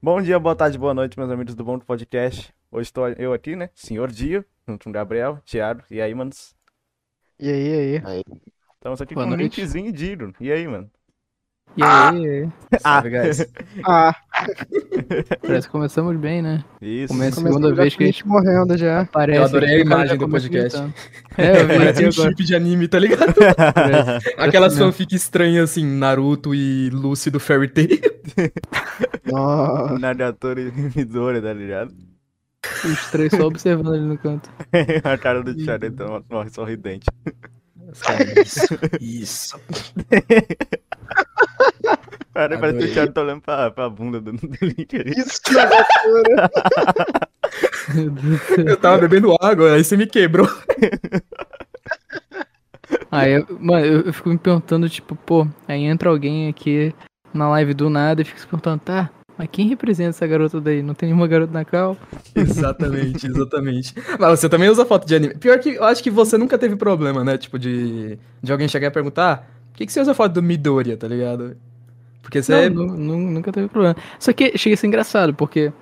Bom dia, boa tarde, boa noite, meus amigos do Bom do Podcast. Hoje estou eu aqui, né? Senhor Dio, junto com o Gabriel, Thiago. E aí, manos? E aí, e aí? Aí, Estamos aqui Boa com o. Linkzinho e Diro. E aí, mano? E aí, e aí? salve, guys. Ah, parece que começamos bem, né? Isso. Começa a segunda vez que a gente gente morrendo já. aparece. Eu adorei a imagem do começa podcast. gritando. É, eu vi Parece um chip de anime, tá ligado? Parece. Aquelas Assim, né? fanfic estranhas assim, Naruto e Lucy do Fairy Tail. Naruto e Midori, tá ligado? Os três só observando ali no canto. a cara do Thiago então morre sorridente. Isso, isso. Cara, parece que o. Thiago tá olhando pra, pra bunda do, do Link ali. Isso que loucura. Meu Deus do céu. Eu tava bebendo água, aí você me quebrou. Aí, eu- mano, eu, eu fico me perguntando, tipo, pô, aí entra alguém aqui na live do nada e fica se perguntando, tá, mas quem representa essa garota daí? Não tem nenhuma garota na cal? Exatamente, exatamente. Mas você também usa foto de anime. Pior que eu acho que você nunca teve problema, né? Tipo, de, de alguém chegar e perguntar: "Ah, por que, que você usa foto do Midoriya, tá ligado? Porque você. Não, nu- nunca teve problema. Só que chega a ser engraçado, porque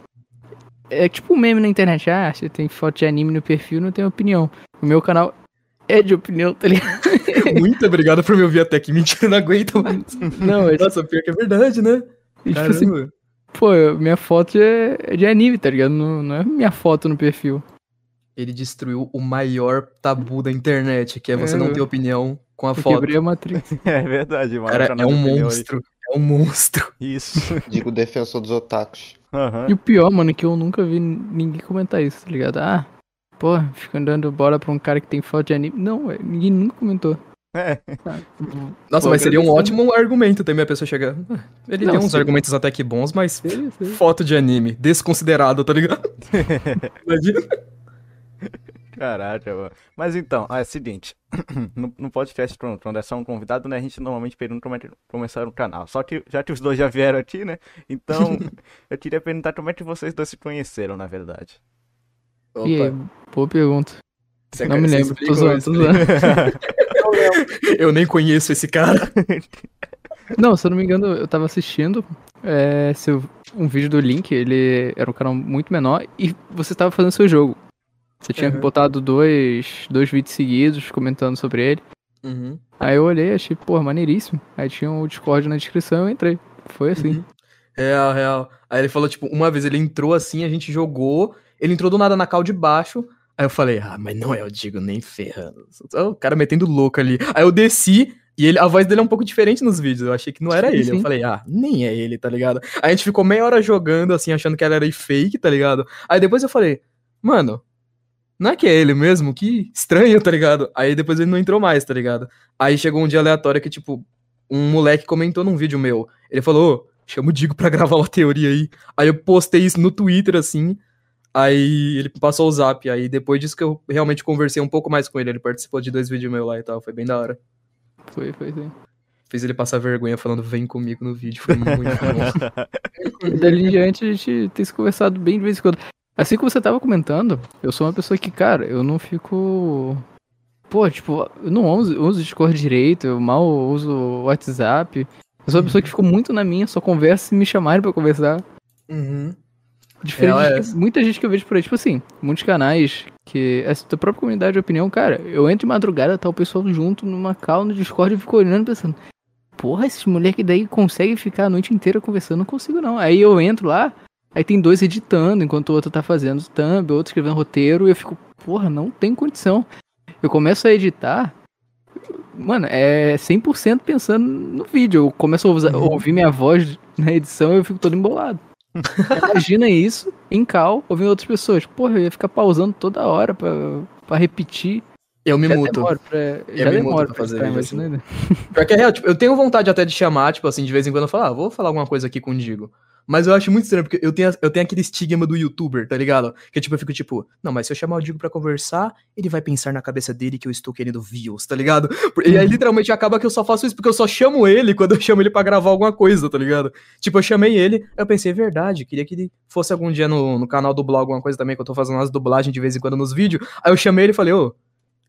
é tipo um meme na internet. Ah, você tem foto de anime no perfil, não tem opinião. O meu canal é de opinião, tá ligado? Muito obrigado por me ouvir até aqui. Mentira, não aguento mais. Não, é Nossa, pior que é verdade, né? tipo assim, pô, minha foto é, é de anime, tá ligado? Não, não é minha foto no perfil. Ele destruiu o maior tabu da internet, que é você É, não ter opinião com a Eu foto. quebrei a Matrix. É verdade, mano. Cara, é um monstro. É um monstro. Isso. Digo defensor dos otakus. Aham. E o pior, mano, é que eu nunca vi ninguém comentar isso, tá ligado? Ah, pô, fica dando bola pra um cara que tem foto de anime. Não, ué, ninguém nunca comentou. É. Nossa, Pô, mas seria um ótimo argumento também a pessoa chegar. "Ah, Ele Não, tem uns sim. argumentos até que bons, mas Sei, sei. foto de anime, desconsiderado, tá ligado? Imagina. Caraca, mano. Mas então, é o seguinte. No, no podcast, quando quando é só um convidado, né? A gente normalmente pergunta como é que começaram o canal. Só que já que os dois já vieram aqui, né? Então, eu queria perguntar como é que vocês dois se conheceram, na verdade. E aí, boa pergunta. Você- Não me lembro, tô explica zoando, tô zoando. Eu nem conheço esse cara. Não, se eu não me engano, eu tava assistindo é, seu, um vídeo do Link, ele era um canal muito menor, e você tava fazendo seu jogo. Você tinha Uhum. botado dois, dois vídeos seguidos comentando sobre ele. Uhum. Aí eu olhei, achei, pô, maneiríssimo. Aí tinha o Discord na descrição eu entrei. Foi assim. Uhum. Real, real. Aí ele falou, tipo, uma vez ele entrou assim, a gente jogou, ele entrou do nada na cal de baixo. Aí eu falei, ah, mas não é o Digo nem ferrando. O cara metendo louco ali. Aí eu desci e ele, a voz dele é um pouco diferente nos vídeos. Eu achei que não era Sim, ele. Eu sim. falei, ah, nem é ele, tá ligado? Aí a gente ficou meia hora jogando, assim, achando que ela era fake, tá ligado? Aí depois eu falei, mano, não é que é ele mesmo? Que estranho, tá ligado? Aí depois ele não entrou mais, tá ligado? Aí chegou um dia aleatório que, tipo, um moleque comentou num vídeo meu. Ele falou, ô, chama o Digo pra gravar uma teoria aí. Aí eu postei isso no Twitter, assim. Aí ele passou o zap. Aí depois disso que eu realmente conversei um pouco mais com ele. Ele participou de dois vídeos meus lá e tal. Foi bem da hora. Foi, foi sim. Fiz ele passar vergonha falando, vem comigo no vídeo. Foi muito bom. E dali em diante a gente tem se conversado bem de vez em quando. Assim como você tava comentando, eu sou uma pessoa que, cara, eu não fico. Pô, tipo, eu não uso, uso Discord direito, eu mal uso o WhatsApp. Eu sou uma pessoa que ficou muito na minha, só conversa se me chamarem pra conversar. Uhum. Diferente Ela de é. muita gente que eu vejo por aí, tipo assim, muitos canais que. Essa tua própria comunidade de opinião, cara, eu entro de madrugada, tá o pessoal junto numa call no Discord e fico olhando pensando. Porra, esses moleque daí conseguem ficar a noite inteira conversando, não consigo não. Aí eu entro lá, aí tem dois editando, enquanto o outro tá fazendo thumb, outro escrevendo roteiro, e eu fico, porra, não tem condição. Eu começo a editar, mano, é 100% pensando no vídeo. Eu começo a usar- Uhum. ouvir minha voz na edição e eu fico todo embolado. Imagina isso em cal, ouvindo outras pessoas. Porra, eu ia ficar pausando toda hora pra, pra repetir. Eu me já muto. demoro pra, já me muto demoro pra pra fazer assim. imagina. Pior que é real, tipo, eu tenho vontade até de chamar, tipo assim, de vez em quando eu falo, ah, vou falar alguma coisa aqui com o Digo. Mas eu acho muito estranho, porque eu tenho, eu tenho aquele estigma do youtuber, tá ligado? Que tipo, eu fico tipo, não, mas se eu chamar o Digo pra conversar, ele vai pensar na cabeça dele que eu estou querendo views, tá ligado? E aí literalmente acaba que eu só faço isso porque eu só chamo ele quando eu chamo ele pra gravar alguma coisa, tá ligado? Tipo, eu chamei ele, eu pensei, é verdade, queria que ele fosse algum dia no, no canal dublar alguma coisa também, que eu tô fazendo umas dublagens de vez em quando nos vídeos. Aí eu chamei ele e falei, ô,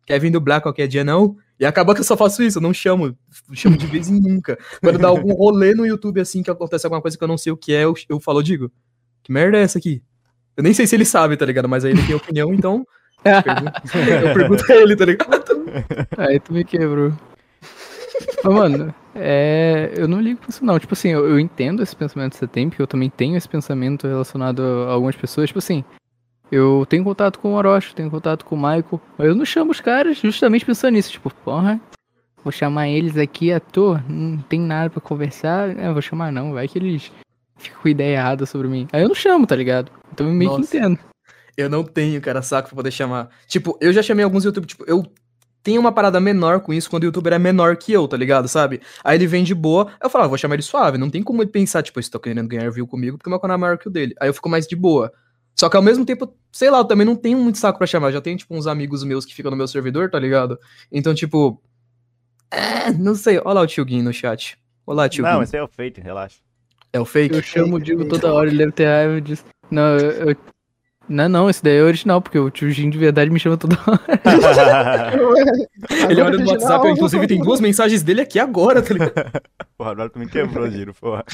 quer vir dublar qualquer dia não? E acaba que eu só faço isso, eu não chamo, chamo de vez em nunca. Quando dá algum rolê no YouTube assim que acontece alguma coisa que eu não sei o que é, eu, eu falo, digo, que merda é essa aqui? Eu nem sei se ele sabe, tá ligado? Mas aí ele tem opinião, então eu pergunto, eu pergunto a ele, tá ligado? Aí tu me quebrou. Mas, mano, é... eu não ligo pra isso não. Tipo assim, eu, eu entendo esse pensamento que você tem, porque eu também tenho esse pensamento relacionado a algumas pessoas. Tipo assim, eu tenho contato com o Orochi, tenho contato com o Michael, mas eu não chamo os caras justamente pensando nisso. Tipo, porra, vou chamar eles aqui à toa, não tem nada pra conversar. É, vou chamar não, vai que eles ficam com ideia errada sobre mim. Aí eu não chamo, tá ligado? Então eu meio Nossa. que entendo. Eu não tenho, cara, saco pra poder chamar. Tipo, eu já chamei alguns YouTube, tipo, eu tenho uma parada menor com isso quando o youtuber é menor que eu, tá ligado? Sabe? Aí ele vem de boa, eu falo, ah, vou chamar ele suave. Não tem como ele pensar, tipo, tá querendo ganhar view comigo porque o meu canal é maior que o dele. Aí eu fico mais de boa. Só que ao mesmo tempo, sei lá, eu também não tenho muito saco pra chamar. Já tenho, tipo, uns amigos meus que ficam no meu servidor, tá ligado? Então, tipo. É, não sei. Olha lá o tio Gui no chat. Olá, tio Não, Gui. esse é o fake, relaxa. É o fake? Eu chamo o Digo toda hora, ele deve ter raiva disso. Não, eu, eu- Não, não, esse daí é original, porque o tio Jim de verdade me chama toda hora. Ele olha no. WhatsApp, inclusive tem duas mensagens dele aqui agora, tá ligado? porra, agora tu me quebrou, Giro, porra.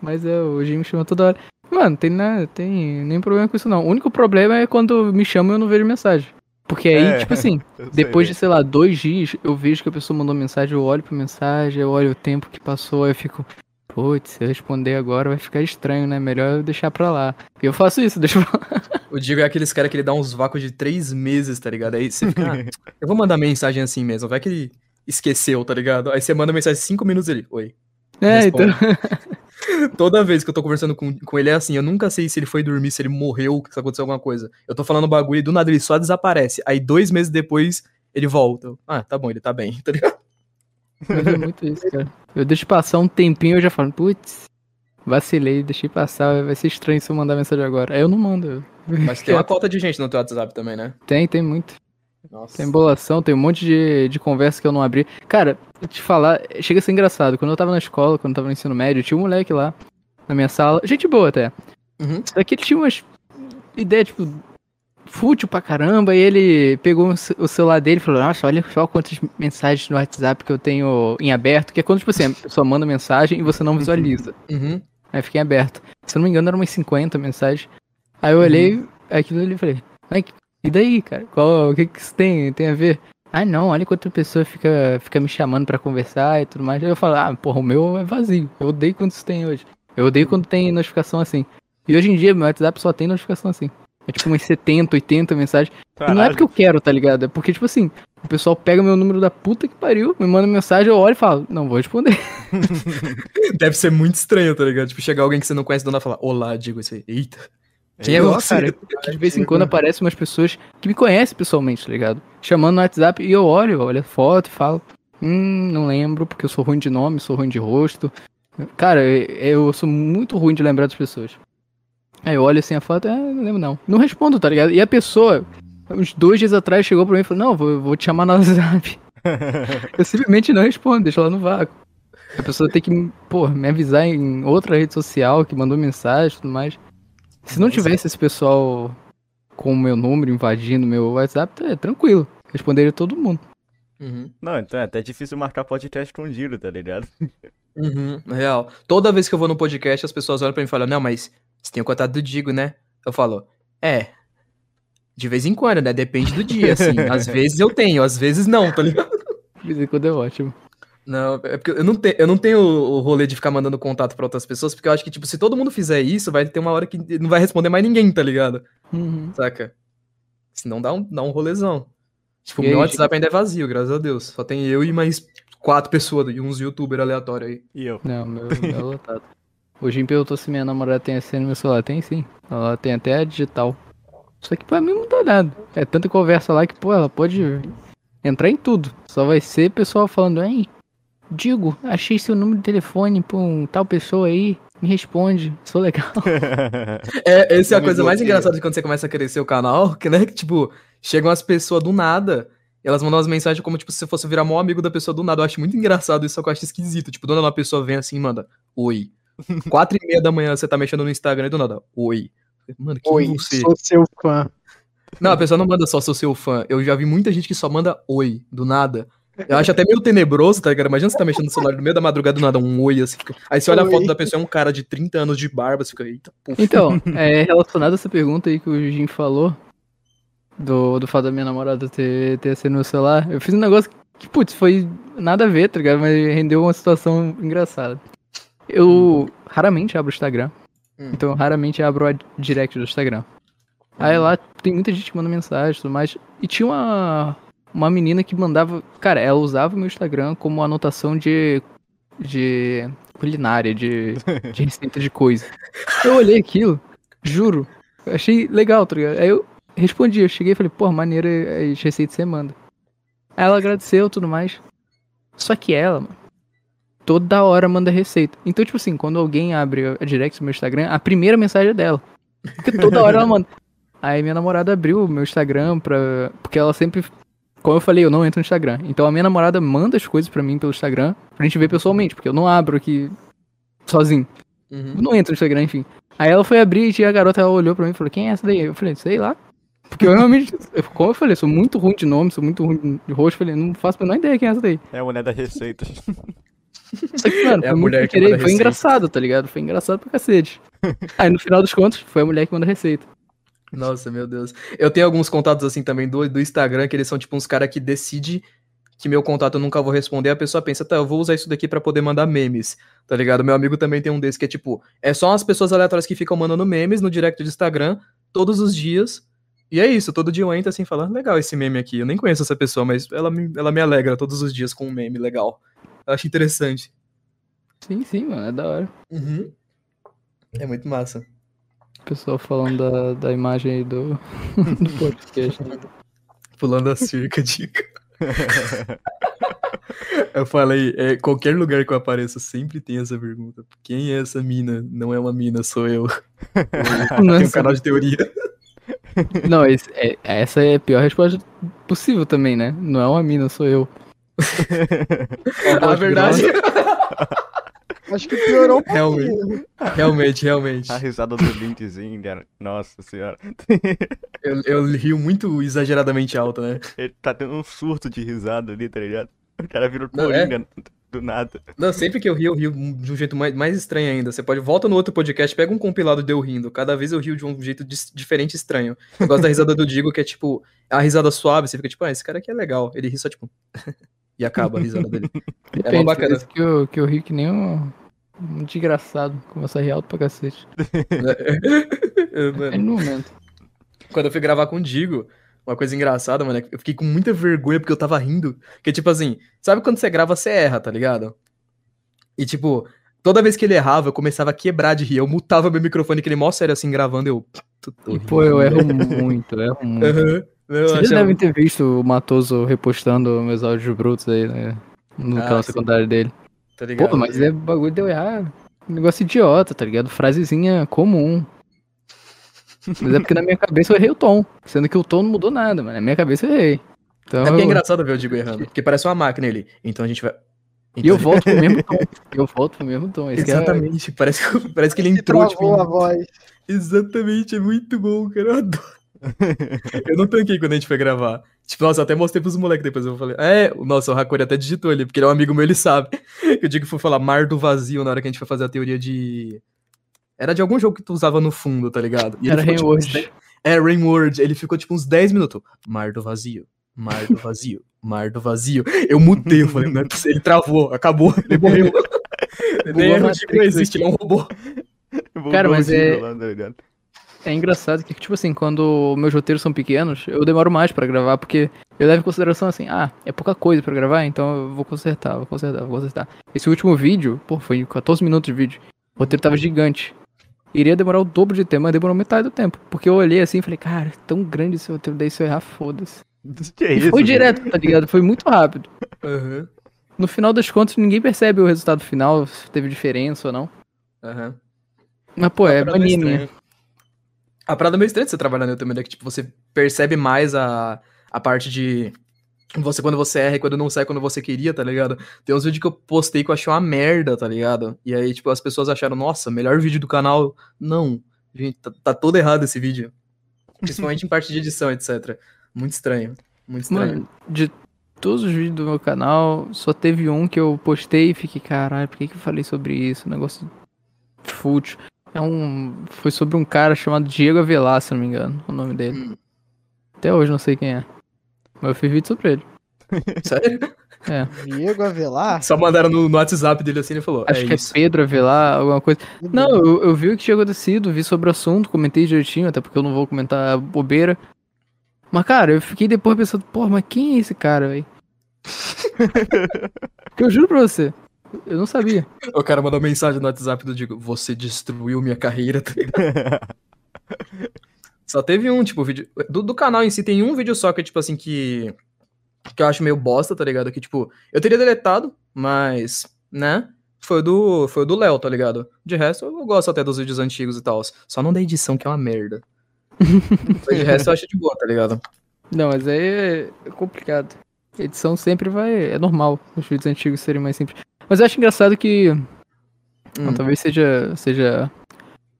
Mas é, o Jim me chama toda hora. Mano, tem, nada, tem nem problema com isso não. O único problema é quando me chamam e eu não vejo mensagem. Porque aí, É, tipo assim, Eu sei, depois de, sei lá, dois dias, eu vejo que a pessoa mandou mensagem, eu olho pra mensagem, eu olho o tempo que passou, aí eu fico, putz, se eu responder agora vai ficar estranho, né? Melhor eu deixar pra lá. E eu faço isso, deixa pra lá. O Digo é aqueles caras que ele dá uns vácuos de três meses, tá ligado? Aí você fica, ah, eu vou mandar mensagem assim mesmo, vai que ele esqueceu, tá ligado? Aí você manda mensagem cinco minutos ele, oi. É, Responde. então. Toda vez que eu tô conversando com, com ele é assim, eu nunca sei se ele foi dormir, se ele morreu, se aconteceu alguma coisa. Eu tô falando bagulho e do nada ele só desaparece. Aí dois meses depois ele volta. Eu, Ah, tá bom, ele tá bem, tá ligado? É muito isso, cara. Eu deixo passar um tempinho eu já falo, putz, vacilei, deixei passar, vai ser estranho se eu mandar mensagem agora. Aí eu não mando. eu- Mas tem uma cota de gente no teu WhatsApp também, né? Tem, tem muito. Nossa. Tem embolação, tem um monte de, de conversa que eu não abri. Cara, vou te falar, chega a ser engraçado. Quando eu tava na escola, quando eu tava no ensino médio, tinha um moleque lá na minha sala. Gente boa até. Uhum. Só que ele tinha umas ideias, tipo, fútil pra caramba. E ele pegou o ce- o celular dele e falou: Nossa, olha só quantas mensagens no WhatsApp que eu tenho em aberto. Que é quando, tipo assim, a pessoa manda mensagem e você não visualiza. Uhum. Aí fiquei aberto. Se eu não me engano, eram umas 50 mensagens. Aí eu olhei aquilo ali e falei, "Ai, e daí, cara? Qual, o que, que isso tem, tem a ver? Ah, não, olha quanta pessoa fica, fica me chamando pra conversar e tudo mais. Aí eu falo, ah, porra, o meu é vazio. Eu odeio quando isso tem hoje. Eu odeio quando tem notificação assim. E hoje em dia, meu WhatsApp só tem notificação assim. É tipo umas 70, 80 mensagens. E não é Caralho. porque eu quero, tá ligado? É porque, tipo assim, o pessoal pega meu número da puta que pariu, me manda mensagem, eu olho e falo, não vou responder. Deve ser muito estranho, tá ligado? Tipo, chegar alguém que você não conhece do nada e falar, olá, digo isso aí. Eita. Quem é Nossa, você? cara, que de vez em quando aparecem umas pessoas que me conhecem pessoalmente, tá ligado? Chamando no WhatsApp e eu olho, olho a foto e falo, hum, não lembro, porque eu sou ruim de nome, sou ruim de rosto. Cara, eu eu sou muito ruim de lembrar das pessoas. Aí eu olho assim a foto, ah, não lembro não. Não respondo, tá ligado? E a pessoa, uns dois dias atrás, chegou pra mim e falou, não, vou, vou te chamar no WhatsApp. Eu simplesmente não respondo, deixo ela no vácuo. A pessoa tem que, pô, me avisar em outra rede social que mandou mensagem e tudo mais. Se não tivesse esse pessoal com o meu número invadindo meu WhatsApp, é tranquilo. Responderia todo mundo. Uhum. Não, então é até difícil marcar podcast com o Giro, tá ligado? Uhum, real. Toda vez que eu vou no podcast, as pessoas olham pra mim e falam, não, mas você tem o contato do Digo, né? Eu falo, é. De vez em quando, né? Depende do dia, assim. às vezes eu tenho, às vezes não, tá ligado? De vez em quando é ótimo. Não, é porque eu não, te, eu não tenho o rolê de ficar mandando contato pra outras pessoas, porque eu acho que, tipo, se todo mundo fizer isso, vai ter uma hora que não vai responder mais ninguém, tá ligado? Uhum. Saca? Senão dá um, dá um rolezão. Tipo, o E meu aí, WhatsApp ainda é vazio, graças a Deus. Só tem eu e mais quatro pessoas e uns youtubers aleatórios aí. E eu. Não, meu, meu é lotado. O Jim perguntou se minha namorada tem a senha no meu celular. Tem sim. Ela tem até a digital. Só que pra mim não dá nada. É tanta conversa lá que, pô, ela pode entrar em tudo. Só vai ser pessoal falando, ei, digo, achei seu número de telefone pra um tal pessoa aí. Me responde, sou legal. É, essa é a coisa mais engraçada de quando você começa a crescer o canal, que, né, que, tipo, chegam as pessoas do nada, e elas mandam umas mensagens como, tipo, se você fosse virar maior amigo da pessoa do nada. Eu acho muito engraçado isso, só que eu acho esquisito. Tipo, do nada uma pessoa vem assim e manda, oi. Quatro e meia da manhã você tá mexendo no Instagram e do nada, oi. Mano, quem é Oi, você? sou seu fã. Não, a pessoa não manda só sou seu fã. Eu já vi muita gente que só manda oi, do nada. Eu acho até meio tenebroso, tá ligado? Imagina você tá mexendo no celular no meio da madrugada do nada, um oi assim. Fica... Aí você olha a Oi. foto da pessoa, é um cara de 30 anos de barba, você fica, eita, puf. Então, é, relacionado a essa pergunta aí que o Jim falou, do, do fato da minha namorada ter, ter aceno no celular, eu fiz um negócio que, putz, foi nada a ver, tá ligado? Mas rendeu uma situação engraçada. Eu raramente abro o Instagram. Hum. Então, eu raramente abro a direct do Instagram. Aí lá tem muita gente que manda mensagem e tudo mais. E tinha uma, uma menina que mandava. Cara, ela usava o meu Instagram como anotação de. de culinária, de, de receita de coisa. Eu olhei aquilo, juro. Achei legal, tá ligado? Aí eu respondi, eu cheguei e falei, pô, maneiro as receitas que você manda. Aí ela agradeceu e tudo mais. Só que ela, mano, toda hora manda receita. Então, tipo assim, quando alguém abre a direct do meu Instagram, a primeira mensagem é dela. Porque toda hora ela manda. Aí minha namorada abriu o meu Instagram pra. Porque ela sempre. Como eu falei, eu não entro no Instagram. Então a minha namorada manda as coisas pra mim pelo Instagram pra gente ver pessoalmente, porque eu não abro aqui sozinho. Uhum. Eu não entro no Instagram, enfim. Aí ela foi abrir e a garota ela olhou pra mim e falou, quem é essa daí? Eu falei, sei lá. Porque eu realmente, como eu falei, sou muito ruim de nome, sou muito ruim de rosto, falei, não faço a menor ideia quem é essa daí. É a mulher das receitas. Só que, mano, É foi a muito mulher que querer, manda foi receita. engraçado, tá ligado? Foi engraçado pra cacete. Aí no final dos contos, foi a mulher que manda receita. Nossa, meu Deus. Eu tenho alguns contatos assim também do, do Instagram, que eles são tipo uns caras que decidem que meu contato eu nunca vou responder. A pessoa pensa, tá, eu vou usar isso daqui pra poder mandar memes, tá ligado? Meu amigo também tem um desse que é tipo, é só as pessoas aleatórias que ficam mandando memes no direct do Instagram todos os dias. E é isso, todo dia eu entro assim falando, legal esse meme aqui. Eu nem conheço essa pessoa, mas ela me, ela me alegra todos os dias com um meme legal. Eu acho interessante. Sim, sim, mano, é da hora. Uhum. É muito massa. O pessoal falando da, da imagem aí do, do podcast. Pulando a cerca, dica. Eu falei, é, qualquer lugar que eu apareça sempre tem essa pergunta. Quem é essa mina? Não é uma mina, sou eu. Tem um canal de teoria. Não, esse- é- essa é a pior resposta possível também, né? Não é uma mina, sou eu. Na verdade, Acho que piorou um realmente, pouquinho. realmente, realmente. A risada do Lintzinho, cara. Nossa senhora. Eu, eu rio muito exageradamente alto, né? Ele tá tendo um surto de risada ali, tá ligado? O cara virou Não, é? coringa do nada. Não, sempre que eu rio, eu rio de um jeito mais, mais estranho ainda. Você pode, volta no outro podcast, pega um compilado de eu rindo. Cada vez eu rio de um jeito diferente e estranho. Eu gosto da risada do Digo, que é tipo, a risada suave, você fica tipo, ah, esse cara aqui é legal. Ele ri só tipo. e acaba a risada dele. Depende, mó bacana. que eu, que eu ri que nem um, um desgraçado. Começa a rir alto pra cacete. Eu, É mano, no momento. quando eu fui gravar com o Digo, uma coisa engraçada, mano, é que eu fiquei com muita vergonha porque eu tava rindo. Que tipo assim, sabe quando você grava, você erra, tá ligado? E tipo, toda vez que ele errava, eu começava a quebrar de rir. Eu mutava meu microfone, que ele mó sério assim, gravando, eu. tô- tô E, pô, eu erro muito, eu erro muito. Aham. Eu Vocês achava- devem ter visto o Matoso repostando meus áudios brutos aí, né? No Ah, canal secundário dele. Tá ligado? Pô, mas é bagulho de eu errar. Um negócio idiota, tá ligado? Frasezinha comum. Mas é porque na minha cabeça eu errei o tom. Sendo que o tom não mudou nada, mas na minha cabeça eu errei. Então, É porque é eu- engraçado ver o Digo errando. Porque parece uma máquina ele. Então a gente vai. E eu Então- volto pro mesmo tom. Eu volto pro mesmo tom. Esse é- Exatamente. Parece, que, parece que ele entrou, tipo. travou a em- voz. Exatamente, é muito bom, cara. Eu adoro. Eu não tanquei quando a gente foi gravar. Tipo, nossa, eu até mostrei pros moleques depois. Eu falei, é, o nosso o Hakori até digitou ali, porque ele é um amigo meu, ele sabe. Eu digo que foi falar mar do vazio na hora que a gente foi fazer a teoria de. Era de algum jogo que tu usava no fundo, tá ligado? E Era ficou, tipo, uns Rainward. 10 É, Rainward. Ele ficou tipo uns 10 minutos. Mar do vazio. Mar do vazio. Mar do vazio. Eu mutei, eu falei, não é possível. Ele travou, acabou, ele morreu. Nem a o Matrix Digo não existe, ele é um robô. Cara, mas é- lá, tá ligado? É engraçado que, tipo assim, quando meus roteiros são pequenos, eu demoro mais pra gravar, porque eu levo em consideração assim, ah, é pouca coisa pra gravar, então eu vou consertar, vou consertar, vou consertar. Esse último vídeo, pô, foi 14 minutos de vídeo. O roteiro tava gigante. Iria demorar o dobro de tempo, mas demorou metade do tempo. Porque eu olhei assim e falei, cara, é tão grande esse roteiro, daí se eu errar, foda-se. Que é E isso? foi direto, tá ligado? Foi muito rápido. Aham, No final das contas, ninguém percebe o resultado final, se teve diferença ou não. aham. Mas, pô, é minha. A parada meio estranha de você trabalhar no YouTube, né? Que tipo, você percebe mais a, a parte de você quando você erra e quando não sai quando você queria, tá ligado? Tem uns vídeos que eu postei que eu achei uma merda, tá ligado? E aí, tipo, as pessoas acharam, nossa, melhor vídeo do canal. Não, gente, tá, tá todo errado esse vídeo. Principalmente em parte de edição, etc. Muito estranho. Muito estranho. Mano, de todos os vídeos do meu canal. Só teve um que eu postei e fiquei, caralho, por que, que eu falei sobre isso? Um negócio fútil. É um. Foi sobre um cara chamado Diego Avelar, se não me engano, o nome dele. Hum. Até hoje não sei quem é. Mas eu fiz vídeo sobre ele. Sério? É. Diego Avelar? Só mandaram no, no WhatsApp dele assim e ele falou. Acho é que isso. é Pedro Avelar, alguma coisa. Não, eu, eu vi o que tinha acontecido, vi sobre o assunto, comentei direitinho, até porque eu não vou comentar bobeira. Mas, cara, eu fiquei depois pensando, pô, mas quem é esse cara, velho? Porque eu juro pra você, eu não sabia. O cara mandou mensagem no WhatsApp do Digo, você destruiu minha carreira. tá Só teve um, tipo, vídeo. Do, do canal em si tem um vídeo só que, tipo assim, que. Que eu acho meio bosta, tá ligado? Que, tipo, eu teria deletado, mas. Né? Foi do, foi do Léo, tá ligado? De resto, eu gosto até dos vídeos antigos e tal. Só não da edição, que é uma merda. De resto, eu acho de boa, tá ligado? Não, mas aí é complicado. Edição sempre vai. É normal os vídeos antigos serem mais simples. Mas eu acho engraçado que. Não, Hum. talvez seja. seja.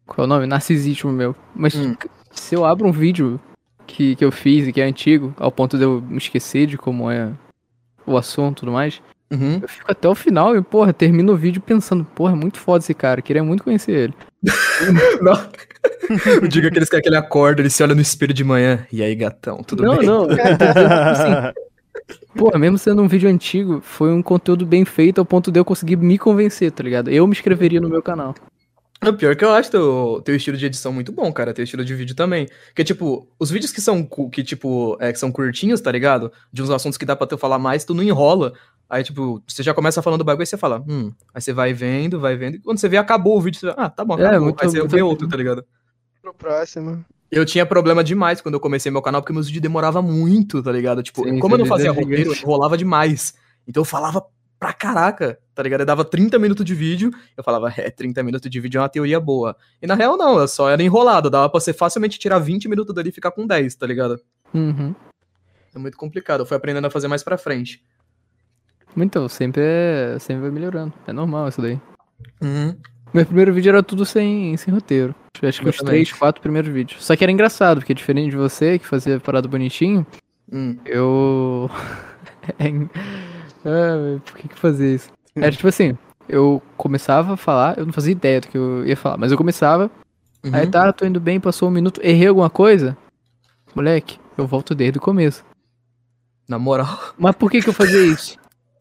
Qual é o nome? Narcisismo meu. Mas Hum. se eu abro um vídeo que, que eu fiz e que é antigo, ao ponto de eu me esquecer de como é o assunto e tudo mais, Uhum. eu fico até o final e, porra, termino o vídeo pensando, porra, é muito foda esse cara, queria muito conhecer ele. Não. Eu digo aqueles que aquele acorda, ele se olha no espelho de manhã. E aí, gatão, tudo não, bem? não, eu tô dizendo, assim, porra, mesmo sendo um vídeo antigo, foi um conteúdo bem feito ao ponto de eu conseguir me convencer, tá ligado? Eu me inscreveria no meu canal. O pior que eu acho teu, teu estilo de edição muito bom, cara. Teu estilo de vídeo também. Porque, tipo, os vídeos que são, que, tipo, é, que são curtinhos, tá ligado? De uns assuntos que dá pra tu falar mais, tu não enrola. Aí, tipo, você já começa falando do bagulho e você fala, hum. Aí você vai vendo, vai vendo. E quando você vê, acabou o vídeo, você fala, ah, tá bom, É, acabou. muito- aí você muito vê outro, tá ligado? Pro próximo. Eu tinha problema demais quando eu comecei meu canal, porque meus vídeos demoravam muito, tá ligado? Tipo, Sim, como eu não fazia roteiro, eu enrolava demais. Então eu falava pra caraca, tá ligado? Eu dava 30 minutos de vídeo, eu falava, é, 30 minutos de vídeo é uma teoria boa. E na real não, eu só era enrolado, dava pra você facilmente tirar 20 minutos dali e ficar com 10, tá ligado? Uhum. É muito complicado, eu fui aprendendo a fazer mais pra frente. Então, sempre é. Sempre vai melhorando. É normal isso daí. Uhum. Meu primeiro vídeo era tudo sem, sem roteiro. Acho que os três, quatro primeiros vídeos. Só que era engraçado, porque diferente de você, que fazia parada bonitinho, Hum. eu. É ah, por que que fazia isso? Era tipo assim, eu começava a falar, eu não fazia ideia do que eu ia falar, mas eu começava, Uhum. aí tá, tô indo bem, passou um minuto, errei alguma coisa. Moleque, eu volto desde o começo. Na moral. Mas por que que eu fazia isso?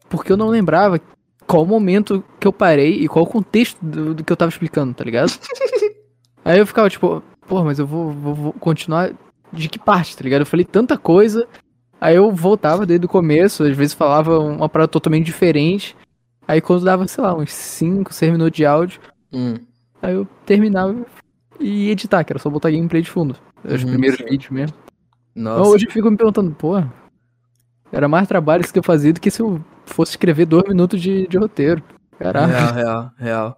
Porque eu não lembrava qual momento que eu parei e qual o contexto do, do que eu tava explicando, tá ligado? Aí eu ficava tipo, pô, mas eu vou, vou- vou continuar de que parte, tá ligado? Eu falei tanta coisa, aí eu voltava desde o começo, às vezes falava uma parada totalmente diferente. Aí quando dava, sei lá, uns 5, 6 minutos de áudio, Hum. aí eu terminava e ia editar, que era só botar gameplay de fundo. Os Uhum, primeiros sim. vídeos mesmo. Nossa. Então, hoje eu fico me perguntando, pô, era mais trabalho isso que eu fazia do que se eu fosse escrever dois minutos de, de roteiro. Caraca. Real, real, real.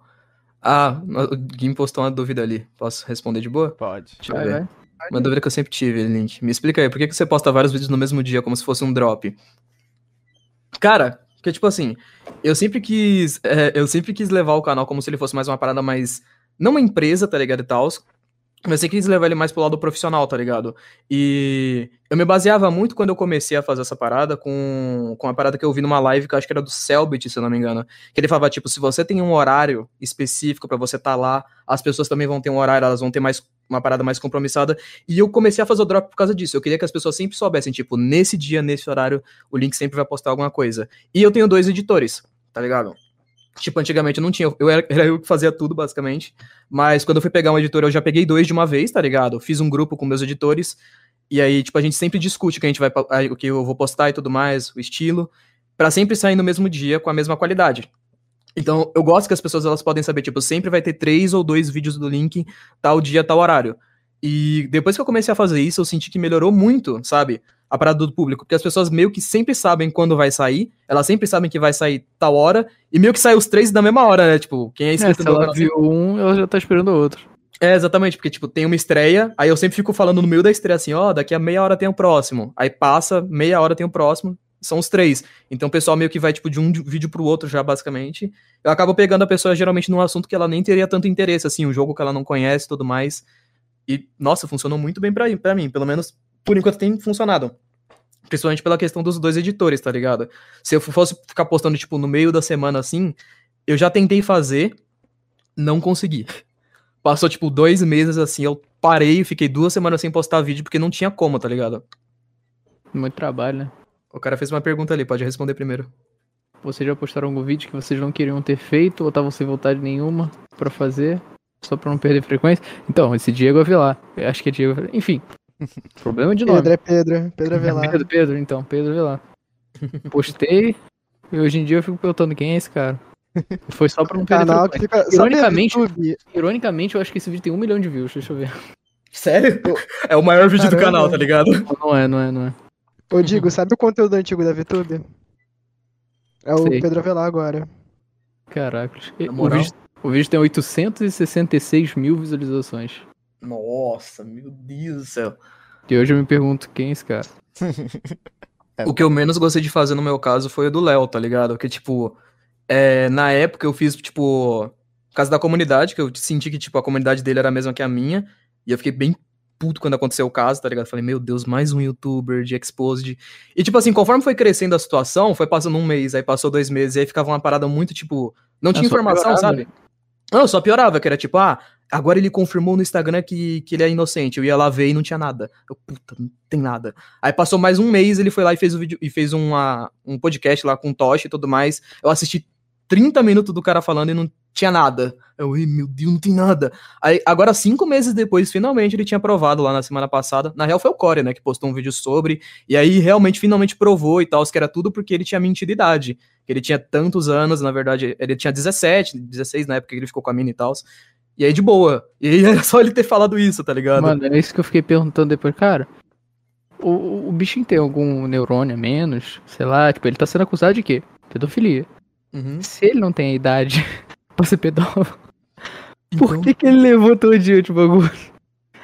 Ah, o Gui postou uma dúvida ali. Posso responder de boa? Pode. Deixa eu Vai, ver. vai. Uma dúvida que eu sempre tive, Link. Me explica aí, por que, que você posta vários vídeos no mesmo dia, como se fosse um drop? Cara, que tipo assim, eu sempre quis. é, eu sempre quis levar o canal como se ele fosse mais uma parada mais. Não uma empresa, tá ligado? E tal. Mas eu quis levar ele mais pro lado profissional, tá ligado? E eu me baseava muito quando eu comecei a fazer essa parada com, com a parada que eu vi numa live que eu acho que era do Selbit, se eu não me engano. Que ele falava, tipo, se você tem um horário específico pra você estar lá, as pessoas também vão ter um horário, elas vão ter mais uma parada mais compromissada. E eu comecei a fazer o drop por causa disso. Eu queria que as pessoas sempre soubessem, tipo, nesse dia, nesse horário, o link sempre vai postar alguma coisa. E eu tenho dois editores, tá ligado? Tipo, antigamente eu não tinha, eu era, era eu que fazia tudo, basicamente. Mas quando eu fui pegar um editor, eu já peguei dois de uma vez, tá ligado? Fiz um grupo com meus editores. E aí, tipo, a gente sempre discute o que a gente vai, o que eu vou postar e tudo mais, o estilo, pra sempre sair no mesmo dia com a mesma qualidade. Então, eu gosto que as pessoas elas podem saber, tipo, sempre vai ter três ou dois vídeos do link, tal dia, tal horário. E depois que eu comecei a fazer isso, eu senti que melhorou muito, sabe? A parada do público, porque as pessoas meio que sempre sabem quando vai sair, elas sempre sabem que vai sair tal hora, e meio que sai os três da mesma hora, né? Tipo, quem é É, inscrito se ela viu um, ela já tá esperando o outro. é, exatamente, porque, tipo, tem uma estreia, aí eu sempre fico falando no meio da estreia assim, ó, daqui a meia hora tem o próximo. Aí passa, meia hora tem o próximo, são os três. Então o pessoal meio que vai, tipo, de um vídeo pro outro já, basicamente. Eu acabo pegando a pessoa, geralmente, num assunto que ela nem teria tanto interesse, assim, um jogo que ela não conhece e tudo mais. E, nossa, funcionou muito bem pra, pra mim, pelo menos, por enquanto tem funcionado. Principalmente pela questão dos dois editores, tá ligado? Se eu fosse ficar postando, tipo, no meio da semana assim, eu já tentei fazer, não consegui. Passou, tipo, dois meses assim, eu parei, fiquei duas semanas sem postar vídeo porque não tinha como, tá ligado? Muito trabalho, né? O cara fez uma pergunta ali, pode responder primeiro. Vocês já postaram algum vídeo que vocês não queriam ter feito ou estavam sem vontade nenhuma pra fazer? Só pra não perder frequência? Então, esse Diego Avelar. Eu acho que é Diego Avelar. Enfim. Problema de nome. Pedro é Pedro. Pedro Avelar. Pedro, Pedro, então, Pedro Avelar. Postei e hoje em dia eu fico perguntando quem é esse cara. Foi só pra não perder Canal que frequência. fica. Sabe Ironicamente-? Ironicamente, eu acho que esse vídeo tem um milhão de views, deixa eu ver. Sério? É o maior vídeo do Caramba. canal, tá ligado? Não é, não é, não é. Ô, Digo, sabe o conteúdo antigo da VTube? É o Sei. Pedro Avelar agora. Caracas. Na O vídeo, o vídeo tem 866 mil visualizações. Nossa, meu Deus do céu. E hoje eu me pergunto quem é esse cara. O que eu menos gostei de fazer no meu caso foi o do Léo, tá ligado? Que, tipo, é, na época eu fiz, tipo, por causa da comunidade, que eu senti que, tipo, a comunidade dele era a mesma que a minha, e eu fiquei bem puto quando aconteceu o caso, tá ligado? Falei, meu Deus, mais um youtuber de Exposed. E, tipo assim, conforme foi crescendo a situação, foi passando um mês, aí passou dois meses, e aí ficava uma parada muito, tipo, não tinha só informação, sabe? Não, só piorava, que era tipo, ah, agora ele confirmou no Instagram que, que ele é inocente. Eu ia lá ver e não tinha nada. Eu, puta, não tem nada. Aí passou mais um mês, ele foi lá e fez o vídeo e fez uma, um podcast lá com o Tosh e tudo mais. Eu assisti 30 minutos do cara falando e não tinha nada. Eu, "Ih, meu Deus, não tem nada. Aí, agora, cinco meses depois, finalmente ele tinha provado lá na semana passada. Na real, foi o Core, né, que postou um vídeo sobre. E aí, realmente, finalmente provou e tal, que era tudo porque ele tinha mentido de idade. Que ele tinha tantos anos, na verdade, ele tinha 17, 16 na época que ele ficou com a mina e tal. E aí, de boa. E aí, era só ele ter falado isso, tá ligado? Mano, é isso que eu fiquei perguntando depois. Cara, o, o- bichinho tem algum neurônio a menos? Sei lá, tipo, ele tá sendo acusado de quê? Pedofilia. Uhum. Se ele não tem a idade pra ser pedófilo, por Então- que, que ele levou todo dia de bagulho?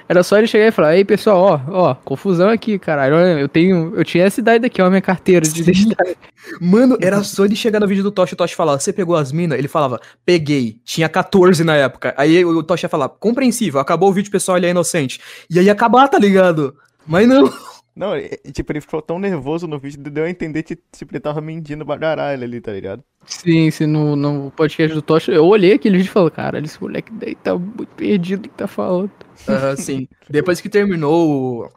Era só ele chegar e falar, ei pessoal, ó, ó, confusão aqui, caralho. Eu tenho. Eu tinha essa idade daqui, ó, minha carteira de identidade. Mano, era só ele chegar no vídeo do Tosh e o Tosh falar, você pegou as minas? Ele falava, peguei. Tinha 14 na época. Aí o Tosh ia falar, compreensível, acabou o vídeo, pessoal, ele é inocente. E aí ia acabar, tá ligado? Mas não. Não, e- e, tipo, ele ficou tão nervoso no vídeo, deu a entender que tipo, ele tava mentindo pra caralho ali, tá ligado? Sim, sim, no, no podcast do Tocha, eu olhei aquele vídeo e falei, caralho, esse moleque daí tá muito perdido do que tá falando. Aham, sim. Depois que terminou o,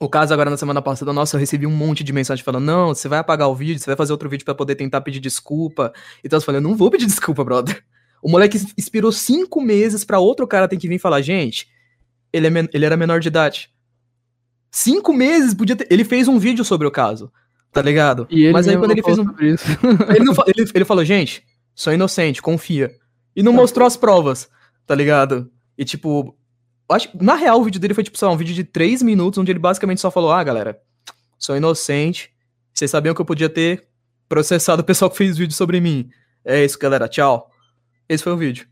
o caso agora na semana passada, nossa, eu recebi um monte de mensagem falando, não, você vai apagar o vídeo, você vai fazer outro vídeo pra poder tentar pedir desculpa. Então eu falei, eu não vou pedir desculpa, brother. O moleque es- esperou cinco meses pra outro cara ter que vir falar, gente, ele, é men- ele era menor de idade. Cinco meses, podia ter... Ele fez um vídeo sobre o caso, tá ligado? Ele Mas aí quando ele fez um... Ele, não ele, ele falou, gente, sou inocente, confia. E não mostrou as provas, tá ligado? E tipo, acho, na real o vídeo dele foi tipo, sei lá, um vídeo de três minutos, onde ele basicamente só falou, ah, galera, sou inocente, vocês sabiam que eu podia ter processado o pessoal que fez vídeo sobre mim. É isso, galera, tchau. Esse foi o vídeo.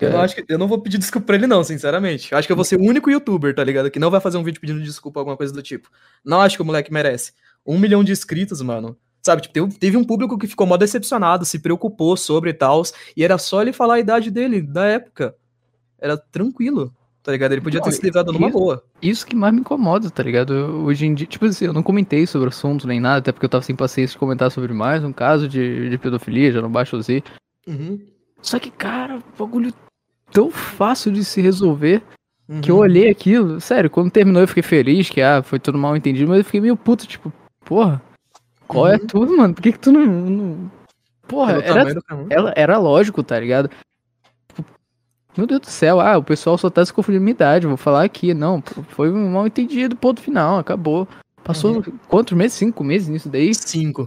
Eu não, É. acho que, eu não vou pedir desculpa pra ele não, sinceramente. Eu acho que eu vou ser o único youtuber, tá ligado? Que não vai fazer um vídeo pedindo desculpa, alguma coisa do tipo. Não acho que o moleque merece. Um milhão de inscritos, mano. Sabe, tipo, teve, teve um público que ficou mó decepcionado, se preocupou sobre e tal, e era só ele falar a idade dele, da época. Era tranquilo, tá ligado? Ele podia Não, ter se livrado numa boa. Isso que mais me incomoda, tá ligado? Eu- Hoje em dia, tipo assim, eu não comentei sobre o assunto nem nada, até porque eu tava sem paciência de comentar sobre mais um caso de, de pedofilia, já não baixo o Z. Uhum. Só que, cara, bagulho tão fácil de se resolver que eu Uhum. olhei aquilo. Sério, quando terminou eu fiquei feliz, que ah, foi tudo mal entendido, mas eu fiquei meio puto, tipo, porra, qual é Uhum. tudo, mano? Por que, que tu não. não- Porra, era, ela, era lógico, tá ligado? Tipo, Meu Deus do céu, ah, o pessoal só tá se confundindo minha idade, vou falar aqui. Não, foi um mal entendido, ponto final, acabou. Passou Uhum. quantos meses? Cinco meses nisso daí? Cinco.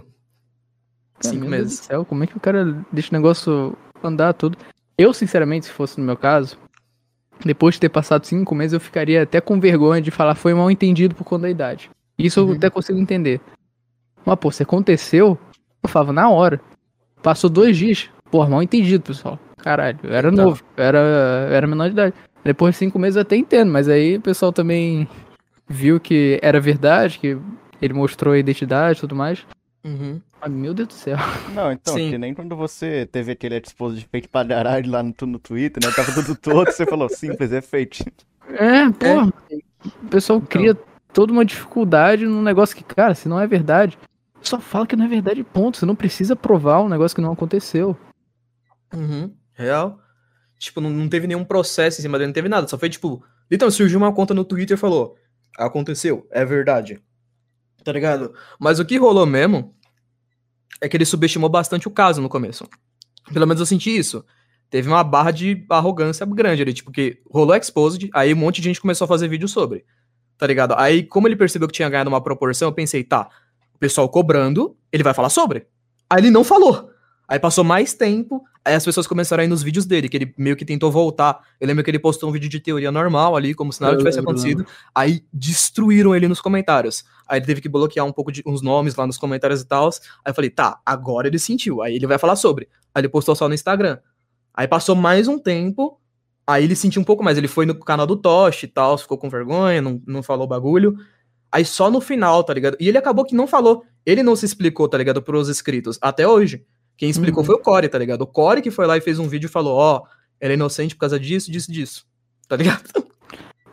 Cara, Cinco meu Deus do meses. céu, como é que o cara deixa o negócio andar tudo? Eu, sinceramente, se fosse no meu caso, depois de ter passado cinco meses, eu ficaria até com vergonha de falar foi mal entendido por conta da idade. Isso eu Uhum. até consigo entender. Mas, pô, se aconteceu, eu falava na hora. Passou dois dias, pô, mal entendido, pessoal. Caralho, eu era Então. novo, eu era, eu era menor de idade. Depois de cinco meses eu até entendo, mas aí o pessoal também viu que era verdade, que ele mostrou a identidade e tudo mais. Uhum. Mas, meu Deus do céu. Não, então, Sim. que nem quando você teve aquele exposto de fake pra caralho lá no, no Twitter, né? Tava tudo todo, você falou, simples, é fake. É, pô. O pessoal Então. cria toda uma dificuldade num negócio que, cara, se não é verdade, só fala que não é verdade, ponto. Você não precisa provar um negócio que não aconteceu. Uhum, real. Tipo, não, não teve nenhum processo em cima dele, não teve nada. Só foi tipo. Então, surgiu uma conta no Twitter e falou: Aconteceu, é verdade. Tá ligado? Mas o que rolou mesmo é que ele subestimou bastante o caso no começo. Pelo menos eu senti isso. Teve uma barra de arrogância grande ali, tipo, que rolou exposed, aí um monte de gente começou a fazer vídeo sobre. Tá ligado? Aí, como ele percebeu que tinha ganhado uma proporção, eu pensei, tá, o pessoal cobrando, ele vai falar sobre. Aí ele não falou. Aí passou mais tempo, aí as pessoas começaram a ir nos vídeos dele, que ele meio que tentou voltar. Eu lembro que ele postou um vídeo de teoria normal ali, como se nada Eu tivesse lembro, acontecido. Aí destruíram ele nos comentários. Aí ele teve que bloquear um pouco de uns nomes lá nos comentários e tal. Aí eu falei, tá, agora ele sentiu. Aí ele vai falar sobre. Aí ele postou só no Instagram. Aí passou mais um tempo. Aí ele sentiu um pouco mais. Ele foi no canal do Tosh e tal, ficou com vergonha, não, não falou bagulho. Aí só no final, tá ligado? E ele acabou que não falou. Ele não se explicou, tá ligado? Pros inscritos. Até hoje. Quem explicou Uhum. foi o Core, tá ligado? O Core que foi lá e fez um vídeo e falou: Ó, ela é inocente por causa disso, disso, disso. Tá ligado?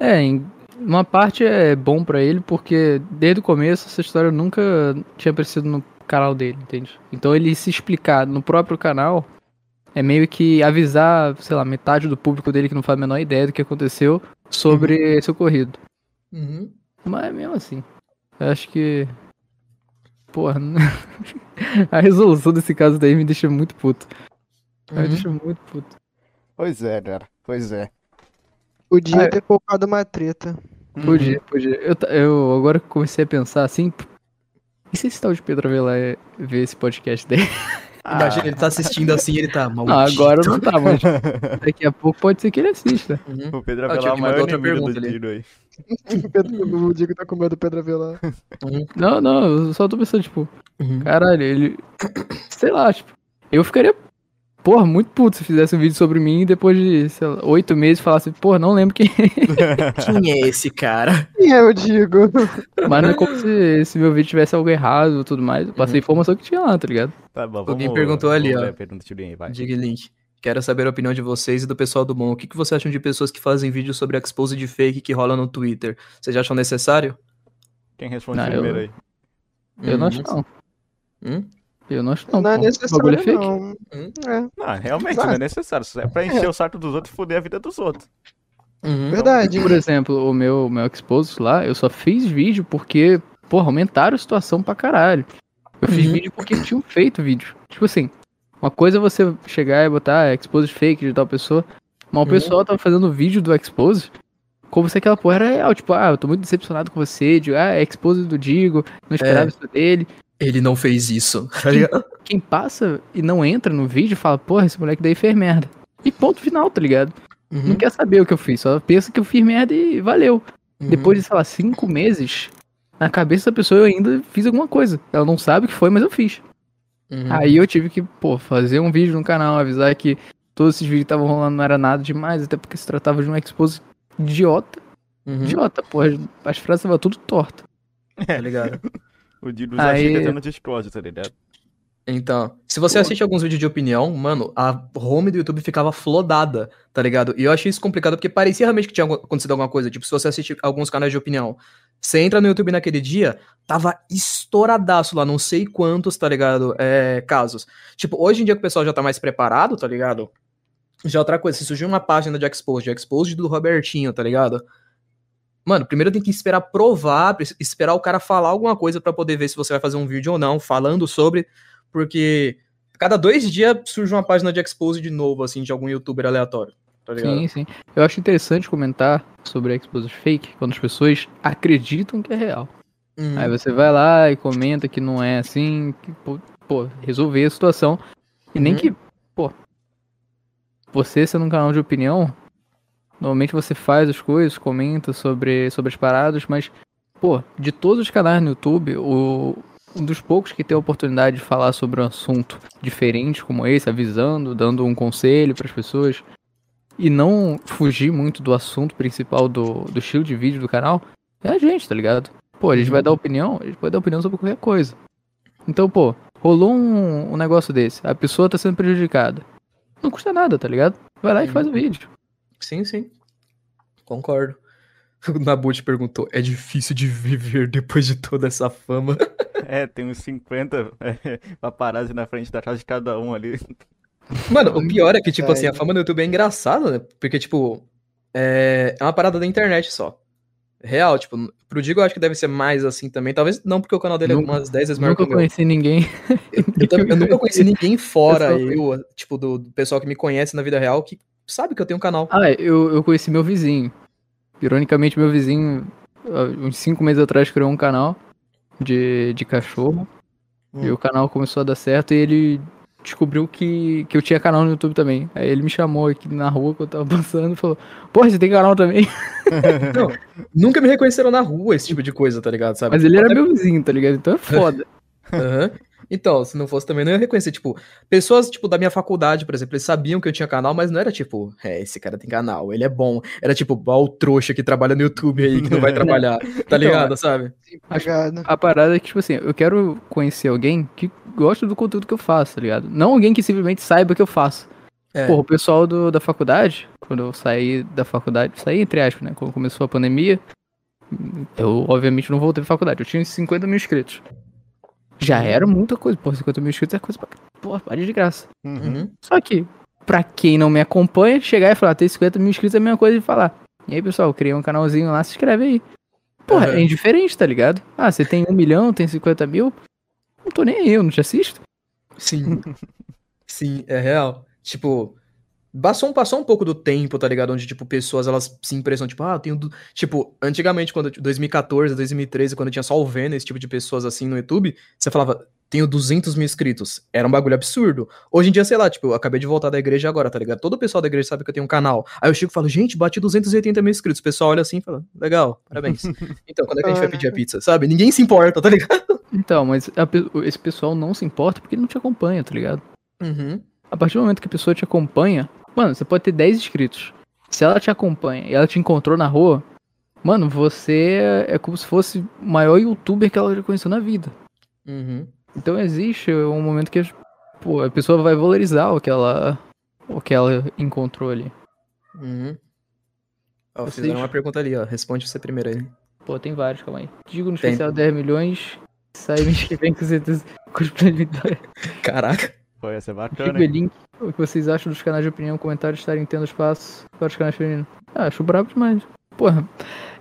É, em uma parte é bom pra ele, porque desde o começo essa história nunca tinha aparecido no canal dele, entende? Então ele se explicar no próprio canal é meio que avisar, sei lá, metade do público dele que não faz a menor ideia do que aconteceu sobre esse ocorrido. Uhum. Mas mesmo assim, eu acho que. Porra, a resolução desse caso daí me deixa muito puto. Me Uhum. deixa muito puto. Pois é, cara. Pois é. Podia Ah, é. ter colocado uma treta. Podia, podia. Eu, eu agora que comecei a pensar assim. E se esse tal de Pedro Avelar é- ver esse podcast daí? Imagina, ele tá assistindo assim ele tá Não, maldito. agora não tá, mas daqui a pouco pode ser que ele assista. Uhum. O Pedro Ah, Avelar tinha é o maior mandar outra do pergunta ali. tiro aí. O, Diego tá com medo do Pedro Avelar. Não, não, eu só tô pensando, tipo, Uhum. caralho, ele. Sei lá, tipo, eu ficaria, porra, muito puto se fizesse um vídeo sobre mim e depois de, sei lá, oito meses falasse, porra, não lembro quem. Quem é esse cara? Quem é o Diego? Mas não é como se, se meu vídeo tivesse algo errado e tudo mais. Eu passei informação que tinha lá, tá ligado? Tá bom, Alguém vamos- perguntou ali, vamos ó. ler a pergunta aí, vai. Link. Quero saber a opinião de vocês e do pessoal do Bom. O que, que você acham de pessoas que fazem vídeos sobre expose de fake que rola no Twitter? Vocês acham necessário? Quem responde Não, eu- primeiro aí? Eu não acho Hum, não. Hum? Eu não acho não. Não, é pô. O bagulho é necessário, fake. não. Hum. É, Não, realmente Exato. não é necessário. Isso é pra encher o saco dos outros e foder a vida dos outros. Uhum. verdade. Por exemplo, o meu, meu Expose lá, eu só fiz vídeo porque, porra, aumentaram a situação pra caralho. Eu fiz Uhum. vídeo porque tinham feito vídeo. Tipo assim, uma coisa é você chegar e botar ah, Expose fake de tal pessoa, mas o Uhum. pessoal tava fazendo vídeo do Expose como se aquela porra era real. Tipo, ah, eu tô muito decepcionado com você, de, ah, é Expose do Digo, não esperava É. isso dele. Ele não fez isso. tá ligado? Quem passa e não entra no vídeo fala, porra, esse moleque daí fez merda. E ponto final, tá ligado? Uhum. Não quer saber o que eu fiz, só pensa que eu fiz merda e valeu. Uhum. Depois de, sei lá, cinco meses, na cabeça da pessoa eu ainda fiz alguma coisa. Ela não sabe o que foi, mas eu fiz. Uhum. Aí eu tive que, pô, fazer um vídeo no canal, avisar que todos esses vídeos que estavam rolando não era nada demais, até porque se tratava de um expose idiota. Uhum. Idiota, porra. As frases estavam tudo tortas. Tá ligado? O Dido já Aí- chega até no Discord, tá ligado? Então, se você assiste alguns vídeos de opinião, mano, a home do YouTube ficava flodada, tá ligado? E eu achei isso complicado porque parecia realmente que tinha acontecido alguma coisa. Tipo, se você assiste alguns canais de opinião, você entra no YouTube naquele dia, tava estouradaço lá, não sei quantos, tá ligado? É, casos. Tipo, hoje em dia que o pessoal já tá mais preparado, tá ligado? Já é outra coisa, se surgir uma página de expose, de expose do Robertinho, tá ligado? Mano, primeiro tem que esperar provar, esperar o cara falar alguma coisa pra poder ver se você vai fazer um vídeo ou não, falando sobre, porque cada dois dias surge uma página de expose de novo, assim, de algum youtuber aleatório, tá ligado? Sim, sim. Eu acho interessante comentar sobre expose fake quando as pessoas acreditam que é real. Uhum. Aí você vai lá e comenta que não é assim, que, pô, pô, resolver a situação. E nem Uhum. que, pô, você sendo um canal de opinião, normalmente você faz as coisas, comenta sobre, sobre as paradas, mas, pô, de todos os canais no YouTube, o, um dos poucos que tem a oportunidade de falar sobre um assunto diferente como esse, avisando, dando um conselho para as pessoas, e não fugir muito do assunto principal do, do estilo de vídeo do canal, é a gente, tá ligado? Pô, a gente vai dar opinião, a gente pode dar opinião sobre qualquer coisa. Então, pô, rolou um, um negócio desse, a pessoa tá sendo prejudicada. Não custa nada, tá ligado? Vai lá e faz o vídeo. Sim, sim. Concordo. O Nabut perguntou: é difícil de viver depois de toda essa fama? É, tem uns 50 é, paparazzi na frente da casa de cada um ali. Mano, o pior é que, tipo assim, a fama do YouTube é engraçada, né? Porque, tipo, é, é uma parada da internet só. Real, tipo, pro Digo eu acho que deve ser mais assim também. Talvez não, porque o canal dele Nunca- é umas 10 vezes maior que Nunca o meu. conheci ninguém. Eu, tam- eu nunca conheci ninguém fora eu, tipo, do, do pessoal que me conhece na vida real, que sabe que eu tenho um canal. Ah, eu, eu conheci meu vizinho. Ironicamente, meu vizinho, uns 5 meses atrás, criou um canal de, de cachorro. Hum. E o canal começou a dar certo e ele descobriu que, que eu tinha canal no YouTube também. Aí ele me chamou aqui na rua que eu tava passando e falou: Porra, você tem canal também? Não, nunca me reconheceram na rua, esse tipo de coisa, tá ligado? Sabe? Mas ele era meu vizinho, tá ligado? Então é foda. Aham. Então, se não fosse também, não ia reconhecer. Tipo, pessoas, tipo, da minha faculdade, por exemplo, eles sabiam que eu tinha canal, mas não era tipo, é, esse cara tem canal, ele é bom. Era tipo, ó, o trouxa que trabalha no YouTube aí, que não vai trabalhar, tá ligado, sabe? Pagado. A parada é que, tipo assim, eu quero conhecer alguém que gosta do conteúdo que eu faço, tá ligado? Não alguém que simplesmente saiba o que eu faço. É. Porra, o pessoal do, da faculdade, quando eu saí da faculdade, saí entre aspas, né? Quando começou a pandemia, eu obviamente não voltei pra faculdade. Eu tinha uns 50 mil inscritos. Já era muita coisa. Pô, 50 mil inscritos é coisa pra. Porra, para de graça. Uhum. Uhum. Só que, pra quem não me acompanha, chegar e falar, ter 50 mil inscritos é a mesma coisa de falar. E aí, pessoal, criei um canalzinho lá, se inscreve aí. Porra, Aham. é indiferente, tá ligado? Ah, você tem um milhão, tem 50 mil. Não tô nem aí, eu não te assisto. Sim. Sim, é real. Tipo, passou, um- passou um pouco do tempo, tá ligado? Onde, tipo, pessoas, elas se impressionam, tipo, ah, eu tenho... du-" Tipo, antigamente, quando, 2014, 2013, quando tinha só o Vênus, esse tipo de pessoas assim no YouTube, você falava, tenho 200 mil inscritos. Era um bagulho absurdo. Hoje em dia, sei lá, tipo, eu acabei de voltar da igreja agora, tá ligado? Todo o pessoal da igreja sabe que eu tenho um canal. Aí eu chego e falo, gente, bati 280 mil inscritos. O pessoal olha assim e fala, legal, parabéns. então, quando é que a gente vai pedir a pizza, sabe? Ninguém se importa, tá ligado? Então, mas a esse pessoal não se importa porque ele não te acompanha, tá ligado? Uhum. A partir do momento que a pessoa te acompanha, mano, você pode ter 10 inscritos. Se ela te acompanha e ela te encontrou na rua, mano, você é como se fosse o maior youtuber que ela já conheceu na vida. Uhum. Então existe um momento que pô, a pessoa vai valorizar o que ela, o que ela encontrou ali. Uhum. Ó, Vocês- fizeram uma pergunta ali, ó. Responde você primeiro aí. Pô, tem vários, calma aí. Digo no Tem. especial 10 milhões, sai mês que vem com certeza. Caraca. Pô, ia ser bacana, Digo hein? link. O que vocês acham dos canais de opinião, comentários estarem tendo espaço para os canais femininos? Ah, acho brabo demais. Porra.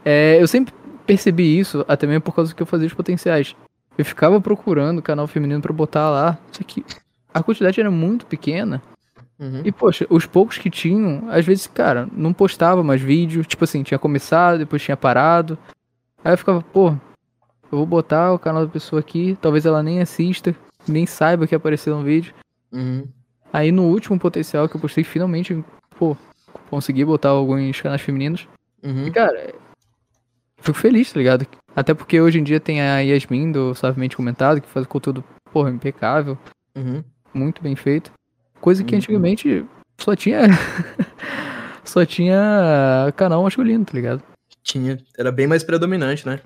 É, eu sempre percebi isso, até mesmo por causa do que eu fazia os potenciais. Eu ficava procurando canal feminino pra botar lá, só que a quantidade era muito pequena. Uhum. E, poxa, os poucos que tinham, às vezes, cara, não postava mais vídeo. Tipo assim, tinha começado, depois tinha parado. Aí eu ficava, pô, eu vou botar o canal da pessoa aqui, talvez ela nem assista, nem saiba que apareceu no vídeo. Uhum. Aí no último potencial que eu postei, finalmente, pô, consegui botar alguns canais femininos. Uhum. E, cara, fico feliz, tá ligado? Até porque hoje em dia tem a Yasmin do Suavemente Comentado, que faz conteúdo, porra, impecável, Uhum. muito bem feito. Coisa que Uhum. antigamente só tinha. só tinha canal masculino, tá ligado? Tinha. Era bem mais predominante, né?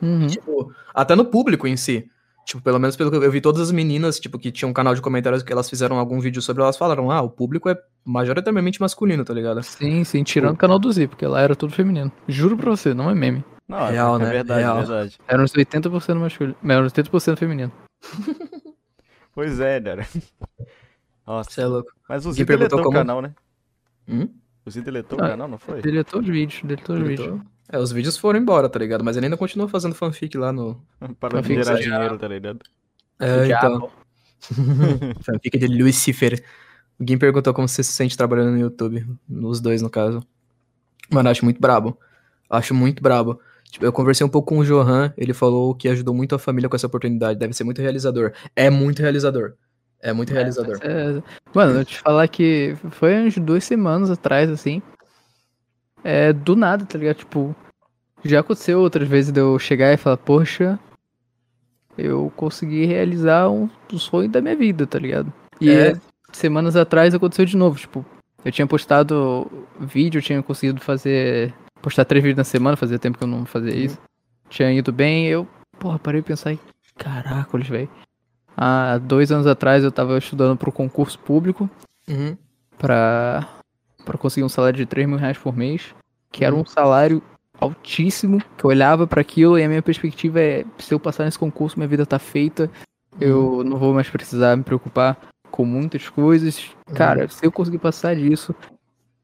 Uhum. Tipo, até no público em si. Tipo, pelo menos pelo que eu vi todas as meninas, tipo, que tinham um canal de comentários que elas fizeram algum vídeo sobre, elas falaram, ah, o público é majoritariamente masculino, tá ligado? Sim, sim, tirando o canal do Z, porque lá era tudo feminino. Juro pra você, não é meme. Não, é- Real, é né? verdade, Real. é verdade. Era uns 80% masculino. Era uns 80% feminino. Pois é, cara. Nossa, Você é louco. mas o Zi deletou o como- canal, né? Hum? O Zi deletou Ah, o canal, não foi? Deletou os vídeos, deletou os vídeos. É, os vídeos foram embora, tá ligado? Mas ele ainda continua fazendo fanfic lá no. Para Fanfic gerar dinheiro, tá ligado? É, então. fanfic de Lucifer. Alguém perguntou como você se sente trabalhando no YouTube. Nos dois, no caso. Mano, acho muito brabo. Acho muito brabo. Tipo, eu conversei um pouco com o Johan, ele falou que ajudou muito a família com essa oportunidade. Deve ser muito realizador. É muito realizador. É muito realizador. É, mano, eu te falar que foi uns duas semanas atrás, assim. É, do nada, tá ligado? Tipo, já aconteceu outras vezes de eu chegar e falar, poxa, eu consegui realizar um, um sonho da minha vida, tá ligado? E É. semanas atrás aconteceu de novo, tipo, eu tinha postado vídeo, tinha conseguido fazer. postar três vídeos na semana, fazia tempo que eu não fazia isso. Tinha ido bem, eu, porra, parei de pensar e. Caracoles, velho. Há dois anos atrás eu tava estudando pro concurso público Uhum. pra, pra conseguir um salário de 3 mil reais por mês, que era Uhum. um salário altíssimo, que eu olhava pra aquilo e a minha perspectiva é, se eu passar nesse concurso, minha vida tá feita, eu não vou mais precisar me preocupar com muitas coisas. Cara, se eu conseguir passar disso,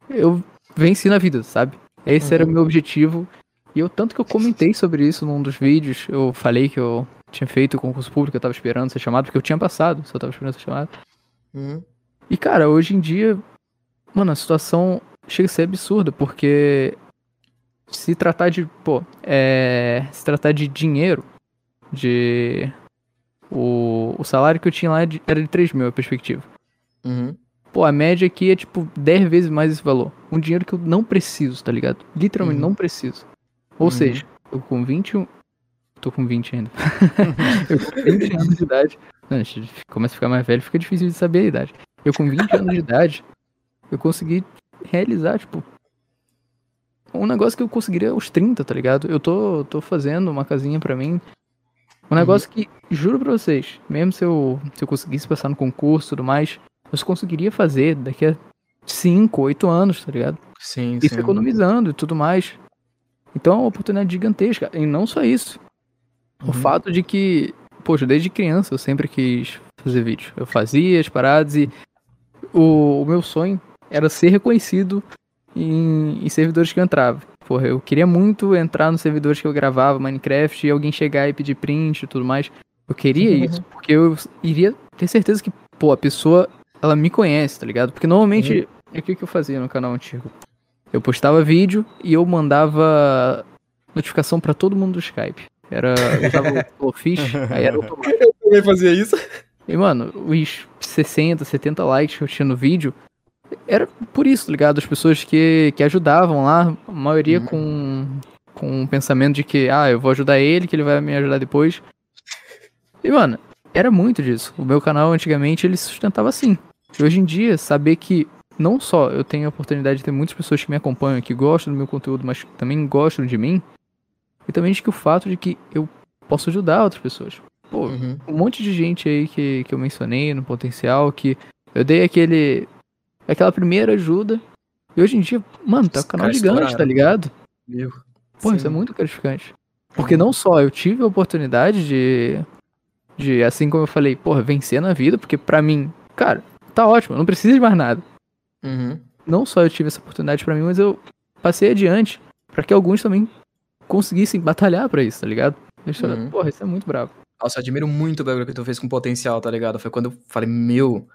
eu venci na vida, sabe? Esse era o meu objetivo. E eu, tanto que eu comentei sobre isso num dos vídeos, eu falei que eu tinha feito o concurso público, eu tava esperando ser chamado, porque eu tinha passado, só tava esperando ser chamado. Uhum. E, cara, hoje em dia, mano, a situação chega a ser absurda, porque se tratar de, pô, é, se tratar de dinheiro, de. O, o salário que eu tinha lá é era de 3 mil, a perspectiva. Uhum. Pô, a média aqui é tipo 10 vezes mais esse valor. Um dinheiro que eu não preciso, tá ligado? Literalmente Uhum. não preciso. Ou Uhum. seja, eu com 21. Tô com 20 ainda. eu com 20 anos de idade. Não, começa a ficar mais velho, fica difícil de saber a idade. Eu com 20 anos de idade, eu consegui realizar, tipo. Um negócio que eu conseguiria aos 30, tá ligado? Eu tô, tô fazendo uma casinha pra mim. Um negócio que, juro pra vocês, mesmo se eu, se eu conseguisse passar no concurso e tudo mais, eu só conseguiria fazer daqui a 5, 8 anos, tá ligado? Sim, Isso sim. economizando e tudo mais. Então é uma oportunidade gigantesca. E não só isso. O Uhum. fato de que, poxa, desde criança eu sempre quis fazer vídeo. Eu fazia as paradas e o, o meu sonho era ser reconhecido em, em servidores que eu entrava. Porra, eu queria muito entrar nos servidores que eu gravava Minecraft e alguém chegar e pedir print e tudo mais. Eu queria isso, porque eu iria ter certeza que, pô, a pessoa, ela me conhece, tá ligado? Porque normalmente, o que, que eu fazia no canal antigo? Eu postava vídeo e eu mandava notificação pra todo mundo do Skype. Era, eu usava o Flowfish, aí era automático. Eu também fazia isso. E, mano, os 60, 70 likes que eu tinha no vídeo, era por isso, tá ligado? As pessoas que, que ajudavam lá, a maioria Uhum. com, com o pensamento de que, ah, eu vou ajudar ele, que ele vai me ajudar depois. E, mano, era muito disso. O meu canal, antigamente, ele se sustentava assim. E hoje em dia, saber que não só eu tenho a oportunidade de ter muitas pessoas que me acompanham, que gostam do meu conteúdo, mas também gostam de mim, e também de que o fato de que eu posso ajudar outras pessoas. Pô, Uhum. um monte de gente aí que, que eu mencionei no potencial, que eu dei aquele. Aquela primeira ajuda. E hoje em dia, mano, tá o canal gigante, estouraram. tá ligado? Meu. Pô, isso é Sim. muito gratificante. Porque não só eu tive a oportunidade de. de, assim como eu falei, porra, vencer na vida, porque pra mim, cara, tá ótimo, não preciso de mais nada. Uhum. Não só eu tive essa oportunidade pra mim, mas eu passei adiante pra que alguns também conseguissem batalhar pra isso, tá ligado? Deixa eu Uhum. Porra, isso é muito bravo. Nossa, eu admiro muito o bagulho que tu fez com potencial, tá ligado? Foi quando eu falei, meu,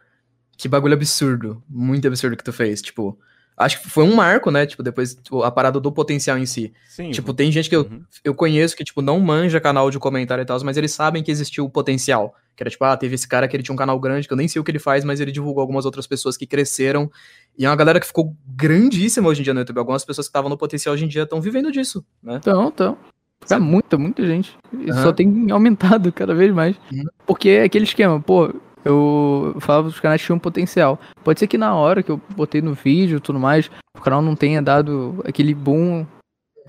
que bagulho absurdo. Muito absurdo que tu fez. Tipo, acho que foi um marco, né? Tipo, depois tipo, a parada do potencial em si. Sim. Tipo, tem gente que eu, Uhum. eu conheço que, tipo, não manja canal de comentário e tal, mas eles sabem que existiu o potencial. Que era tipo, ah, teve esse cara que ele tinha um canal grande, que eu nem sei o que ele faz, mas ele divulgou algumas outras pessoas que cresceram. E é uma galera que ficou grandíssima hoje em dia no YouTube. Algumas pessoas que estavam no potencial hoje em dia estão vivendo disso, né? Então, então. Sabe? muita, muita gente. E Aham. só tem aumentado cada vez mais. Uhum. Porque é aquele esquema, pô, eu falava que os canais tinham potencial. Pode ser que na hora que eu botei no vídeo e tudo mais, o canal não tenha dado aquele boom.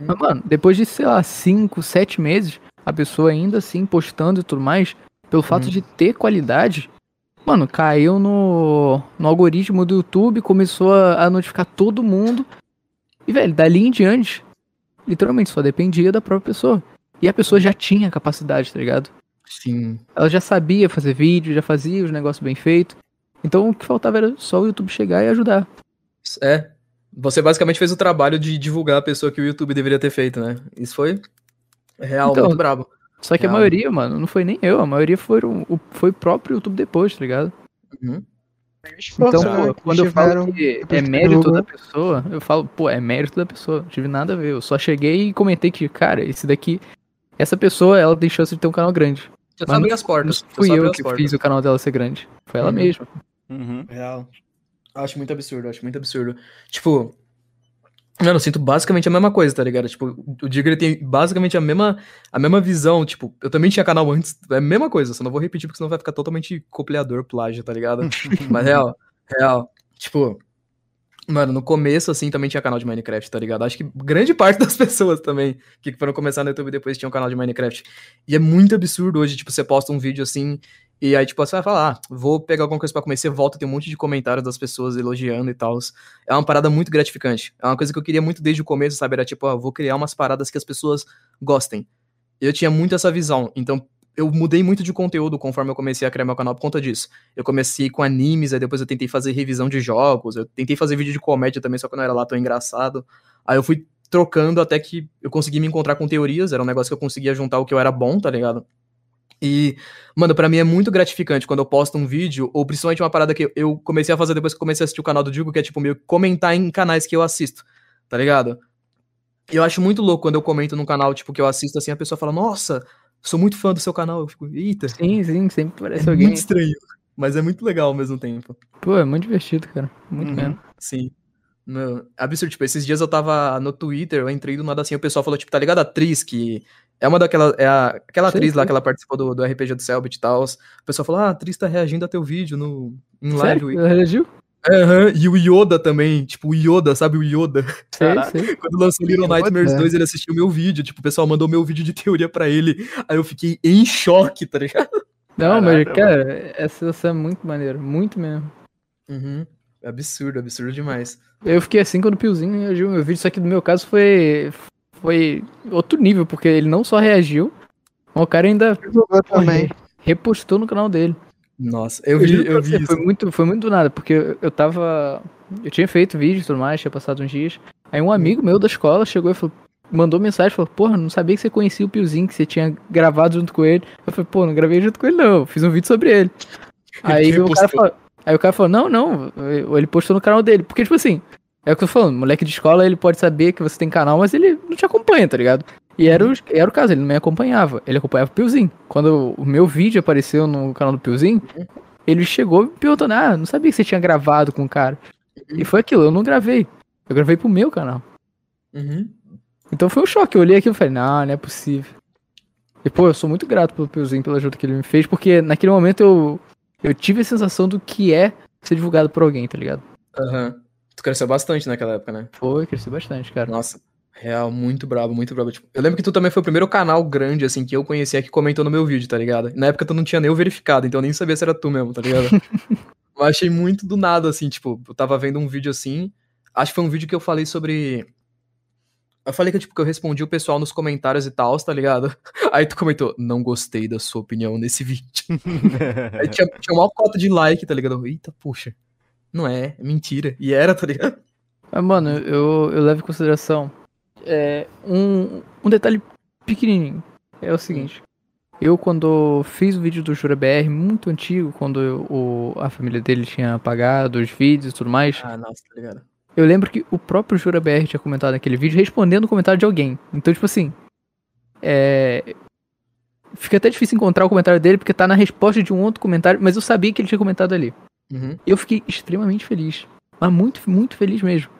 Mas, mano, depois de, sei lá, 5, 7 meses, a pessoa ainda assim postando e tudo mais, pelo fato Uhum. de ter qualidade, mano, caiu no, no algoritmo do YouTube, começou a, a notificar todo mundo. E, velho, dali em diante, literalmente só dependia da própria pessoa. E a pessoa já tinha capacidade, tá ligado? Sim. Ela já sabia fazer vídeo, já fazia os negócios bem feitos. Então o que faltava era só o YouTube chegar e ajudar. É. Você basicamente fez o trabalho de divulgar a pessoa que o YouTube deveria ter feito, né? Isso foi real, Então, muito brabo. Só que a Real. maioria, mano, não foi nem eu, a maioria foram, o, foi o próprio YouTube depois, tá ligado? Uhum. Então, né, pô, quando eu falo que é mérito da pessoa, eu falo, pô, é mérito da pessoa. Não tive nada a ver. Eu só cheguei e comentei que, cara, esse daqui, essa pessoa, ela tem chance de ter um canal grande. Eu Mas as portas. Não fui eu as que portas. fiz o canal dela ser grande. Foi ela Uhum. mesma. Uhum. Real. Acho muito absurdo, acho muito absurdo. Tipo, mano, eu sinto basicamente a mesma coisa, tá ligado? Tipo, o Digger tem basicamente a mesma, a mesma visão. Tipo, eu também tinha canal antes, é a mesma coisa, só não vou repetir porque senão vai ficar totalmente copiador, plágio, tá ligado? Mas real, real. Tipo, Mano, no começo, assim, também tinha canal de Minecraft, tá ligado? Acho que grande parte das pessoas também que foram começar no YouTube depois tinham um canal de Minecraft. E é muito absurdo hoje, tipo, você posta um vídeo assim, e aí, tipo, você vai falar, ah, vou pegar alguma coisa pra comer, você volta, tem um monte de comentários das pessoas elogiando e tal. É uma parada muito gratificante. É uma coisa que eu queria muito desde o começo, sabe? Era tipo, ah, vou criar umas paradas que as pessoas gostem. Eu tinha muito essa visão. Então, eu mudei muito de conteúdo conforme eu comecei a criar meu canal por conta disso. Eu comecei com animes, aí depois eu tentei fazer revisão de jogos, eu tentei fazer vídeo de comédia também, só que não era lá tão engraçado. Aí eu fui trocando até que eu consegui me encontrar com teorias, era um negócio que eu conseguia juntar o que eu era bom, tá ligado? E, mano, pra mim é muito gratificante quando eu posto um vídeo, ou principalmente uma parada que eu comecei a fazer depois que comecei a assistir o canal do Digo, que é tipo meio comentar em canais que eu assisto, tá ligado? Eu acho muito louco quando eu comento num canal, tipo, que eu assisto assim, a pessoa fala, nossa, sou muito fã do seu canal. Eu fico, eita. Sim, sim, sempre parece é alguém. muito estranho. Mas é muito legal ao mesmo tempo. Pô, é muito divertido, cara. Muito Uhum. mesmo. Sim. Meu, absurdo. Tipo, esses dias eu tava no Twitter, eu entrei do nada assim, o pessoal falou, tipo, tá ligado? A atriz que. É uma daquelas. É a, aquela Sei, atriz lá sei. que ela participou do, do RPG do Selbit e tal. O pessoal falou, ah, a atriz tá reagindo a teu vídeo no, em live. Sério? Ela reagiu? Aham, E o Yoda também, tipo, o Yoda, sabe o Yoda? Sei, Caraca. sei. Quando lançou Little. Nightmares 2, ele assistiu meu vídeo. Tipo, o pessoal mandou meu vídeo de teoria pra ele. Aí eu fiquei em choque, tá ligado? Não, mas, Caraca, cara, essa situação é muito maneira. Muito mesmo. Uhum. Absurdo, absurdo demais. Eu fiquei assim quando o Piozinho reagiu ao meu vídeo, só que no meu caso foi. Foi outro nível, porque ele não só reagiu, mas o cara ainda também. repostou no canal dele. Nossa, eu vi, eu você, vi Foi isso. muito, foi muito do nada, porque eu, eu tava. Eu tinha feito vídeo e tudo mais, tinha passado uns dias. Aí um amigo meu da escola chegou e falou. Mandou mensagem, falou, porra, não sabia que você conhecia o Piozinho, que você tinha gravado junto com ele. Eu falei, pô, não gravei junto com ele, não, eu fiz um vídeo sobre ele. Aí o, cara falou, aí o cara falou, não, não, ele postou no canal dele. Porque, tipo assim, é o que eu tô falando, moleque de escola, ele pode saber que você tem canal, mas ele não te acompanha, tá ligado? E era o, era o caso, ele não me acompanhava, ele acompanhava o Piozinho. Quando o meu vídeo apareceu no canal do Piozinho, ele chegou me perguntando, ah, não sabia que você tinha gravado com o cara. E foi aquilo, eu não gravei. Eu gravei pro meu canal. Uhum. Então foi um choque, eu olhei aquilo e falei, não, não é possível. E pô, eu sou muito grato pelo Piozinho, pela ajuda que ele me fez, porque naquele momento eu, eu tive a sensação do que é ser divulgado por alguém, tá ligado? Aham. Tu cresceu bastante naquela época, né? Foi, cresci bastante, cara. Nossa, real, muito brabo, muito brabo. Tipo, eu lembro que tu também foi o primeiro canal grande, assim, que eu conhecia que comentou no meu vídeo, tá ligado? Na época tu não tinha nem o verificado, então eu nem sabia se era tu mesmo, tá ligado? eu achei muito do nada, assim, tipo, eu tava vendo um vídeo assim, acho que foi um vídeo que eu falei sobre... Eu falei que, tipo, que eu respondi o pessoal nos comentários e tal, tá ligado? Aí tu comentou, não gostei da sua opinião nesse vídeo. Aí tinha, tinha uma cota de like, tá ligado? Eita, puxa. Não é, é mentira. E era, tá ligado? Mas, mano, eu, eu levo em consideração é, um, um detalhe pequenininho. É o seguinte. Eu, quando fiz o vídeo do Jura BR, muito antigo, quando eu- o, a família dele tinha apagado os vídeos e tudo mais, Ah, nossa, tá ligado? eu lembro que o próprio Jura BR tinha comentado naquele vídeo respondendo o comentário de alguém. Então, tipo assim, é... Fica até difícil encontrar o comentário dele, porque tá na resposta de um outro comentário, mas eu sabia que ele tinha comentado ali. Uhum. Eu fiquei extremamente feliz. Mas muito, muito feliz mesmo.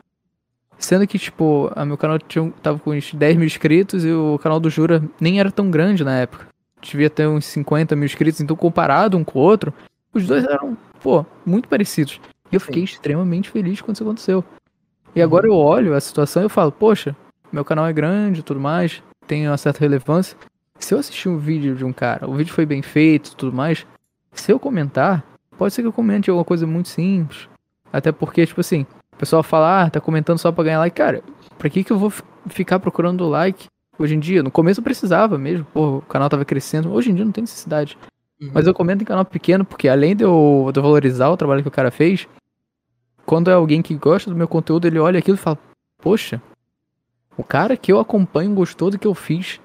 Sendo que, tipo, a meu canal tinha, tava com uns 10 mil inscritos e o canal do Jura nem era tão grande na época. Devia ter uns 50 mil inscritos, então comparado um com o outro, os dois eram, pô, muito parecidos. E eu fiquei extremamente feliz quando isso aconteceu. E agora eu olho a situação e eu falo, poxa, meu canal é grande e tudo mais, tem uma certa relevância. Se eu assistir um vídeo de um cara, o vídeo foi bem feito tudo mais, se eu comentar, pode ser que eu comente alguma coisa muito simples. Até porque, tipo assim, o pessoal fala, ah, tá comentando só pra ganhar like. Cara, pra que que eu vou fi- ficar procurando like hoje em dia? No começo eu precisava mesmo, pô, o canal tava crescendo. Hoje em dia não tem necessidade. Uhum. Mas eu comento em canal pequeno porque além de eu, de eu valorizar o trabalho que o cara fez, quando é alguém que gosta do meu conteúdo, ele olha aquilo e fala, poxa, o cara que eu acompanho gostou do que eu fiz.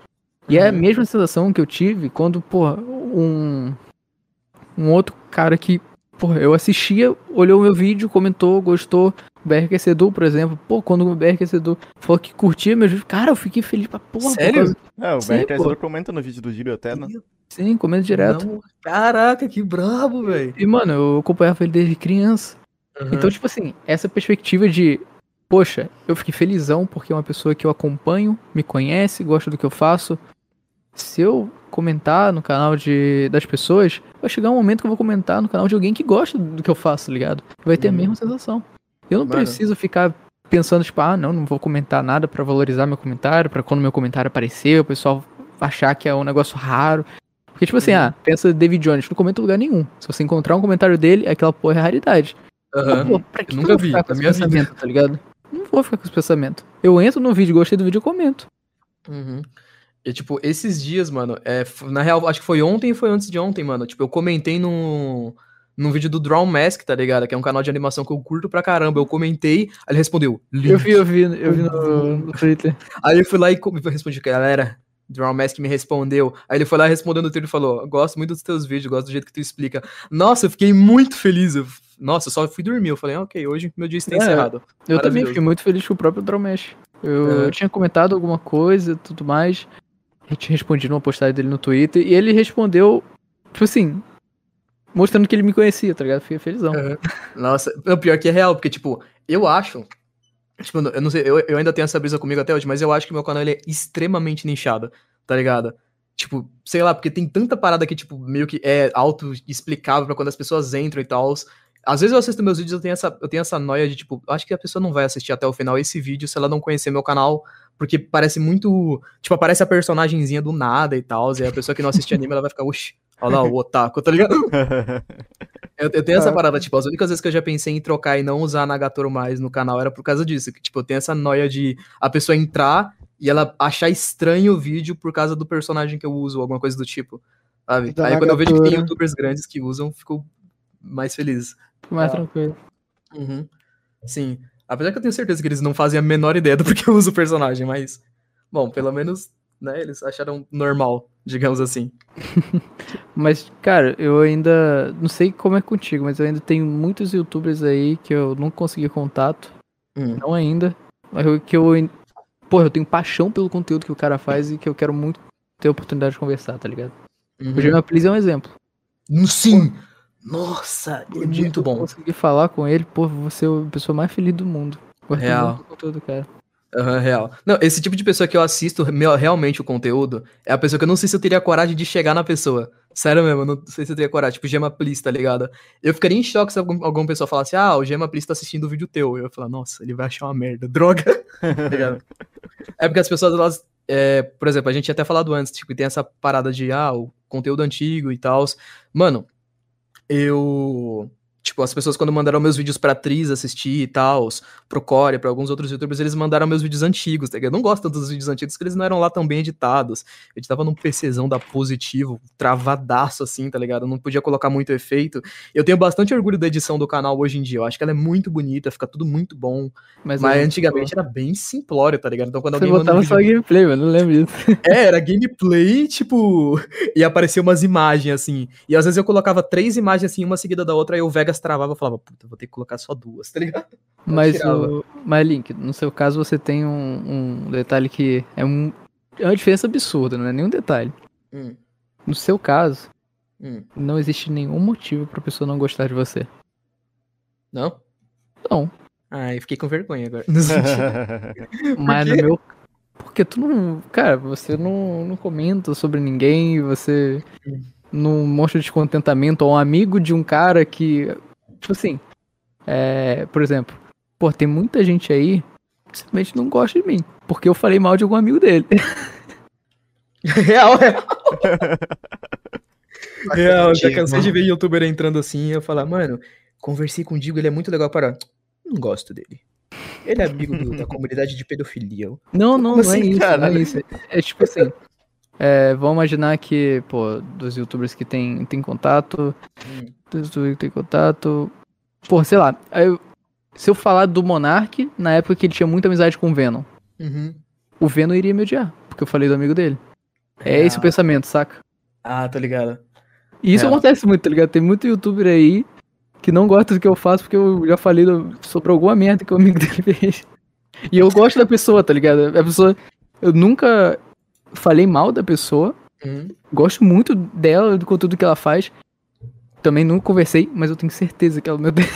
E é a Uhum. mesma sensação que eu tive quando, porra, um, um outro cara que, porra, eu assistia, olhou o meu vídeo, comentou, gostou. O BR Edu, por exemplo, pô, quando o BR Edu falou que curtia meus vídeos, cara, eu fiquei feliz pra porra. por Sério? causa- É, o Sim, pô. comenta no vídeo do Giro até, né? Sim, comendo direto. Não, Caraca, que brabo, velho. E, mano, eu acompanhava ele desde criança. Uhum. Então, tipo assim, essa perspectiva de, poxa, eu fiquei felizão porque é uma pessoa que eu acompanho, me conhece, gosta do que eu faço. Se eu comentar no canal de, das pessoas, vai chegar um momento que eu vou comentar no canal de alguém que gosta do que eu faço, tá ligado? Vai ter a Uhum. mesma sensação. Eu não Mano. preciso ficar pensando, tipo, ah, não, não vou comentar nada pra valorizar meu comentário, pra quando meu comentário aparecer, o pessoal achar que é um negócio raro. Porque, tipo assim, Uhum. ah, pensa David Jones, não comenta em lugar nenhum. Se você encontrar um comentário dele, aquela porra é raridade. Pô, que nunca vi, na esse minha vida. pensamento, tá ligado? Não vou ficar com esse pensamento. Eu entro no vídeo, gostei do vídeo, eu comento. Uhum. E, tipo, esses dias, mano, é, na real, acho que foi ontem e foi antes de ontem, mano. Tipo, eu comentei num, num vídeo do Draw Mask, tá ligado? Que é um canal de animação que eu curto pra caramba. Eu comentei, aí ele respondeu, Eu vi, eu vi, eu vi no, no Twitter. Aí eu fui lá e eu respondi, galera, Draw Mask me respondeu. Aí ele foi lá respondeu no Twitter e falou, gosto muito dos teus vídeos, gosto do jeito que tu explica. Nossa, eu fiquei muito feliz. eu- nossa, eu só fui dormir. Eu falei, ah, ok, hoje meu dia está É, encerrado. Eu também fiquei muito feliz com o próprio Dromesh. Eu, É. eu tinha comentado alguma coisa e tudo mais. Eu tinha respondido uma postagem dele no Twitter. E ele respondeu, tipo assim, mostrando que ele me conhecia, tá ligado? Fiquei felizão. Nossa, o pior que é real, porque, tipo, eu acho. Tipo, eu não sei, eu, eu ainda tenho essa brisa comigo até hoje, mas eu acho que meu canal ele é extremamente nichado, tá ligado? Tipo, sei lá, porque tem tanta parada que, tipo, meio que é auto-explicável pra quando as pessoas entram e tal. Às vezes eu assisto meus vídeos, eu tenho essa, eu tenho essa noia de, tipo, acho que a pessoa não vai assistir até o final esse vídeo se ela não conhecer meu canal, porque parece muito. Tipo, aparece a personagemzinha do nada e tal, e a pessoa que não assiste anime, ela vai ficar, oxi, olha lá o otaku, tá ligado? Eu, eu tenho essa Ah. parada, tipo, as únicas vezes que eu já pensei em trocar e não usar Nagatoro mais no canal era por causa disso. Que, tipo, eu tenho essa noia de a pessoa entrar e ela achar estranho o vídeo por causa do personagem que eu uso, alguma coisa do tipo. Sabe? Da Aí quando eu vejo que tem youtubers grandes que usam, fico mais feliz. Fico mais Ah. tranquilo. Uhum. Sim. Apesar que eu tenho certeza que eles não fazem a menor ideia do porquê eu uso o personagem, mas. Bom, pelo menos, né, eles acharam normal, digamos assim. Mas, cara, eu ainda. Não sei como é contigo, mas eu ainda tenho muitos youtubers aí que eu não consegui contato. Hum. Não ainda. Mas eu, que eu. Porra, eu tenho paixão pelo conteúdo que o cara faz e que eu quero muito ter a oportunidade de conversar, tá ligado? Uhum. O Please é um exemplo. Sim! Nossa, é O dia muito que eu bom. conseguir falar com ele, pô, vou ser a pessoa mais feliz do mundo. Real. muito do conteúdo, cara. Aham, real. Não, esse tipo de pessoa que eu assisto meu- realmente o conteúdo é a pessoa que eu não sei se eu teria coragem de chegar na pessoa. Sério mesmo, eu não sei se eu teria coragem. Tipo, Gema Please, tá ligado? Eu ficaria em choque se algum, alguma pessoa falasse, ah, o Gema Please tá assistindo o vídeo teu. Eu ia falar, nossa, ele vai achar uma merda. Droga. tá? É porque as pessoas, elas. é, por exemplo, a gente tinha até falado antes, tipo, tem essa parada de, ah, o conteúdo antigo e tal. Mano, eu. Tipo, as pessoas quando mandaram meus vídeos pra atriz assistir e tal, pro Core, pra alguns outros youtubers, eles mandaram meus vídeos antigos, tá ligado? Eu não gosto tanto dos vídeos antigos, porque eles não eram lá tão bem editados. Eu tava num PCzão da positivo, travadaço assim, tá ligado? Eu não podia colocar muito efeito. Eu tenho bastante orgulho da edição do canal hoje em dia. Eu acho que ela é muito bonita, fica tudo muito bom. Mas, Mas eu- antigamente era bem simplório, tá ligado? Então quando Você alguém manda um botava vídeo só gameplay, mano. Não lembro disso. é, era gameplay, tipo, e aparecia umas imagens assim. E às vezes eu colocava três imagens assim, uma seguida da outra, aí o Travava e falava, puta, vou ter que colocar só duas, tá ligado? Mas, o, mas, Link, no seu caso você tem um, um detalhe que é, um, é uma diferença absurda, não é nenhum detalhe. Hum, No seu caso, hum. não existe nenhum motivo pra pessoa não gostar de você. Não? Não. Ai, fiquei com vergonha agora. Mas no meu. Porque tu não. Cara, você não, não comenta sobre ninguém, você não mostra descontentamento a um amigo de um cara que. Tipo assim. É, por exemplo, pô, tem muita gente aí que simplesmente não gosta de mim. Porque eu falei mal de algum amigo dele. real, real. real, eu já cansei de ver youtuber entrando assim e eu falar, mano, conversei com o Digo, ele é muito legal para. Não gosto dele. Ele é amigo do- da comunidade de pedofilia. Não, não, não é assim, isso, cara? não é isso. É tipo assim. É, vamos imaginar que, pô, dos youtubers que tem, tem contato. Hum. Dos youtubers que tem contato. Pô, sei lá. eu- se eu falar do Monark, na época que ele tinha muita amizade com o Venom, Uhum. o Venom iria me odiar, porque eu falei do amigo dele. É esse o pensamento, saca? Ah, tô ligado. E isso É. acontece muito, tá ligado? Tem muito youtuber aí que não gosta do que eu faço porque eu já falei sobre alguma merda que o amigo dele fez. E eu gosto da pessoa, tá ligado? A pessoa. Eu nunca falei mal da pessoa. Hum. Gosto muito dela, do conteúdo que ela faz. Também nunca conversei, mas eu tenho certeza que ela me odeia.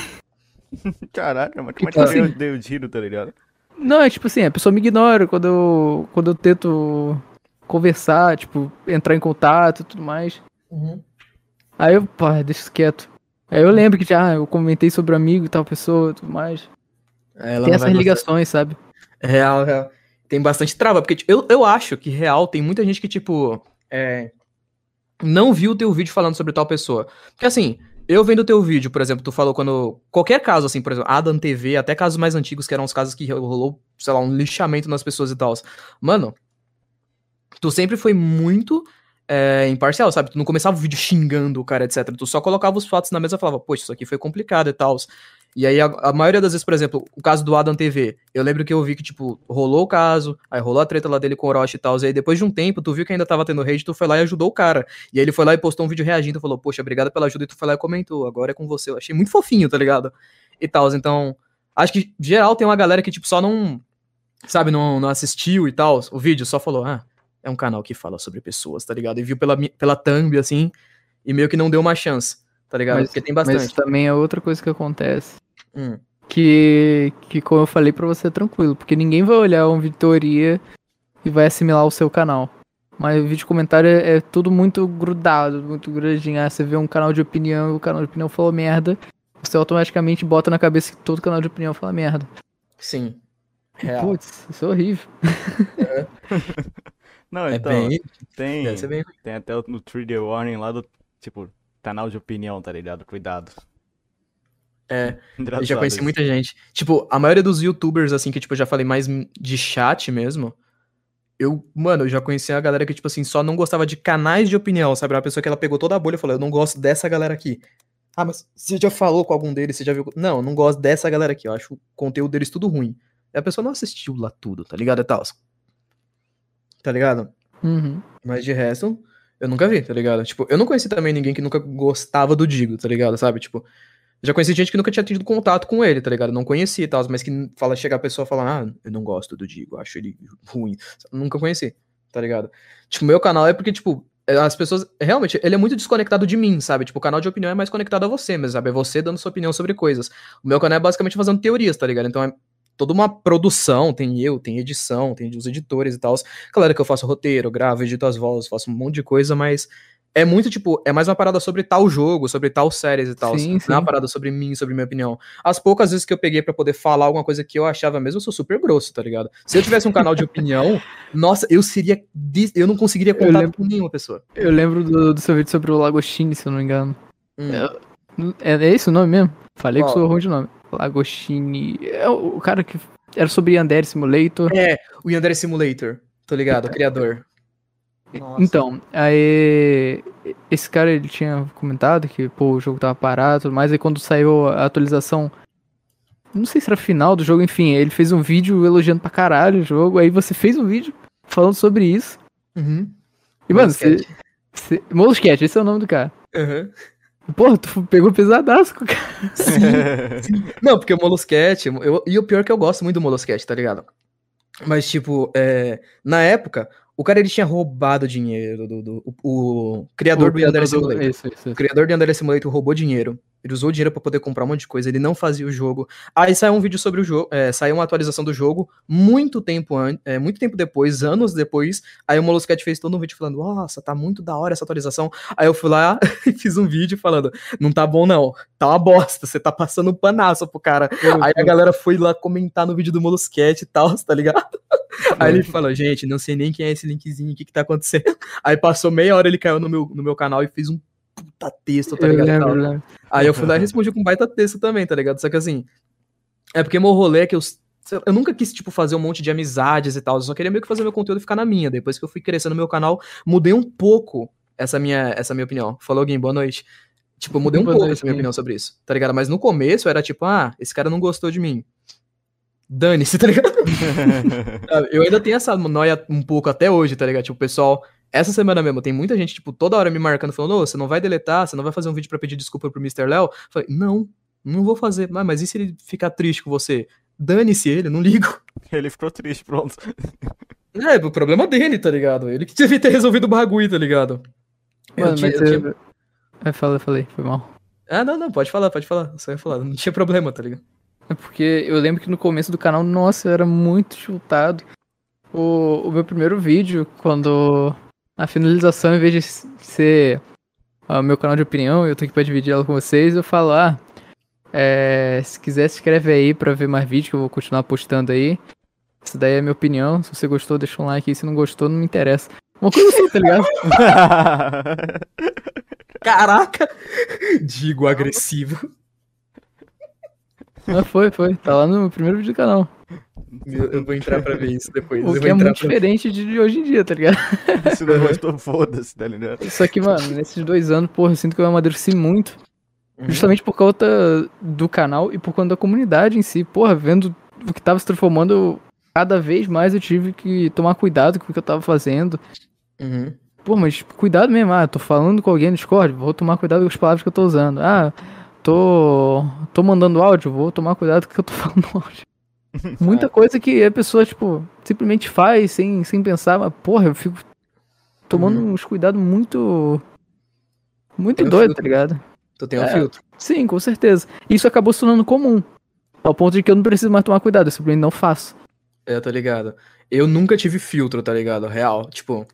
Caralho, mas como é Tipo que eu assim. dei o giro, tá ligado? Não, é tipo assim, a pessoa me ignora quando eu, quando eu tento conversar, tipo, entrar em contato e tudo mais. Uhum. Aí eu, pá, deixa isso quieto. Aí eu lembro que já, eu comentei sobre o amigo e tal pessoa e tudo mais. Ela Tem não essas vai gostar. ligações, sabe? Real, real. Tem bastante trava, porque tipo, eu, eu acho que real tem muita gente que, tipo, é, não viu o teu vídeo falando sobre tal pessoa. Porque assim, eu vendo o teu vídeo, por exemplo, tu falou quando. Qualquer caso, assim, por exemplo, Adam TV, até casos mais antigos, que eram os casos que rolou, sei lá, um lixamento nas pessoas e tal. Mano, tu sempre foi muito é, imparcial, sabe? Tu não começava o vídeo xingando o cara, etc. Tu só colocava os fatos na mesa e falava, poxa, isso aqui foi complicado e tal. E aí, a, a maioria das vezes, por exemplo, o caso do Adam TV, eu lembro que eu vi que, tipo, rolou o caso, aí rolou a treta lá dele com o Orochi e tal, e aí depois de um tempo, tu viu que ainda tava tendo rage, tu foi lá e ajudou o cara. E aí ele foi lá e postou um vídeo reagindo, falou, poxa, obrigado pela ajuda, e tu foi lá e comentou, agora é com você. Eu achei muito fofinho, tá ligado? E tal, então, acho que, geral, tem uma galera que, tipo, só não, sabe, não, não assistiu e tal, o vídeo, só falou, ah, é um canal que fala sobre pessoas, tá ligado? E viu pela, pela thumb, assim, e meio que não deu uma chance, tá ligado? Mas- Porque tem Mas bastante. também é outra coisa que acontece. Hum. Que, que como eu falei pra você, é tranquilo. Porque ninguém vai olhar um vídeo de teoria e vai assimilar o seu canal. Mas o vídeo de comentário é, é tudo muito grudado, muito grudadinho. Ah, você vê um canal de opinião e o canal de opinião falou merda. Você automaticamente bota na cabeça que todo canal de opinião fala merda. Sim. Real. Putz, isso é horrível. Não, É então, bem. tem, bem tem até o- no 3D Warning lá do, tipo, canal de opinião, tá ligado? Cuidado. É, eu Engraçado já conheci isso. muita gente. Tipo, a maioria dos youtubers, assim, que tipo, eu já falei mais de chat mesmo. Eu, mano, eu já conheci a galera que, tipo assim, só não gostava de canais de opinião, sabe? Uma pessoa que ela pegou toda a bolha e falou, eu não gosto dessa galera aqui. Ah, mas você já falou com algum deles, você já viu. Não, eu não gosto dessa galera aqui, eu acho o conteúdo deles tudo ruim. E a pessoa não assistiu lá tudo, tá ligado? E tal. Tá ligado? Uhum. Mas de resto, eu nunca vi, tá ligado? Tipo, eu não conheci também ninguém que nunca gostava do Digo, tá ligado? Sabe? Tipo, já conheci gente que nunca tinha tido contato com ele, tá ligado? Não conhecia e tal, mas que fala, chega a pessoa e fala, ah, eu não gosto do Digo, acho ele ruim. Nunca conheci, tá ligado? Tipo, meu canal é porque, tipo, as pessoas. Realmente, ele é muito desconectado de mim, sabe? Tipo, o canal de opinião é mais conectado a você, mas sabe? É você dando sua opinião sobre coisas. O meu canal é basicamente fazendo teorias, tá ligado? Então é toda uma produção, tem eu, tem edição, tem os editores e tal. Claro que eu faço roteiro, gravo, edito as vozes, faço um monte de coisa, mas é muito, tipo, é mais uma parada sobre tal jogo, sobre tal séries e tal. Sim, Não é sim. uma parada sobre mim, sobre minha opinião. As poucas vezes que eu peguei pra poder falar alguma coisa que eu achava mesmo, eu sou super grosso, tá ligado? Se eu tivesse um canal de opinião, nossa, eu seria. Eu não conseguiria contar lembro- com nenhuma pessoa. Eu lembro do, do seu vídeo sobre o Lagostini, se eu não me engano. Hum. É, é esse o nome mesmo? Falei que Qual? sou ruim de nome. Lagostini. É o, o cara que era sobre Yandere Simulator. É, o Yandere Simulator, tô ligado, o criador. Nossa. Então, aí. Esse cara ele tinha comentado que pô, o jogo tava parado e tudo mais. Aí quando saiu a atualização. Não sei se era final do jogo, enfim. Ele fez um vídeo elogiando pra caralho o jogo. Aí você fez um vídeo falando sobre isso. Uhum. E, mano, você. Molusquete. você- Molusquete, esse é o nome do cara. Uhum. Porra, tu pegou pesadaço com o cara. Não, porque o Molusquete, eu, e o pior é que eu gosto muito do Molusquete, tá ligado? Mas, tipo, é, na época, o cara ele tinha roubado dinheiro do, do- o, o criador do Yandere Simulator. Isso, isso, O isso. criador do Yandere Simulator roubou dinheiro. Ele usou o dinheiro pra poder comprar um monte de coisa, ele não fazia o jogo. Aí saiu um vídeo sobre o jogo, é, saiu uma atualização do jogo muito tempo antes, é, muito tempo depois, anos depois. Aí o Molusquete fez todo um vídeo falando: "Nossa, tá muito da hora essa atualização". Aí eu fui lá e fiz um vídeo falando: "Não tá bom não, tá uma bosta, você tá passando um panaço pro cara". Aí a galera foi lá comentar no vídeo do Molusquete e tal, tá ligado? Aí ele falou, gente, não sei nem quem é esse linkzinho, o que que tá acontecendo. Aí passou meia hora, ele caiu no meu, no meu canal e fez um puta texto, tá ligado? lembro, eu lembro. Aí eu fui lá e respondi com um baita texto também, tá ligado? Só que assim, é porque meu rolê é que eu, eu nunca quis, tipo, fazer um monte de amizades e tal, eu só queria meio que fazer meu conteúdo ficar na minha. Depois que eu fui crescendo no meu canal, mudei um pouco essa minha, essa minha opinião. Falou alguém, boa noite. Tipo, eu mudei um Boa pouco noite, essa minha opinião sobre isso, tá ligado? Mas no começo era tipo, ah, esse cara não gostou de mim. Dane-se, tá ligado? Eu ainda tenho essa noia um pouco até hoje, tá ligado? Tipo, o pessoal, essa semana mesmo, tem muita gente, tipo, toda hora me marcando, falando, ô, você não vai deletar, você não vai fazer um vídeo pra pedir desculpa pro Mr. Léo? Eu Falei, não, não vou fazer. Mas, mas e se ele ficar triste com você? Dane-se ele, não ligo. Ele ficou triste, pronto. É, o problema dele, tá ligado? Ele que devia ter resolvido o bagulho, tá ligado? Eu Mano, tinha- mas eu tinha- eu... É, fala, falei, foi mal. Ah, não, não, pode falar, pode falar. Só ia falar, não tinha problema, tá ligado? É porque eu lembro que no começo do canal, nossa, eu era muito chutado. O, o meu primeiro vídeo, quando a finalização, em vez de ser o meu canal de opinião, eu tô aqui pra dividir ela com vocês, eu falo, ah, É, se quiser, se inscreve aí pra ver mais vídeos que eu vou continuar postando aí. Essa daí é a minha opinião. Se você gostou, deixa um like aí. Se não gostou, não me interessa. Uma coisa assim, tá ligado? Caraca! Digo agressivo. Mas foi, foi. Tá lá no primeiro vídeo do canal. Eu vou entrar pra ver isso depois. O eu que é muito pra... diferente de de hoje em dia, tá ligado? Se não gostou, foda-se, tá ligado? Só que, mano, nesses dois anos, porra, eu sinto que eu amadureci muito. Uhum. Justamente por conta do canal e por conta da comunidade em si. Porra, vendo o que tava se transformando, eu- cada vez mais eu tive que tomar cuidado com o que eu tava fazendo. Uhum. Pô, mas cuidado mesmo. Ah, tô falando com alguém no Discord, vou tomar cuidado com as palavras que eu tô usando. Ah, tô, tô mandando áudio, vou tomar cuidado com o que eu tô falando áudio. Muita coisa que a pessoa, tipo, simplesmente faz sem, sem pensar, mas, porra, eu fico tomando Uhum. uns cuidados muito. Muito Tem um doido, tá filtro. ligado? Tu tem um É. filtro. Sim, com certeza. Isso acabou se tornando comum. Ao ponto de que eu não preciso mais tomar cuidado, eu simplesmente não faço. É, tá ligado? Eu nunca tive filtro, tá ligado? Real. Tipo,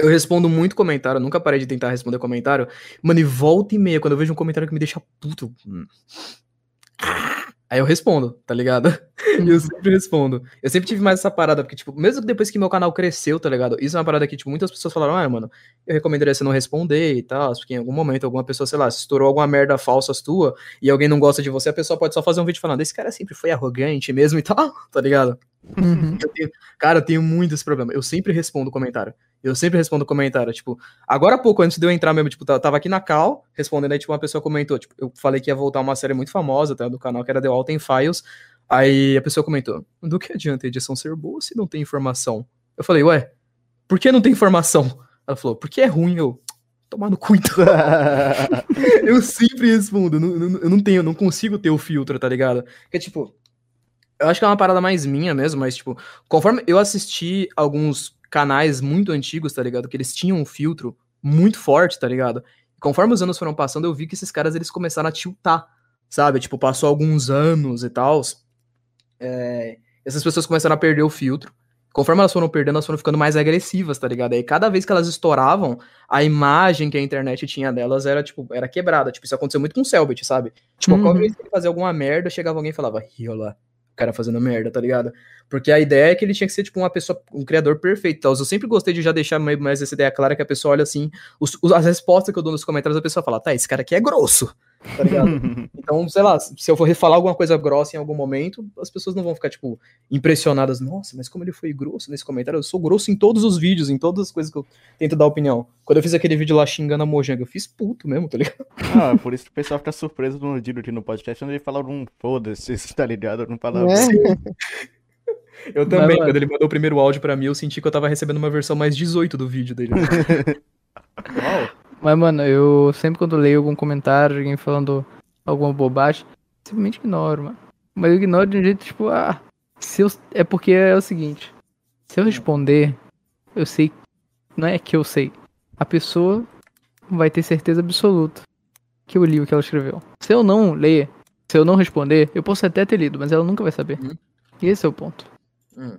eu respondo muito comentário, eu nunca parei de tentar responder comentário. Mano, e volta e meia, quando eu vejo um comentário que me deixa puto. hum, Aí eu respondo, tá ligado? Eu sempre respondo. Eu sempre tive mais essa parada, porque, tipo, mesmo depois que meu canal cresceu, tá ligado? Isso é uma parada que, tipo, muitas pessoas falaram, ah, mano, eu recomendaria você não responder e tal, porque em algum momento alguma pessoa, sei lá, se estourou alguma merda falsa tua e alguém não gosta de você, a pessoa pode só fazer um vídeo falando, esse cara sempre foi arrogante mesmo e tal, tá ligado? Uhum. Eu tenho- cara, eu tenho muito esse problema. Eu sempre respondo comentário. Eu sempre respondo comentário. Tipo, agora há pouco, antes de eu entrar mesmo, tipo, tava aqui na Cal, respondendo, aí, tipo, uma pessoa comentou. Tipo, eu falei que ia voltar uma série muito famosa, tá, do canal, que era The Alten Files. Aí a pessoa comentou: Do que adianta a edição ser boa se não tem informação? Eu falei, ué, por que não tem informação? Ela falou, porque é ruim, eu. Tomar no cu, então. eu sempre respondo. Eu não, eu não- eu não tenho, eu não consigo ter o filtro, tá ligado? Porque, tipo, eu acho que é uma parada mais minha mesmo, mas, tipo, conforme eu assisti alguns canais muito antigos, tá ligado? Que eles tinham um filtro muito forte, tá ligado? Conforme os anos foram passando, eu vi que esses caras eles começaram a tiltar, sabe? Tipo, passou alguns anos e tal. essas pessoas começaram a perder o filtro. Conforme elas foram perdendo, elas foram ficando mais agressivas, tá ligado? Aí cada vez que elas estouravam, a imagem que a internet tinha delas era, tipo, era quebrada. Tipo, isso aconteceu muito com o Selbit, sabe? Tipo, Uhum. qualquer vez que ele fazia alguma merda, chegava alguém e falava, o cara fazendo merda, tá ligado? Porque a ideia é que ele tinha que ser, tipo, uma pessoa, um criador perfeito. Eu sempre gostei de já deixar mais- essa ideia clara que a pessoa olha assim, os- as respostas que eu dou nos comentários, a pessoa fala, tá, esse cara aqui é grosso, tá ligado? Então, sei lá, se eu for falar alguma coisa grossa em algum momento, as pessoas não vão ficar, tipo, impressionadas. Nossa, mas como ele foi grosso nesse comentário? Eu sou grosso em todos os vídeos, em todas as coisas que eu tento dar opinião. Quando eu fiz aquele vídeo lá xingando a Mojang, eu fiz puto mesmo, tá ligado? Ah, por isso que o pessoal fica surpreso no Dino aqui no podcast, onde ele fala um foda-se, tá ligado? Não fala. É. Eu também, mano- quando ele mandou o primeiro áudio pra mim, eu senti que eu tava recebendo uma versão mais 18 do vídeo dele. Uau. Mas, mano, eu sempre quando leio algum comentário, alguém falando alguma bobagem, simplesmente ignoro, mano. Mas eu ignoro de um jeito, tipo, ah, se eu... é porque é o seguinte, se eu responder, eu sei, não é que eu sei, a pessoa vai ter certeza absoluta que eu li o que ela escreveu. Se eu não ler, se eu não responder, eu posso até ter lido, mas ela nunca vai saber. Uhum. E esse é o ponto. Hum.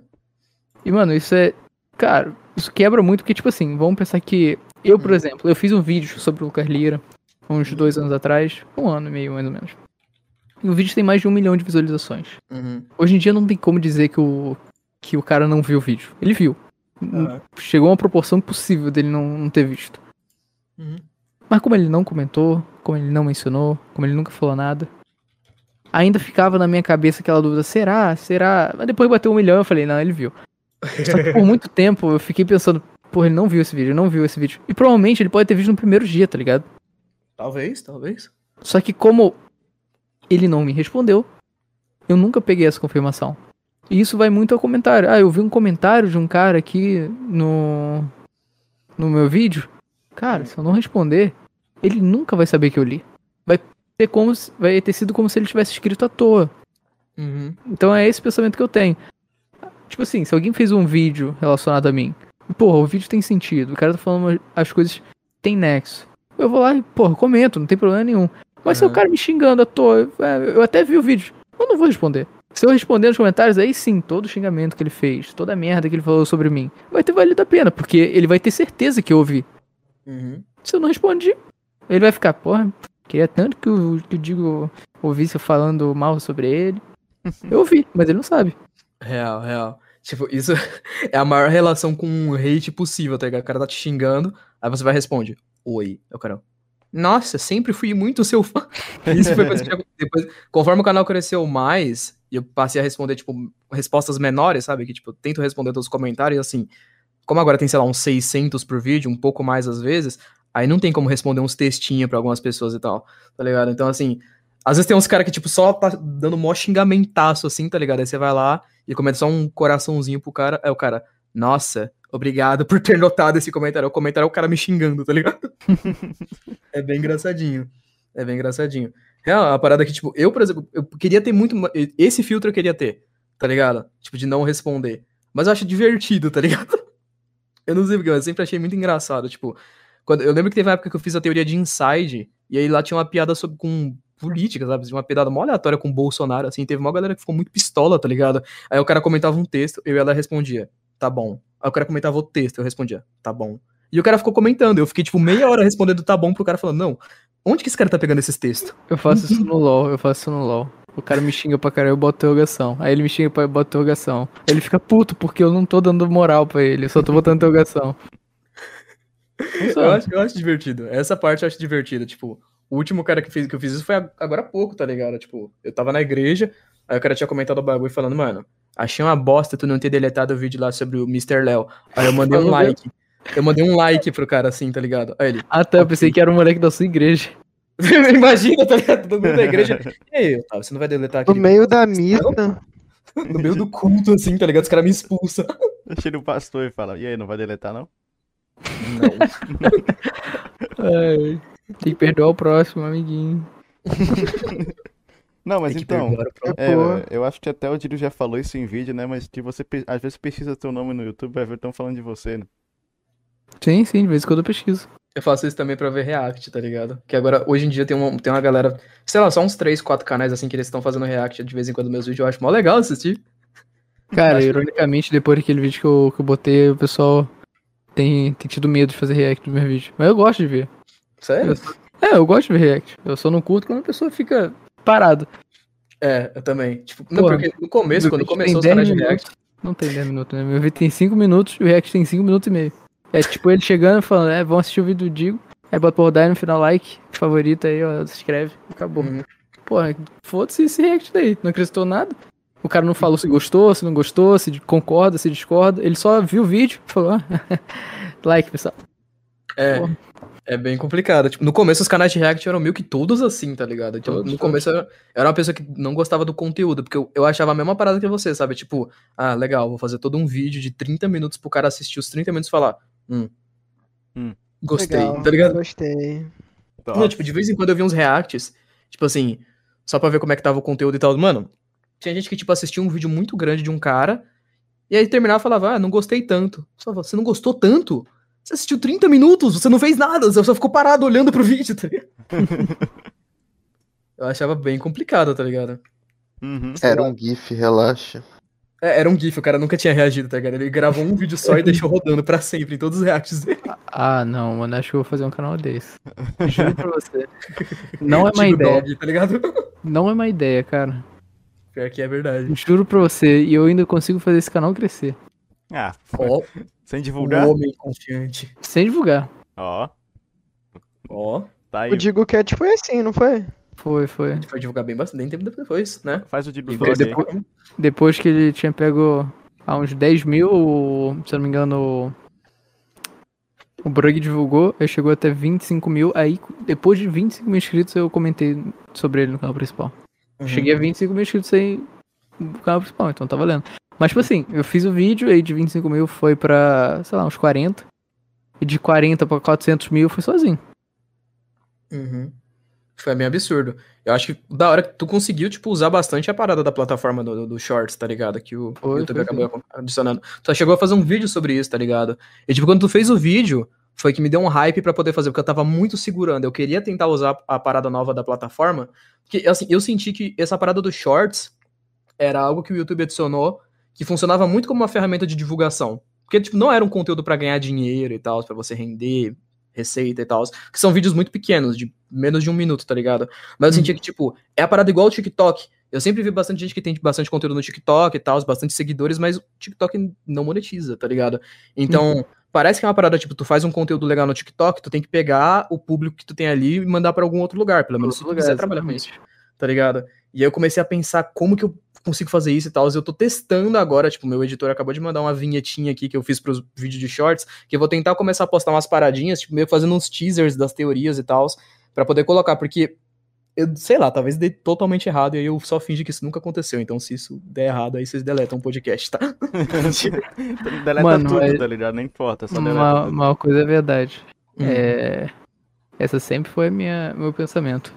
E, mano, isso é. Cara, isso quebra muito, porque, tipo assim, vamos pensar que. Eu, por exemplo, eu fiz um vídeo sobre o Lucas Lira, uns dois anos atrás, um ano e meio, mais ou menos. E o vídeo tem mais de um milhão de visualizações. Uhum. Hoje em dia não tem como dizer que o, que o cara não viu o vídeo. Ele viu. Ah. Chegou a uma proporção impossível dele não, não ter visto. Uhum. Mas como ele não comentou, como ele não mencionou, como ele nunca falou nada, ainda ficava na minha cabeça aquela dúvida, será? Será? Mas depois bateu um milhão eu falei, não, ele viu. Só que por muito tempo eu fiquei pensando, porra, ele não viu esse vídeo, ele não viu esse vídeo. E provavelmente ele pode ter visto no primeiro dia, tá ligado? Talvez, talvez. Só que como ele não me respondeu, eu nunca peguei essa confirmação. E isso vai muito ao comentário. Ah, eu vi um comentário de um cara aqui no no meu vídeo. Cara, se eu não responder, ele nunca vai saber que eu li. Vai ter como se- vai ter sido como se ele tivesse escrito à toa. Uhum. Então é esse pensamento que eu tenho. Tipo assim, se alguém fez um vídeo relacionado a mim, porra, o vídeo tem sentido, o cara tá falando as coisas tem nexo. Eu vou lá e, porra, comento, não tem problema nenhum. Mas se o cara me xingando à toa, eu, é, eu até vi o vídeo, eu não vou responder. Se eu responder nos comentários, aí sim, todo xingamento que ele fez, toda a merda que ele falou sobre mim, vai ter valido a pena, porque ele vai ter certeza que eu ouvi. Uhum. Se eu não respondi, ele vai ficar, porra, Queria tanto que o, que o Digo ouvisse falando mal sobre ele. Eu ouvi, mas ele não sabe. Real, real. Tipo, isso é a maior relação com um hate possível, tá ligado? O cara tá te xingando, aí você vai responde, oi. Aí o nossa, sempre fui muito seu fã. Isso foi coisa que depois, conforme o canal cresceu mais, eu passei a responder, tipo, respostas menores, sabe? Que, tipo, eu tento responder todos os comentários, assim, como agora tem, sei lá, uns 600 por vídeo, um pouco mais às vezes, aí não tem como responder uns textinhos pra algumas pessoas e tal, tá ligado? Então, assim, às vezes tem uns caras que, tipo, só tá dando mó xingamentaço, assim, tá ligado? Aí você vai lá e comenta só um coraçãozinho pro cara, aí o cara, nossa, obrigado por ter notado esse comentário. O comentário é o cara me xingando, tá ligado? é bem engraçadinho. É bem engraçadinho. É uma parada que, tipo, eu, por exemplo, eu queria ter muito. Esse filtro eu queria ter, tá ligado? Tipo, de não responder. Mas eu acho divertido, tá ligado? Eu não sei porque, mas eu sempre achei muito engraçado. Tipo, quando, eu lembro que teve uma época que eu fiz a teoria de Inside, e aí lá tinha uma piada sobre, com política, sabe? Tinha Uma piada mó aleatória com o Bolsonaro, assim. Teve uma galera que ficou muito pistola, tá ligado? Aí o cara comentava um texto, eu e ela respondia, tá bom. Aí o cara comentava outro texto, eu respondia, tá bom. E o cara ficou comentando, eu fiquei, tipo, meia hora respondendo tá bom pro cara falando, não, onde que esse cara tá pegando esses textos? Eu faço isso no LoL, eu faço isso no LoL. O cara me xinga pra caralho, eu boto interrogação. Aí ele me xinga pra eu boto interrogação. Ele fica puto porque eu não tô dando moral pra ele, eu só tô botando interrogação. Eu acho, eu acho divertido. Essa parte eu acho divertida. Tipo, o último cara que, fez, que eu fiz isso foi ag- agora há pouco, tá ligado? Tipo, eu tava na igreja, aí o cara tinha comentado o bagulho falando, mano, achei uma bosta tu não ter deletado o vídeo lá sobre o Mr. Léo. Aí eu mandei um like. Eu mandei um like pro cara assim, tá ligado? Aí ele, Ah tá, eu pensei que era um moleque da sua igreja. imagina, tá ligado? Todo mundo da igreja. E aí, Otávio, você não vai deletar No aquele meio da missa. no meio do culto, assim, tá ligado? Os caras me expulsam. Chega o pastor e fala, e aí, não vai deletar não? Ai, tem que perdoar o próximo, amiguinho. Não, mas que então, é, eu acho que até o Diro já falou isso em vídeo, né? Mas que você, pe- às vezes, pesquisa teu nome no YouTube, vai ver estão falando de você, né? Sim, sim, de vez em quando eu pesquiso. Eu faço isso também pra ver React, tá ligado? Que agora, hoje em dia, tem uma, tem uma galera, sei lá, só uns 3, 4 canais assim que eles estão fazendo React de vez em quando meus vídeos. Eu acho mó legal assistir. Cara, Acho que- ironicamente, depois daquele vídeo que eu, que eu botei, o pessoal tem, tem tido medo de fazer react do meu vídeo. Mas eu gosto de ver. Sério? É, eu gosto de ver react. Eu só não curto quando a pessoa fica parado. É, eu também. Tipo, não, porque no começo, quando começou os 10 de React, minutos. Não tem 10 minutos, né? Meu vídeo tem 5 minutos e o react tem 5 minutos e meio. É tipo ele chegando e falando, é, vão assistir o vídeo do Digo. Aí bota pra rodar e no final like, favorito aí, ó, se inscreve. Acabou. Uhum. Porra, foda-se esse react daí. Não acrescentou nada. O cara não falou se gostou, se não gostou, se concorda, se discorda. Ele só viu o vídeo e falou, ah, like, pessoal. é, Porra. É bem complicado. Tipo, no começo os canais de React eram meio que todos assim, tá ligado? Então, Todos, no começo eu eu era uma pessoa que não gostava do conteúdo, porque eu, eu achava a mesma parada que você, sabe? Tipo, ah, legal, vou fazer todo um vídeo de 30 minutos pro cara assistir os 30 minutos e falar, hum, Hum. gostei, Legal, tá ligado? Gostei. Não, tipo, de vez em quando eu vi uns reacts, tipo assim, só pra ver como é que tava o conteúdo e tal. Mano, tinha gente que, tipo, assistia um vídeo muito grande de um cara, e aí terminava e falava, ah, não gostei tanto. Só você não gostou tanto? Você assistiu 30 minutos, você não fez nada, você só ficou parado olhando pro vídeo, tá ligado? eu achava bem complicado, tá ligado? Uhum. Era um GIF, relaxa. É, era um GIF, o cara nunca tinha reagido, tá ligado? Ele gravou um vídeo só e deixou rodando pra sempre em todos os reacts dele. Ah, não, mano, acho que eu vou fazer um canal desse. Juro pra você. Não é má Tipo ideia. dog, tá ligado? Não é má ideia, cara. Pior que é verdade. Juro pra você. E eu ainda consigo fazer esse canal crescer. Ah, Ó, sem o divulgar? homem confiante. Sem divulgar. Ó, Ó. tá aí. O Digo Cat foi assim, não foi? Foi, foi. A gente foi divulgar bem bastante, bem tempo depois, né? Faz o vlog aí. depois- Depois que ele tinha pego há uns 10 mil, se eu não me engano, o Brug divulgou, aí chegou até 25 mil. Aí, depois de 25 mil inscritos, eu comentei sobre ele no canal principal. Uhum. Cheguei a 25 mil inscritos aí no canal principal, então tá valendo. Mas, tipo assim, eu fiz o vídeo, aí de 25 mil foi pra, sei lá, uns 40. E de 40 pra 400 mil foi sozinho. Uhum. Foi bem absurdo. Eu acho que da hora que tu conseguiu, tipo, usar bastante a parada da plataforma do, do Shorts, tá ligado? Que o Foi, YouTube foi acabou adicionando. Tu só chegou a fazer um vídeo sobre isso, tá ligado? E, tipo, quando tu fez o vídeo, foi que me deu um hype pra poder fazer, porque eu tava muito segurando. Eu queria tentar usar a parada nova da plataforma, porque, assim, eu senti que essa parada do Shorts era algo que o YouTube adicionou, que funcionava muito como uma ferramenta de divulgação. Porque, tipo, não era um conteúdo pra ganhar dinheiro e tal, pra você render receita e tal, que são vídeos muito pequenos, de menos de um minuto, tá ligado? Mas eu sentia que, tipo, é a parada igual o TikTok. Eu sempre vi bastante gente que tem bastante conteúdo no TikTok e tal, bastante seguidores, mas o TikTok não monetiza, tá ligado? Então, parece que é uma parada, tipo, tu faz um conteúdo legal no TikTok, tu tem que pegar o público que tu tem ali e mandar pra algum outro lugar, pelo menos se tu Outro quiser lugar, trabalhar com isso, exatamente. tá ligado? E aí eu comecei a pensar como que eu consigo fazer isso e tal. Eu tô testando agora, tipo, meu editor acabou de mandar uma vinhetinha aqui que eu fiz pros vídeos de shorts, que eu vou tentar começar a postar umas paradinhas, tipo, meio fazendo uns teasers das teorias e tal, pra poder colocar, porque eu sei lá, talvez dê totalmente errado e aí eu só finge que isso nunca aconteceu. Então, se isso der errado, aí vocês deletam o podcast, tá? deleta Mano, tudo, é- tá ligado? Não importa, só deleta Uma, tudo. uma coisa é verdade. Hum. É, essa sempre foi minha, meu pensamento.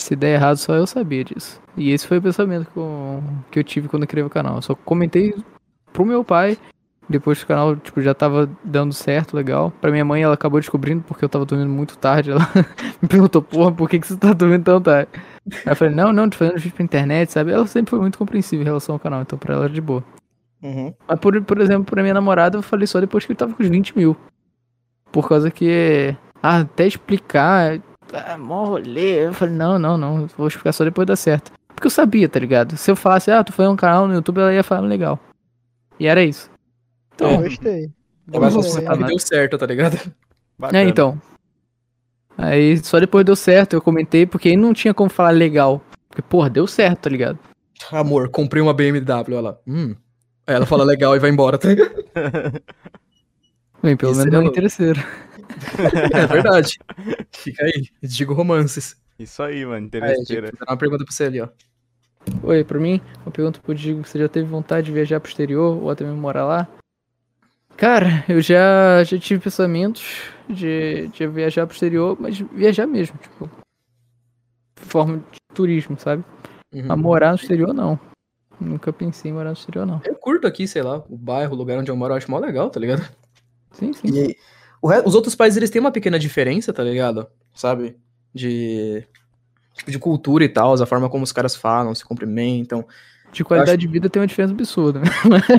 Se der errado, só eu sabia disso. E esse foi o pensamento que eu, que eu tive quando eu criei o canal. Eu só comentei pro meu pai. Depois que o canal tipo, já tava dando certo, legal. Pra minha mãe, ela acabou descobrindo porque eu tava dormindo muito tarde. Ela me perguntou, porra, por que, que você tá dormindo tão tarde? Aí eu falei, não, não, tô fazendo vídeo pra internet, sabe? Ela sempre foi muito compreensiva em relação ao canal, então pra ela era de boa. Uhum. Mas, por, por exemplo, pra minha namorada, eu falei só depois que ele tava com os 20 mil. Por causa que. Ah, até explicar. Ah, mó rolê. Eu falei, não, não, não. Vou explicar só depois dar certo. Porque eu sabia, tá ligado? Se eu falasse, ah, tu fazendo um canal no YouTube, ela ia falar legal. E era isso. Eu Então, gostei. Mas Vamos você lá. sabe que deu certo, tá ligado? é, Bacana. então. Aí só depois deu certo, eu comentei, porque aí não tinha como falar legal. Porque, porra, deu certo, tá ligado? Amor, comprei uma BMW. Ela, hum. Aí ela fala legal e vai embora, tá ligado? Bem, pelo Isso menos é não é interesseiro. É verdade. Fica aí, digo romances. Isso aí, mano, interesseira. Dar uma pergunta pra você ali, ó. Oi, pra mim, uma pergunta pro Digo, você já teve vontade de viajar pro exterior ou até mesmo morar lá? Cara, eu já, já tive pensamentos de, de viajar pro exterior, mas viajar mesmo, tipo, forma de turismo, sabe? Uhum. A morar no exterior, não. Nunca pensei em morar no exterior, não. Eu curto aqui, sei lá, o bairro, o lugar onde eu moro, eu acho mó legal, tá ligado? Sim, sim. E re- os outros países, eles têm uma pequena diferença, tá ligado? Sabe? De. Tipo, de cultura e tal, a forma como os caras falam, se cumprimentam. De qualidade de vida tem uma diferença absurda, né?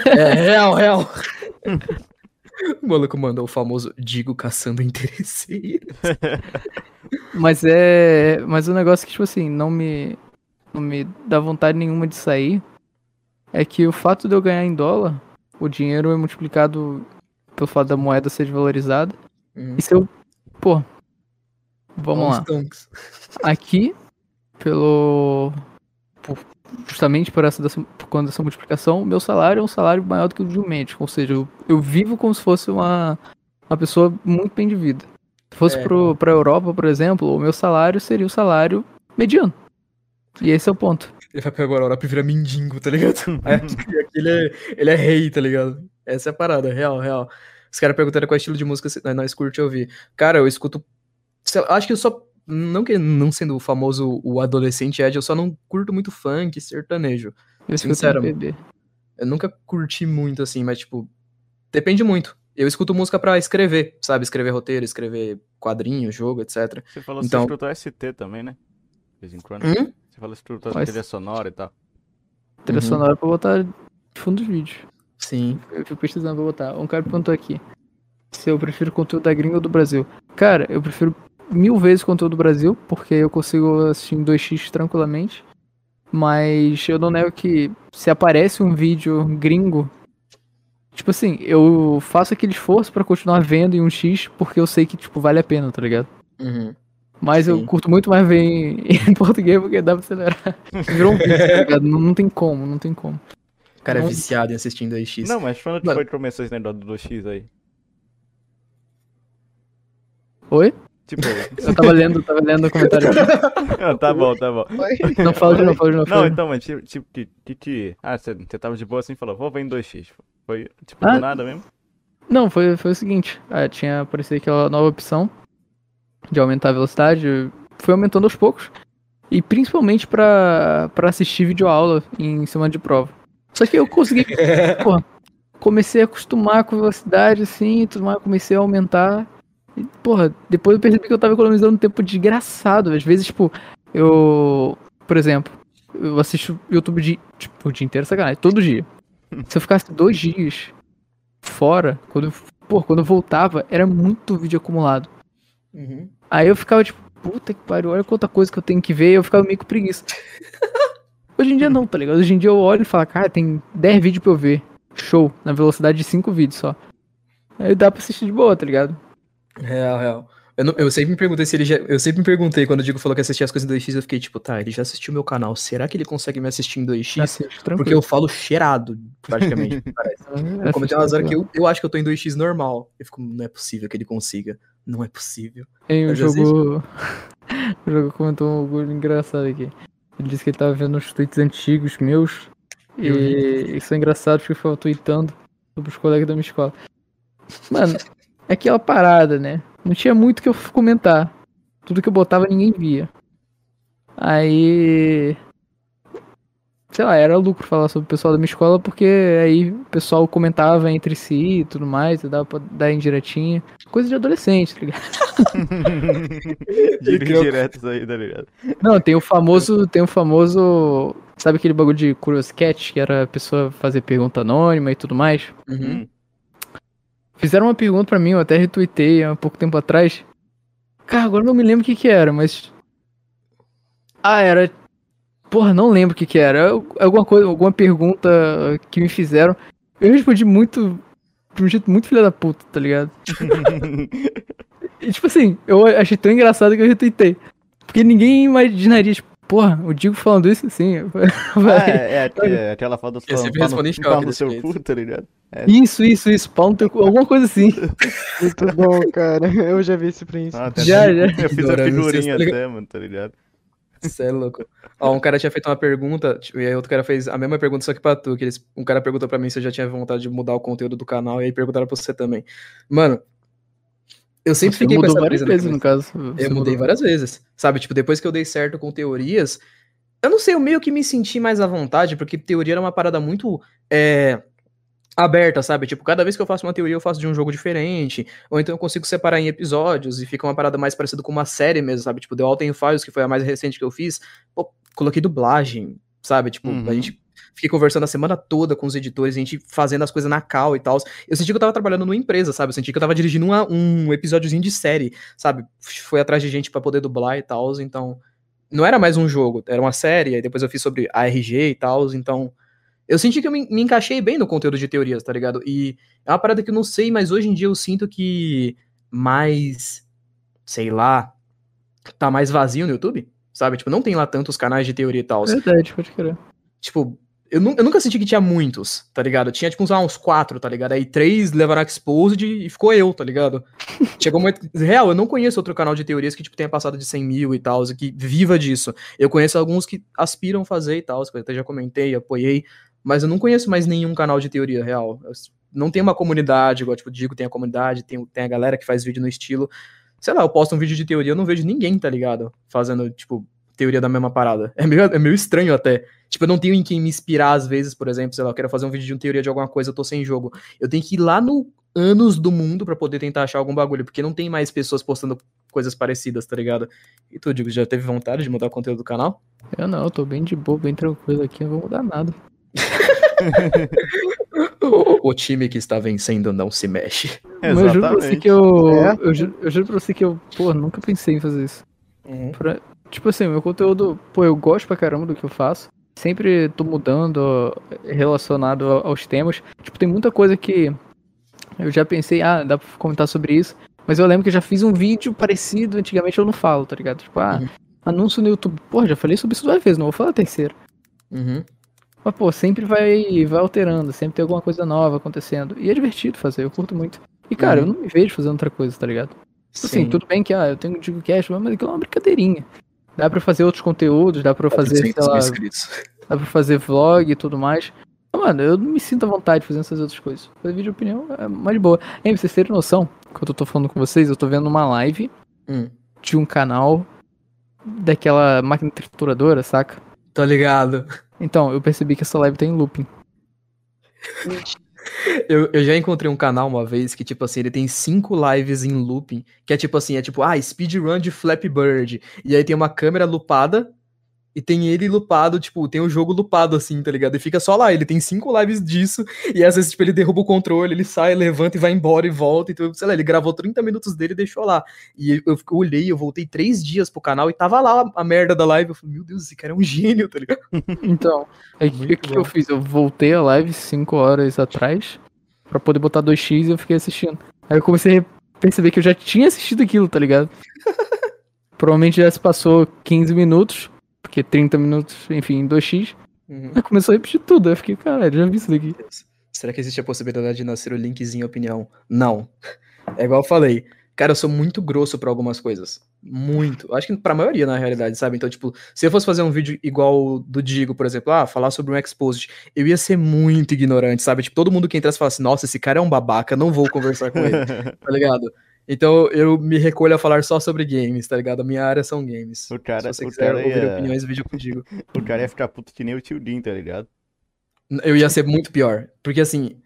É, real, real. o maluco mandou o famoso Digo caçando interesseiro. Mas é. Mas o negócio que, tipo assim, não me. Não me dá vontade nenhuma de sair. É que o fato de eu ganhar em dólar, o dinheiro é multiplicado pelo fato da moeda ser desvalorizada. Uhum. E se eu. Pô. Vamos lá. Aqui, pelo. por- justamente por essa por conta dessa multiplicação, o meu salário é um salário maior do que o de um médico. Ou seja, eu, eu vivo como se fosse uma, uma pessoa muito bem de vida. Se fosse É. pro, pra Europa, por exemplo, o meu salário seria o salário mediano. E esse é o ponto. Ele vai pegar agora a Europa e vira mendigo, tá ligado? E aqui ele, é, ele é rei, tá ligado? Essa é a parada, real, real. Os caras perguntaram qual estilo de música se- nós curte ouvir. Cara, eu escuto. Acho que eu só. Não que não sendo o famoso o adolescente Ed, eu só não curto muito funk, sertanejo. Eu escuto Sinceramente. MPB. Eu nunca curti muito assim, mas tipo. Depende muito. Eu escuto música pra escrever, sabe? Escrever roteiro, escrever quadrinho, jogo, etc. Você falou que Então- você escutou ST também, né? De vez em quando. Hum? Você falou que escutou Mas- trilha sonora e tal. Trilha Uhum. sonora pra botar de fundo dos vídeos. Sim. Eu fico pesquisando pra botar. Um cara perguntou aqui se eu prefiro conteúdo da gringa ou do Brasil. Cara, eu prefiro mil vezes conteúdo do Brasil, porque eu consigo assistir em 2x tranquilamente. Mas eu não nego que se aparece um vídeo gringo, tipo assim, eu faço aquele esforço pra continuar vendo em um X, porque eu sei que, tipo, vale a pena, tá ligado? Uhum. Mas eu Sim. curto muito mais ver em, em português, porque dá pra acelerar. Virou um vídeo, tá ligado? Não, não tem como, não tem como. O cara é Não- viciado em assistindo 2x. Não, mas quando Mano. foi que começou esse negócio do 2x aí? Oi? Tipo, Eu tava lendo, tava lendo o comentário. ah, tá bom, tá bom. Oi? Não fala de novo, fala de novo. Não, então, mas tipo, tipo que, que, que- Ah, você, você tava de boa assim e falou, vou ver em 2x. Foi, tipo, Ah. do nada mesmo? Não, foi, foi o seguinte. ah, tinha aparecido aquela nova opção de aumentar a velocidade. Fui aumentando aos poucos. E principalmente pra, pra assistir videoaula em cima de prova. Só que eu consegui. porra, comecei a acostumar com a velocidade assim e tudo mais. Comecei a aumentar. E, porra, depois eu percebi que eu tava economizando um tempo desgraçado. Às vezes, tipo, eu. Por exemplo, eu assisto YouTube de, tipo, o dia inteiro, sacanagem, todo dia. Se eu ficasse dois dias fora, quando eu, pô, quando eu voltava, era muito vídeo acumulado. Uhum. Aí eu ficava tipo, puta que pariu, olha quanta coisa que eu tenho que ver, e eu ficava meio com preguiça. Hoje em dia não, tá ligado? Hoje em dia eu olho e falo, cara, tem 10 vídeos pra eu ver. Show, na velocidade de 5 vídeos só. Aí dá pra assistir de boa, tá ligado? Real, real. Eu, não- eu sempre me perguntei se ele já. Eu sempre me perguntei quando o Diego falou que assistia as coisas em 2x, eu fiquei tipo, tá, ele já assistiu meu canal. Será que ele consegue me assistir em 2x? Assiste, Porque eu falo cheirado, praticamente. parece. Eu comentei umas horas que eu, eu acho que eu tô em 2x normal. Eu fico, não é possível que ele consiga. Não é possível. Tem um jogo. o jogo comentou um bagulho engraçado aqui. Ele disse que ele tava vendo os tweets antigos meus. E isso é engraçado porque eu ficava tweetando sobre os colegas da minha escola. Mano, é aquela parada, né? Não tinha muito o que eu comentar. Tudo que eu botava ninguém via. Aí. Sei lá, era lucro falar sobre o pessoal da minha escola, porque aí o pessoal comentava entre si e tudo mais, e dava pra dar indiretinha. Coisa de adolescente, tá ligado? Diretos aí, tá ligado? Não, tem o famoso. Tem o famoso. Sabe aquele bagulho de Curious Cat, que era a pessoa fazer pergunta anônima e tudo mais? Uhum. Fizeram uma pergunta pra mim, eu até retuitei há pouco tempo atrás. Cara, agora eu não me lembro o que que era, mas. Ah, era. Porra, não lembro o que que era. Alguma coisa, alguma pergunta que me fizeram. Eu respondi muito. De um jeito muito filha da puta, tá ligado? E tipo assim, eu achei tão engraçado que eu retuitei. Porque ninguém imaginaria, tipo, porra, o Digo falando isso assim. Ah, é, é, aqu- é aquela foto dos Eu sempre pau no, seu cu, tá ligado? Isso, isso, isso, pau no teu cu, alguma coisa assim. Muito bom, cara. Eu já vi esse príncipe. Ah, até Já, eu já. fiz a figurinha até, mano, tá ligado? Você é louco. Ó, um cara tinha feito uma pergunta, tipo, e aí outro cara fez a mesma pergunta, só que pra tu. Que eles, um cara perguntou pra mim se eu já tinha vontade de mudar o conteúdo do canal, e aí perguntaram pra você também. Mano, eu sempre Você fiquei com essa várias brisa vezes, no caso. Eu mudei mudou. várias vezes. Sabe, tipo, depois que eu dei certo com teorias, eu não sei, eu meio que me senti mais à vontade, porque teoria era uma parada muito é, aberta, sabe? Tipo, cada vez que eu faço uma teoria, eu faço de um jogo diferente, ou então eu consigo separar em episódios e fica uma parada mais parecida com uma série mesmo, sabe? Tipo, The Alten Files, que foi a mais recente que eu fiz, pô, coloquei dublagem, sabe? Tipo, Uhum. a gente fiquei conversando a semana toda com os editores, a gente fazendo as coisas na cal e tal. Eu senti que eu tava trabalhando numa empresa, sabe? Eu senti que eu tava dirigindo uma- um episódiozinho de série, sabe? Foi atrás de gente pra poder dublar e tal, então não era mais um jogo, era uma série, aí depois eu fiz sobre ARG e tal, então eu senti que eu me, me encaixei bem no conteúdo de teorias, tá ligado? E é uma parada que eu não sei, mas hoje em dia eu sinto que mais, sei lá, tá mais vazio no YouTube, sabe? Tipo, não tem lá tantos canais de teoria e tal. Verdade, pode crer. Tipo, eu, nu- eu nunca senti que tinha muitos, tá ligado? Tinha, tipo, uns, ah, uns quatro, tá ligado? Aí três levaram exposed e ficou eu, tá ligado? Chegou muito. Real, eu não conheço outro canal de teorias que, tipo, tenha passado de 100 mil e tal, que viva disso. Eu conheço alguns que aspiram fazer e tal, que eu até já comentei, apoiei, mas eu não conheço mais nenhum canal de teoria real. Eu não tem uma comunidade, igual, tipo, digo, tem a comunidade, tem, tem a galera que faz vídeo no estilo. Sei lá, eu posto um vídeo de teoria, eu não vejo ninguém, tá ligado? Fazendo, tipo, teoria da mesma parada. É meio, é meio estranho até. Tipo, eu não tenho em quem me inspirar às vezes, por exemplo, sei lá, eu quero fazer um vídeo de uma teoria de alguma coisa, eu tô sem jogo. Eu tenho que ir lá no anos do mundo pra poder tentar achar algum bagulho, porque não tem mais pessoas postando coisas parecidas, tá ligado? E tu, Digo, já teve vontade de mudar o conteúdo do canal? Eu não, eu tô bem de boa, bem tranquilo aqui, não vou mudar nada. O time que está vencendo não se mexe. Mas eu juro pra você Exatamente. que eu. É? Eu, ju- eu juro pra você que eu, pô, nunca pensei em fazer isso. Pra- tipo assim, meu conteúdo, pô, eu gosto pra caramba do que eu faço. Sempre tô mudando ó, relacionado aos temas. Tipo, tem muita coisa que eu já pensei, ah, dá pra comentar sobre isso. Mas eu lembro que eu já fiz um vídeo parecido, antigamente eu não falo, tá ligado? Tipo, ah, Uhum. anúncio no YouTube. Pô, já falei sobre isso duas vezes, não vou falar a terceira. Uhum. Mas, pô, sempre vai, vai alterando, sempre tem alguma coisa nova acontecendo. E é divertido fazer, eu curto muito. E, cara, Uhum. eu não me vejo fazendo outra coisa, tá ligado? Tipo assim, tudo bem que, ah, eu tenho Digo Cash, mas aquilo é uma brincadeirinha. Dá pra fazer outros conteúdos, dá pra eu fazer, sei 400 mil lá, inscritos. dá pra fazer vlog e tudo mais. Mas, mano, eu não me sinto à vontade fazendo essas outras coisas. Fazer vídeo de opinião é mais de boa. Hein, pra vocês terem noção, quando eu tô falando com vocês, eu tô vendo uma live Hum. de um canal daquela máquina trituradora, saca? Tô ligado. Então, eu percebi que essa live tá em looping. Eu, eu já encontrei um canal uma vez que, tipo assim, ele tem cinco lives em looping, que é tipo assim, é tipo, ah, speedrun de Flappy Bird. E aí tem uma câmera lupada e tem ele lupado, tipo, tem o jogo lupado assim, tá ligado? E fica só lá, ele tem cinco lives disso, e às vezes, tipo, ele derruba o controle, ele sai, levanta e vai embora e volta, então, sei lá, ele gravou 30 minutos dele e deixou lá. E eu, olhei, eu voltei três dias pro canal e tava lá a merda da live, eu falei, meu Deus, esse cara é um gênio, tá ligado? Então, aí o que, que eu fiz? Eu voltei a live 5 horas atrás pra poder botar 2x e eu fiquei assistindo. Aí eu comecei a perceber que eu já tinha assistido aquilo, tá ligado? Provavelmente já se passou 15 minutos, porque 30 minutos, enfim, 2x. Uhum. Aí começou a repetir tudo. Aí eu fiquei, caralho, já vi isso daqui. Será que existe a possibilidade de nascer o linkzinho opinião? Não. É igual eu falei. Cara, eu sou muito grosso pra algumas coisas. Muito. Acho que pra maioria, na realidade, sabe? Então, tipo, se eu fosse fazer um vídeo igual o do Digo, por exemplo, ah, falar sobre um exposed, eu ia ser muito ignorante, sabe? Tipo, todo mundo que entrasse fala assim, nossa, esse cara é um babaca, não vou conversar com ele, tá ligado? Então, eu me recolho a falar só sobre games, tá ligado? A minha área são games. O cara, se você quiser cara ouvir ia, opiniões, vídeo contigo. o cara ia ficar puto que nem o tio Din, tá ligado? Eu ia ser muito pior. Porque assim,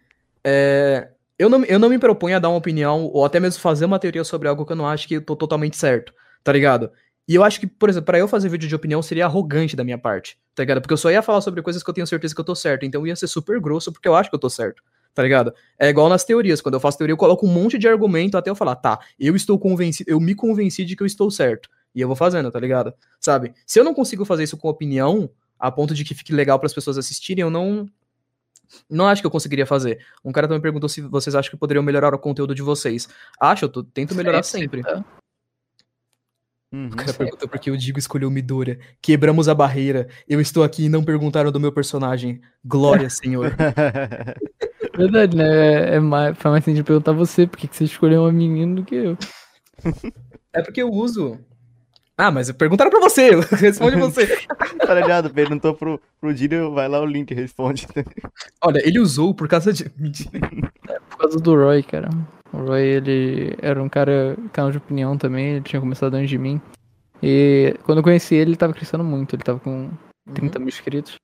é, eu, não, eu não me proponho a dar uma opinião ou até mesmo fazer uma teoria sobre algo que eu não acho que eu tô totalmente certo, tá ligado? E eu acho que, por exemplo, pra eu fazer vídeo de opinião seria arrogante da minha parte, tá ligado? Porque eu só ia falar sobre coisas que eu tenho certeza que eu tô certo, então eu ia ser super grosso porque eu acho que eu tô certo, tá ligado? É igual nas teorias, quando eu faço teoria eu coloco um monte de argumento até eu falar, tá, eu estou convencido, eu me convenci de que eu estou certo. E eu vou fazendo, tá ligado? Sabe? Se eu não consigo fazer isso com opinião, a ponto de que fique legal para as pessoas assistirem, eu não não acho que eu conseguiria fazer. Um cara também perguntou se vocês acham que poderiam melhorar o conteúdo de vocês. Acho, eu tô- tento melhorar sempre. tá? Uhum. O cara perguntou por que o Digo escolheu Midoriya. Quebramos a barreira. Eu estou aqui e não perguntaram do meu personagem. Glória, senhor. Verdade, né? É mais, faz mais sentido perguntar você, por que você escolheu uma menina do que eu. É porque eu uso. Ah, mas perguntaram pra você. Responde você. tá ligado? Perguntou pro, pro Dírio, vai lá o link, responde. Olha, ele usou por causa de. Mentira. Por causa do Roy, cara. O Roy, ele era um cara, canal de opinião também, ele tinha começado antes de mim. E quando eu conheci ele, ele tava crescendo muito, ele tava com 30 mil inscritos.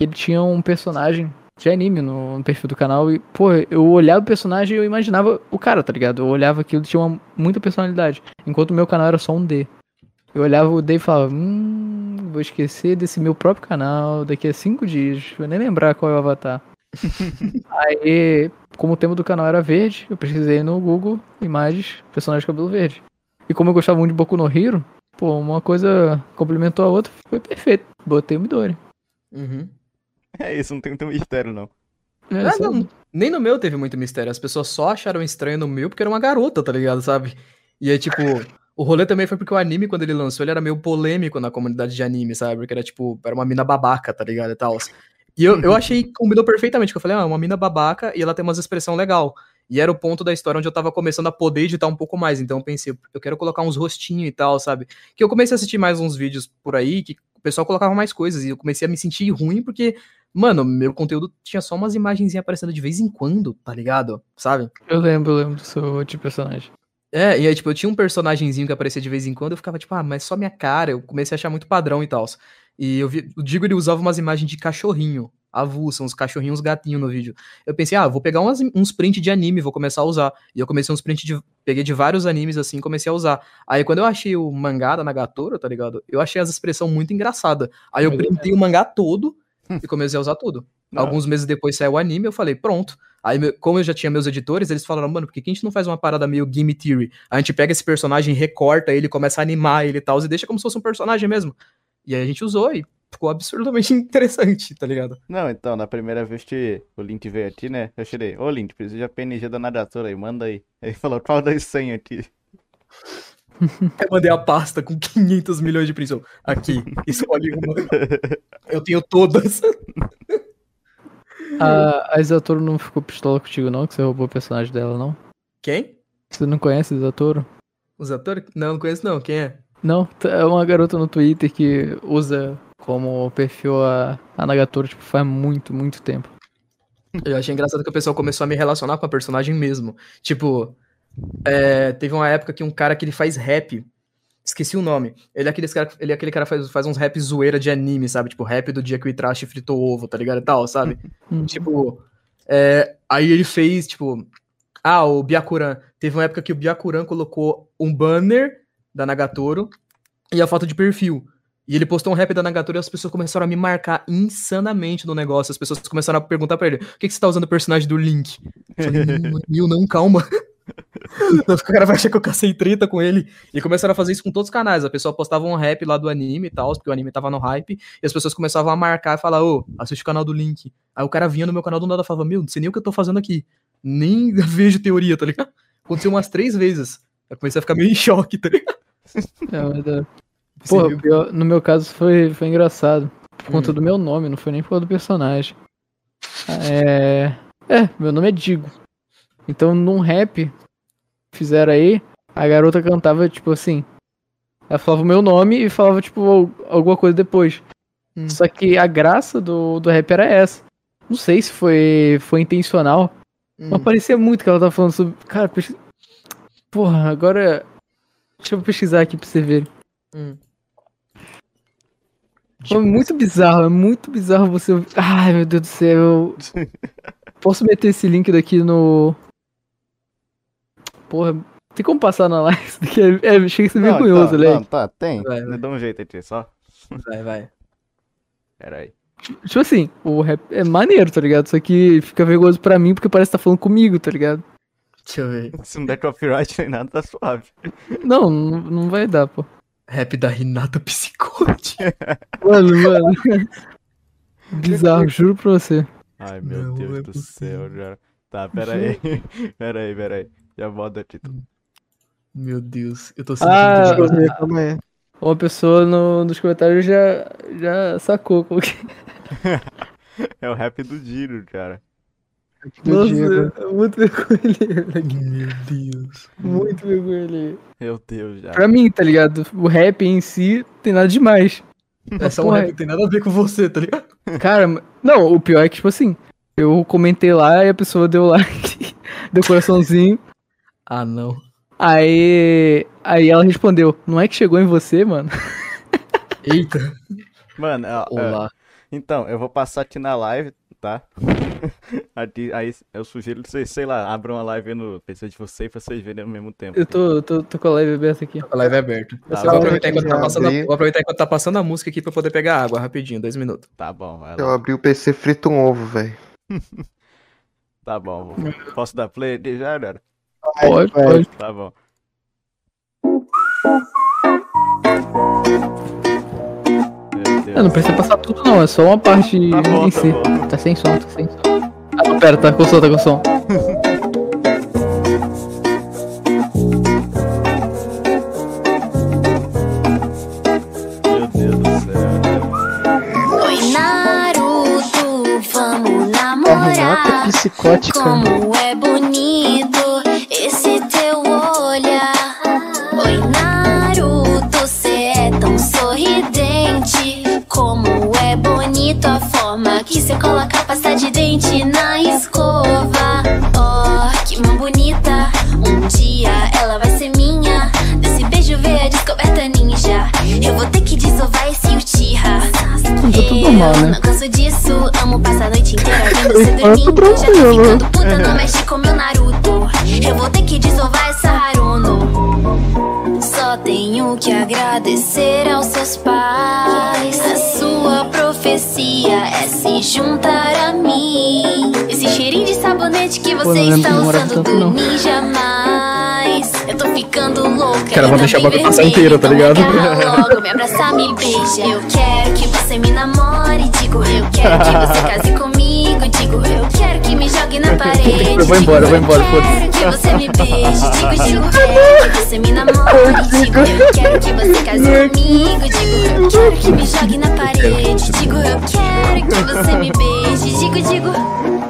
E ele tinha um personagem de anime no, no perfil do canal e, pô, eu olhava o personagem e eu imaginava o cara, tá ligado? Eu olhava aquilo, tinha uma, muita personalidade. Enquanto o meu canal era só um D. Eu olhava o D e falava, hum, vou esquecer desse meu próprio canal daqui a cinco dias, vou nem lembrar qual é o avatar. Aí, como o tema do canal era verde, eu pesquisei no Google imagens, personagem de cabelo verde. E como eu gostava muito de Boku no Hero, pô, uma coisa complementou a outra, foi perfeito. Botei o Midori. Uhum. É isso, não tem muito mistério, não. É, Ah, não. Nem no meu teve muito mistério. As pessoas só acharam estranho no meu porque era uma garota, tá ligado? Sabe? E aí, tipo, o rolê também foi porque o anime, quando ele lançou, ele era meio polêmico na comunidade de anime, sabe? Porque era tipo, era uma mina babaca, tá ligado? E tal. E eu, eu achei que combinou perfeitamente, que eu falei, ah, é uma mina babaca e ela tem umas expressão legal. E era o ponto da história onde eu tava começando a poder editar um pouco mais. Então eu pensei, eu quero colocar uns rostinhos e tal, sabe? Que eu comecei a assistir mais uns vídeos por aí que o pessoal colocava mais coisas e eu comecei a me sentir ruim porque, mano, meu conteúdo tinha só umas imagenzinhas aparecendo de vez em quando, tá ligado? Sabe? Eu lembro, eu lembro do seu tipo de personagem. É, e aí, tipo, eu tinha um personagemzinho que aparecia de vez em quando, eu ficava, tipo, ah, mas só minha cara. Eu comecei a achar muito padrão e tal. E eu vi, o Digo, ele usava umas imagens de cachorrinho, avulsa, uns cachorrinhos, uns gatinhos no vídeo. Eu pensei, ah, vou pegar umas, uns print de anime, vou começar a usar. E eu comecei uns print de. Peguei de vários animes assim comecei a usar. Aí quando eu achei o mangá da Nagatoro, tá ligado? Eu achei as expressões muito engraçadas. Aí eu é printei o mangá todo e comecei a usar tudo. Não. Alguns meses depois saiu o anime, eu falei, pronto. Aí, como eu já tinha meus editores, eles falaram, mano, por que a gente não faz uma parada meio Game Theory? A gente pega esse personagem, recorta ele, começa a animar ele e tal, e deixa como se fosse um personagem mesmo. E aí a gente usou e ficou absurdamente interessante, tá ligado? Não, então, na primeira vez que o Link veio aqui, né? Eu tirei, ô Link, preciso de PNG da Nadatora aí, manda aí. Aí falou, qual das 100 aqui? Eu mandei a pasta com 500 milhões de prisão. Aqui, escolhe uma. Eu tenho todas. A, a Isatoro não ficou pistola contigo, não, que você roubou o personagem dela, não? Quem? Você não conhece a Isatoro? Os atores? Não, não conheço não. Quem é? Não, é uma garota no Twitter que usa como perfil a, a Nagatoro, tipo, faz muito, muito tempo. Eu achei engraçado que o pessoal começou a me relacionar com a personagem mesmo. Tipo, é, teve uma época que um cara que ele faz rap. Esqueci o nome. Ele é aquele cara, ele é aquele cara que faz, faz uns rap zoeira de anime, sabe? Tipo, rap do dia que o Itrashi fritou ovo, tá ligado? E tal, sabe? Hum. Tipo, é, aí ele fez, tipo, ah, o Byakuran. Teve uma época que o Byakuran colocou um banner da Nagatoro e a foto de perfil. E ele postou um rap da Nagatoro e as pessoas começaram a me marcar insanamente no negócio. As pessoas começaram a perguntar pra ele: por que, que você tá usando o personagem do Link? Eu falei, não, Nil, não, calma. O cara vai achar que eu cacei treta com ele. E começaram a fazer isso com todos os canais. A pessoa postava um rap lá do anime e tal, porque o anime tava no hype. E as pessoas começavam a marcar e falar: Ô, assiste o canal do Link. Aí o cara vinha no meu canal do nada e falava: Meu, não sei nem o que eu tô fazendo aqui. Nem vejo teoria, tá ligado? Aconteceu umas três vezes. Eu comecei a ficar meio em choque, tá ligado? É, é. Pior- no meu caso foi, foi engraçado. Por conta Hum. do meu nome, não foi nem por causa do personagem. É. É, meu nome é Digo. Então num rap fizeram aí, a garota cantava tipo assim. Ela falava o meu nome e falava, tipo, al- alguma coisa depois. Hum. Só que a graça do, do rap era essa. Não sei se foi, foi intencional, mas Hum. parecia muito que ela tava falando sobre. Cara, pesquisa... porra, agora. Deixa eu pesquisar aqui pra você ver. Hum. Foi muito bizarro, é muito bizarro você. Ai, meu Deus do céu. Posso meter esse link daqui no. Porra, tem como passar na live? Isso daqui é, é, chega a ser Não, vergonhoso, tá, né? não, tá, tem. Vai, vai. Dá um jeito aqui, só. Vai, vai. Pera aí. Tipo assim, o rap é maneiro, tá ligado? Só que fica vergonhoso pra mim porque parece que tá falando comigo, tá ligado? Deixa eu ver. Se não der copyright nem nada, tá suave. Não, não, não vai dar, pô. Rap da Renata Psicote. Mano, mano. Bizarro, juro pra você. Ai, meu Não Deus é do possível. céu, cara. Tá, pera aí. pera aí, pera aí. Já volto aqui. Meu Deus, eu tô sentindo. Ah, calma aí. Uma pessoa no- nos comentários já, já sacou como que. É o rap do Giro, cara. Do Diego. Nossa, é muito vergonha. Meu Deus. Muito vergonha. Meu Deus, já. Pra mim, tá ligado? O rap em si tem nada demais. Essa é um Porra. rap que tem nada a ver com você, tá ligado? Cara, não, o pior é que, tipo assim, eu comentei lá e a pessoa deu like, deu coraçãozinho. Ah, não. Aí. Aí ela respondeu, não é que chegou em você, mano? Eita. Mano, ó, ó, Olá. então, eu vou passar aqui na live, tá? Aqui, aí eu sugiro que vocês, sei lá, abram a live no PC de vocês pra vocês verem ao mesmo tempo. Eu tô, tô, tô com a live aberta aqui. A live é aberta. Tá eu vou aproveitar enquanto tá passando abri. vou aproveitar enquanto tá passando a música aqui pra poder pegar água, rapidinho, dois minutos. Tá bom, vai Eu lá. abri o PC frito um ovo, velho. Tá bom. vou- Posso dar play aqui já, galera? Pode, pode. Tá bom. Deus. Ah, não precisa passar tudo não, é só uma parte Tá bom, em tá si. bom. Tá sem som, tá sem som. Ah, não, pera, tá com som, tá com som. Meu Deus do céu. Oi, Naruto, vamos A Renata namorar. é psicótica. Como é bonito tão sorridente. Como é bonito a forma que cê coloca pasta de dente na escova. Oh, que mão bonita. Um dia ela vai ser minha. Desse beijo veio a descoberta ninja. Eu vou ter que desovar esse Uchiha. Tudo normal, né? Não canso disso, amo passar a noite inteira vendo você Eu dormindo. Já tô ficando puta, não mexe com meu Naruto. Eu vou ter que desovar essa Haruno. Tenho que agradecer aos seus pais. A sua profecia é se juntar a mim. Esse cheirinho de sabonete que Pô, você lembro está usando tanto, do não. Ninja Mais. Eu tô ficando louca. Cara, vou deixar a boca passar inteira, tá ligado? logo, me abraça, me beija. Eu quero que você me namore, digo. Eu quero que você case comigo, digo. Eu quero que me jogue na parede. Eu vou embora, eu vou embora, Quero que você me beije, digo, digo. Quero que você me namore, digo. Eu quero que você case comigo, digo. Eu quero que me jogue na parede, digo. Eu quero que você me beije, digo, digo.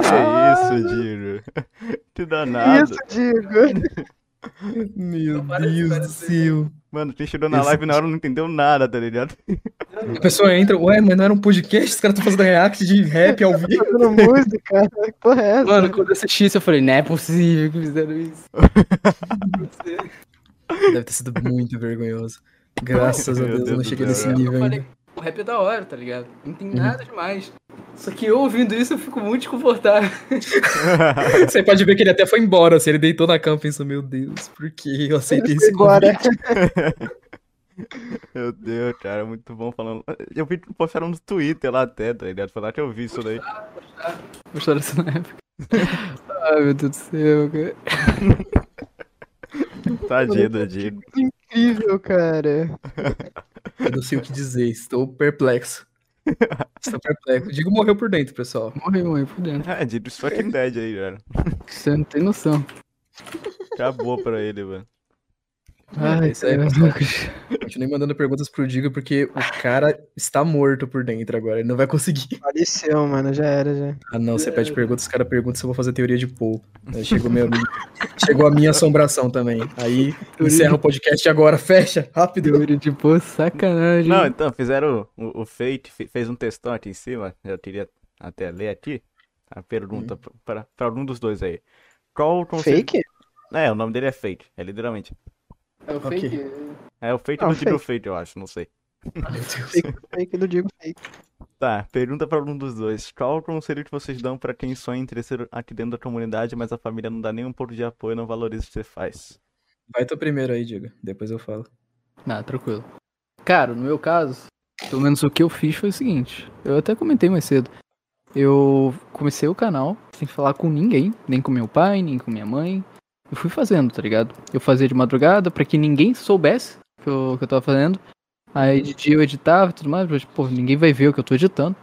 Que isso, Giro? Que danado. Isso, Diego. Meu Deus do céu. Mano, quem chegou na Esse- live na hora não entendeu nada, tá ligado? A pessoa entra, ué, mas não era um podcast? Os caras estão fazendo react de rap ao vivo. Fazendo música. Que porra é essa? Mano, quando eu assisti isso, eu falei, não é possível que fizeram isso. Deve ter sido muito vergonhoso. Graças a Meu Deus, eu Deus não cheguei nesse nível falei, ainda. O rap é da hora, tá ligado? Não tem Uhum. nada demais. Só que eu ouvindo isso, eu fico muito desconfortável. Você pode ver que ele até foi embora, assim, ele deitou na cama e pensou, meu Deus, por que eu aceitei foi embora. Meu Deus, cara, muito bom falando. Eu vi que postaram no Twitter lá até, tá ligado? Foi lá que eu vi isso daí. Gostaram disso na época. Ai, meu Deus do céu, cara. Tadinho do Diego. Incrível, cara. Eu não sei o que dizer, estou perplexo. Estou perplexo. O Digo morreu por dentro, pessoal. Morreu, morreu por dentro. É, Diego fucking dead aí, velho. Você não tem noção. Acabou pra ele, velho. Ai, isso aí. Continuei mandando perguntas pro Digo porque o cara está morto por dentro agora. Ele não vai conseguir. Faleceu, mano. Já era, já. Ah, não, você pede perguntas, os caras perguntam se eu vou fazer teoria de. Aí chegou, meu, chegou a minha assombração também. Aí encerra o podcast agora, fecha, rápido. Teoria de pô, sacanagem. Não, então, fizeram o, o Fate, fe- fez um textão aqui em cima. Eu queria até ler aqui. A pergunta pra, pra algum dos dois aí. Qual o conselho... Fake? É, o nome dele é Fate, é literalmente. É o Ok. fake. É o Fate Ah, do Diego fake. Fate, eu acho, não sei. Fake, fake do Diego fake. Tá, pergunta pra algum dos dois. Qual o conselho que vocês dão pra quem sonha em crescer aqui dentro da comunidade, mas a família não dá nem um pouco de apoio e não valoriza o que você faz? Vai tu primeiro aí, Digo. Depois eu falo. Ah, tranquilo. Cara, no meu caso, pelo menos o que eu fiz foi o seguinte. Eu até comentei mais cedo. Eu comecei o canal sem falar com ninguém, nem com meu pai, nem com minha mãe. Eu fui fazendo, tá ligado? Eu fazia de madrugada pra que ninguém soubesse que eu, que eu tava fazendo. Aí de dia eu editava e tudo mais, mas, pô, ninguém vai ver o que eu tô editando.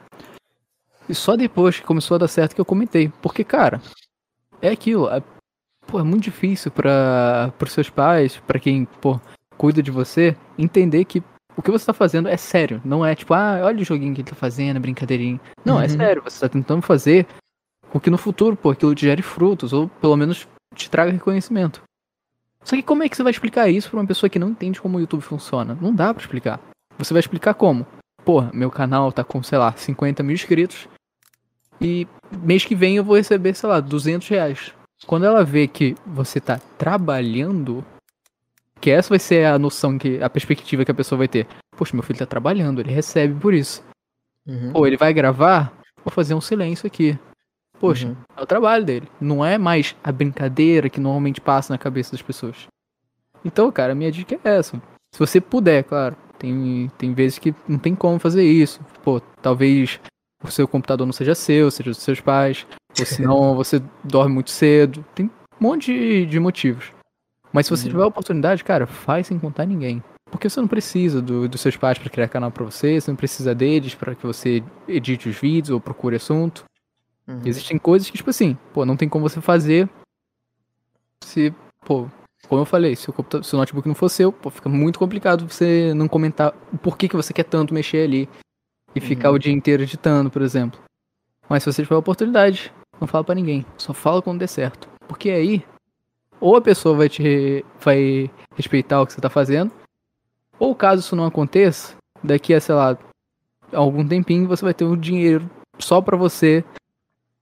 E só depois que começou a dar certo que eu comentei. Porque, cara, é aquilo. É, pô, é muito difícil para pros seus pais, pra quem, pô, cuida de você, entender que o que você tá fazendo é sério. Não é tipo, ah, olha o joguinho que ele tá fazendo, é brincadeirinha. Não, é Uhum. sério. Você tá tentando fazer com que no futuro, pô, aquilo te gere frutos, ou pelo menos te traga reconhecimento. Só que como é que você vai explicar isso pra uma pessoa que não entende como o YouTube funciona? Não dá pra explicar. Você vai explicar como? Porra, meu canal tá com, sei lá, 50 mil inscritos. E mês que vem eu vou receber, sei lá, 200 reais. Quando ela vê que você tá trabalhando, que essa vai ser a noção, que a perspectiva que a pessoa vai ter. Poxa, meu filho tá trabalhando, ele recebe por isso. Uhum. Pô, ele vai gravar, vou fazer um silêncio aqui. Poxa, Uhum. é o trabalho dele. Não é mais a brincadeira que normalmente passa na cabeça das pessoas. Então, cara, a minha dica é essa. Se você puder, claro. Tem, tem vezes que não tem como fazer isso. Pô, talvez o seu computador não seja seu, seja dos seus pais. Ou senão você dorme muito cedo. Tem um monte de, de motivos. Mas se você Uhum. tiver a oportunidade, cara, faz sem contar ninguém. Porque você não precisa do- dos seus pais para criar canal pra você, você não precisa deles para que você edite os vídeos ou procure assunto. Uhum. Existem coisas que, tipo assim, pô, não tem como você fazer se, pô, como eu falei, se o, se o notebook não for seu, pô, fica muito complicado você não comentar o porquê que você quer tanto mexer ali e ficar Uhum. o dia inteiro editando, por exemplo. Mas se você tiver a oportunidade, não fala pra ninguém, só fala quando der certo. Porque aí, ou a pessoa vai te vai respeitar o que você tá fazendo, ou caso isso não aconteça, daqui a, sei lá, algum tempinho você vai ter o dinheiro só pra você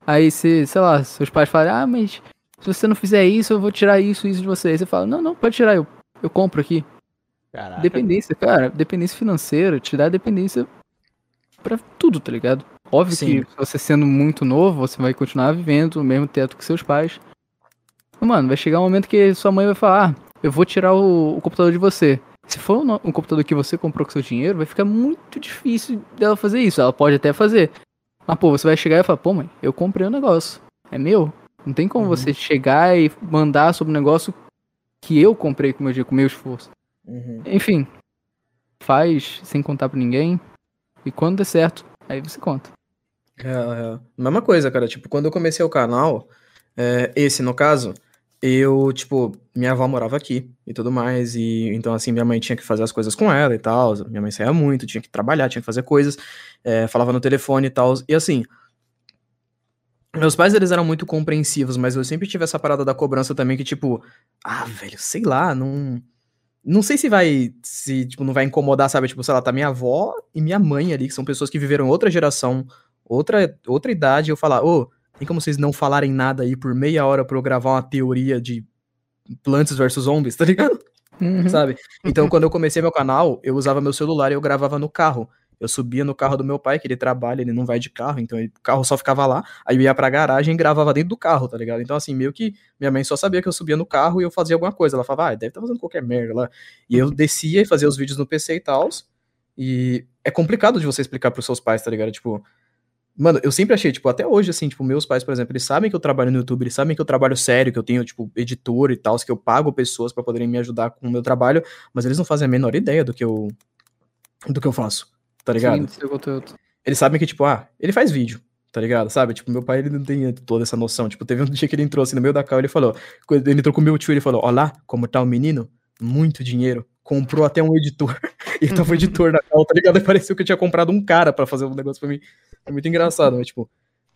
Aí se, sei lá, seus pais falam, ah, mas se você não fizer isso, eu vou tirar isso isso de você. Aí você fala, não, não, pode tirar, eu, eu compro aqui. Caraca. Dependência, cara, dependência financeira te dá dependência pra tudo, tá ligado? Óbvio Sim. que você sendo muito novo, você vai continuar vivendo no mesmo teto que seus pais. Mas, Mano, vai chegar um momento que sua mãe vai falar, ah, eu vou tirar o, o computador de você. Se for um, um computador que você comprou com seu dinheiro, vai ficar muito difícil dela fazer isso. Ela pode até fazer. Mas, pô, você vai chegar e falar, pô, mãe, eu comprei o negócio. É meu. Não tem como Uhum. você chegar e mandar sobre um negócio que eu comprei com meu, dia- com meu esforço. Uhum. Enfim, faz sem contar pra ninguém. E quando der certo, aí você conta. É, é. Mesma coisa, cara. Tipo, quando eu comecei o canal, é, esse no caso, eu, tipo, minha avó morava aqui e tudo mais. E então, assim, minha mãe tinha que fazer as coisas com ela e tal. Minha mãe saía muito, tinha que trabalhar, tinha que fazer coisas, é, falava no telefone e tal. E assim. Meus pais, eles eram muito compreensivos, mas eu sempre tive essa parada da cobrança também, que, tipo, ah, velho, sei lá, não. Não sei se vai. Se, tipo, não vai incomodar, sabe? Tipo, sei lá, tá minha avó e minha mãe ali, que são pessoas que viveram outra geração, outra, outra idade, eu falar, ô, tem como vocês não falarem nada aí por meia hora pra eu gravar uma teoria de Plants versus Zombies, tá ligado? Uhum. Sabe? Então, quando eu comecei meu canal, eu usava meu celular e eu gravava no carro. Eu subia no carro do meu pai, que ele trabalha, ele não vai de carro, então ele- o carro só ficava lá. Aí eu ia pra garagem e gravava dentro do carro, tá ligado? Então, assim, meio que minha mãe só sabia que eu subia no carro e eu fazia alguma coisa. Ela falava, ah, deve estar fazendo qualquer merda lá. E eu descia e fazia os vídeos no PC e tal. E é complicado de você explicar pros seus pais, tá ligado? Tipo, Mano, eu sempre achei, tipo, até hoje, assim, tipo, meus pais, por exemplo, eles sabem que eu trabalho no YouTube, eles sabem que eu trabalho sério, que eu tenho, tipo, editor e tal, que eu pago pessoas pra poderem me ajudar com o meu trabalho, mas eles não fazem a menor ideia do que eu do que eu faço, tá ligado? Sim, seu conteúdo. Eles sabem que, tipo, ah, ele faz vídeo, tá ligado? Sabe? Tipo, meu pai, ele não tem toda essa noção. Tipo, teve um dia que ele entrou assim no meio da cal, ele falou, ele entrou com o meu tio, ele falou, olá, como tá o menino? Muito dinheiro. Comprou até um editor. e tava o editor na cal, tá ligado? E pareceu que eu tinha comprado um cara pra fazer um negócio pra mim. É muito engraçado, mas, tipo,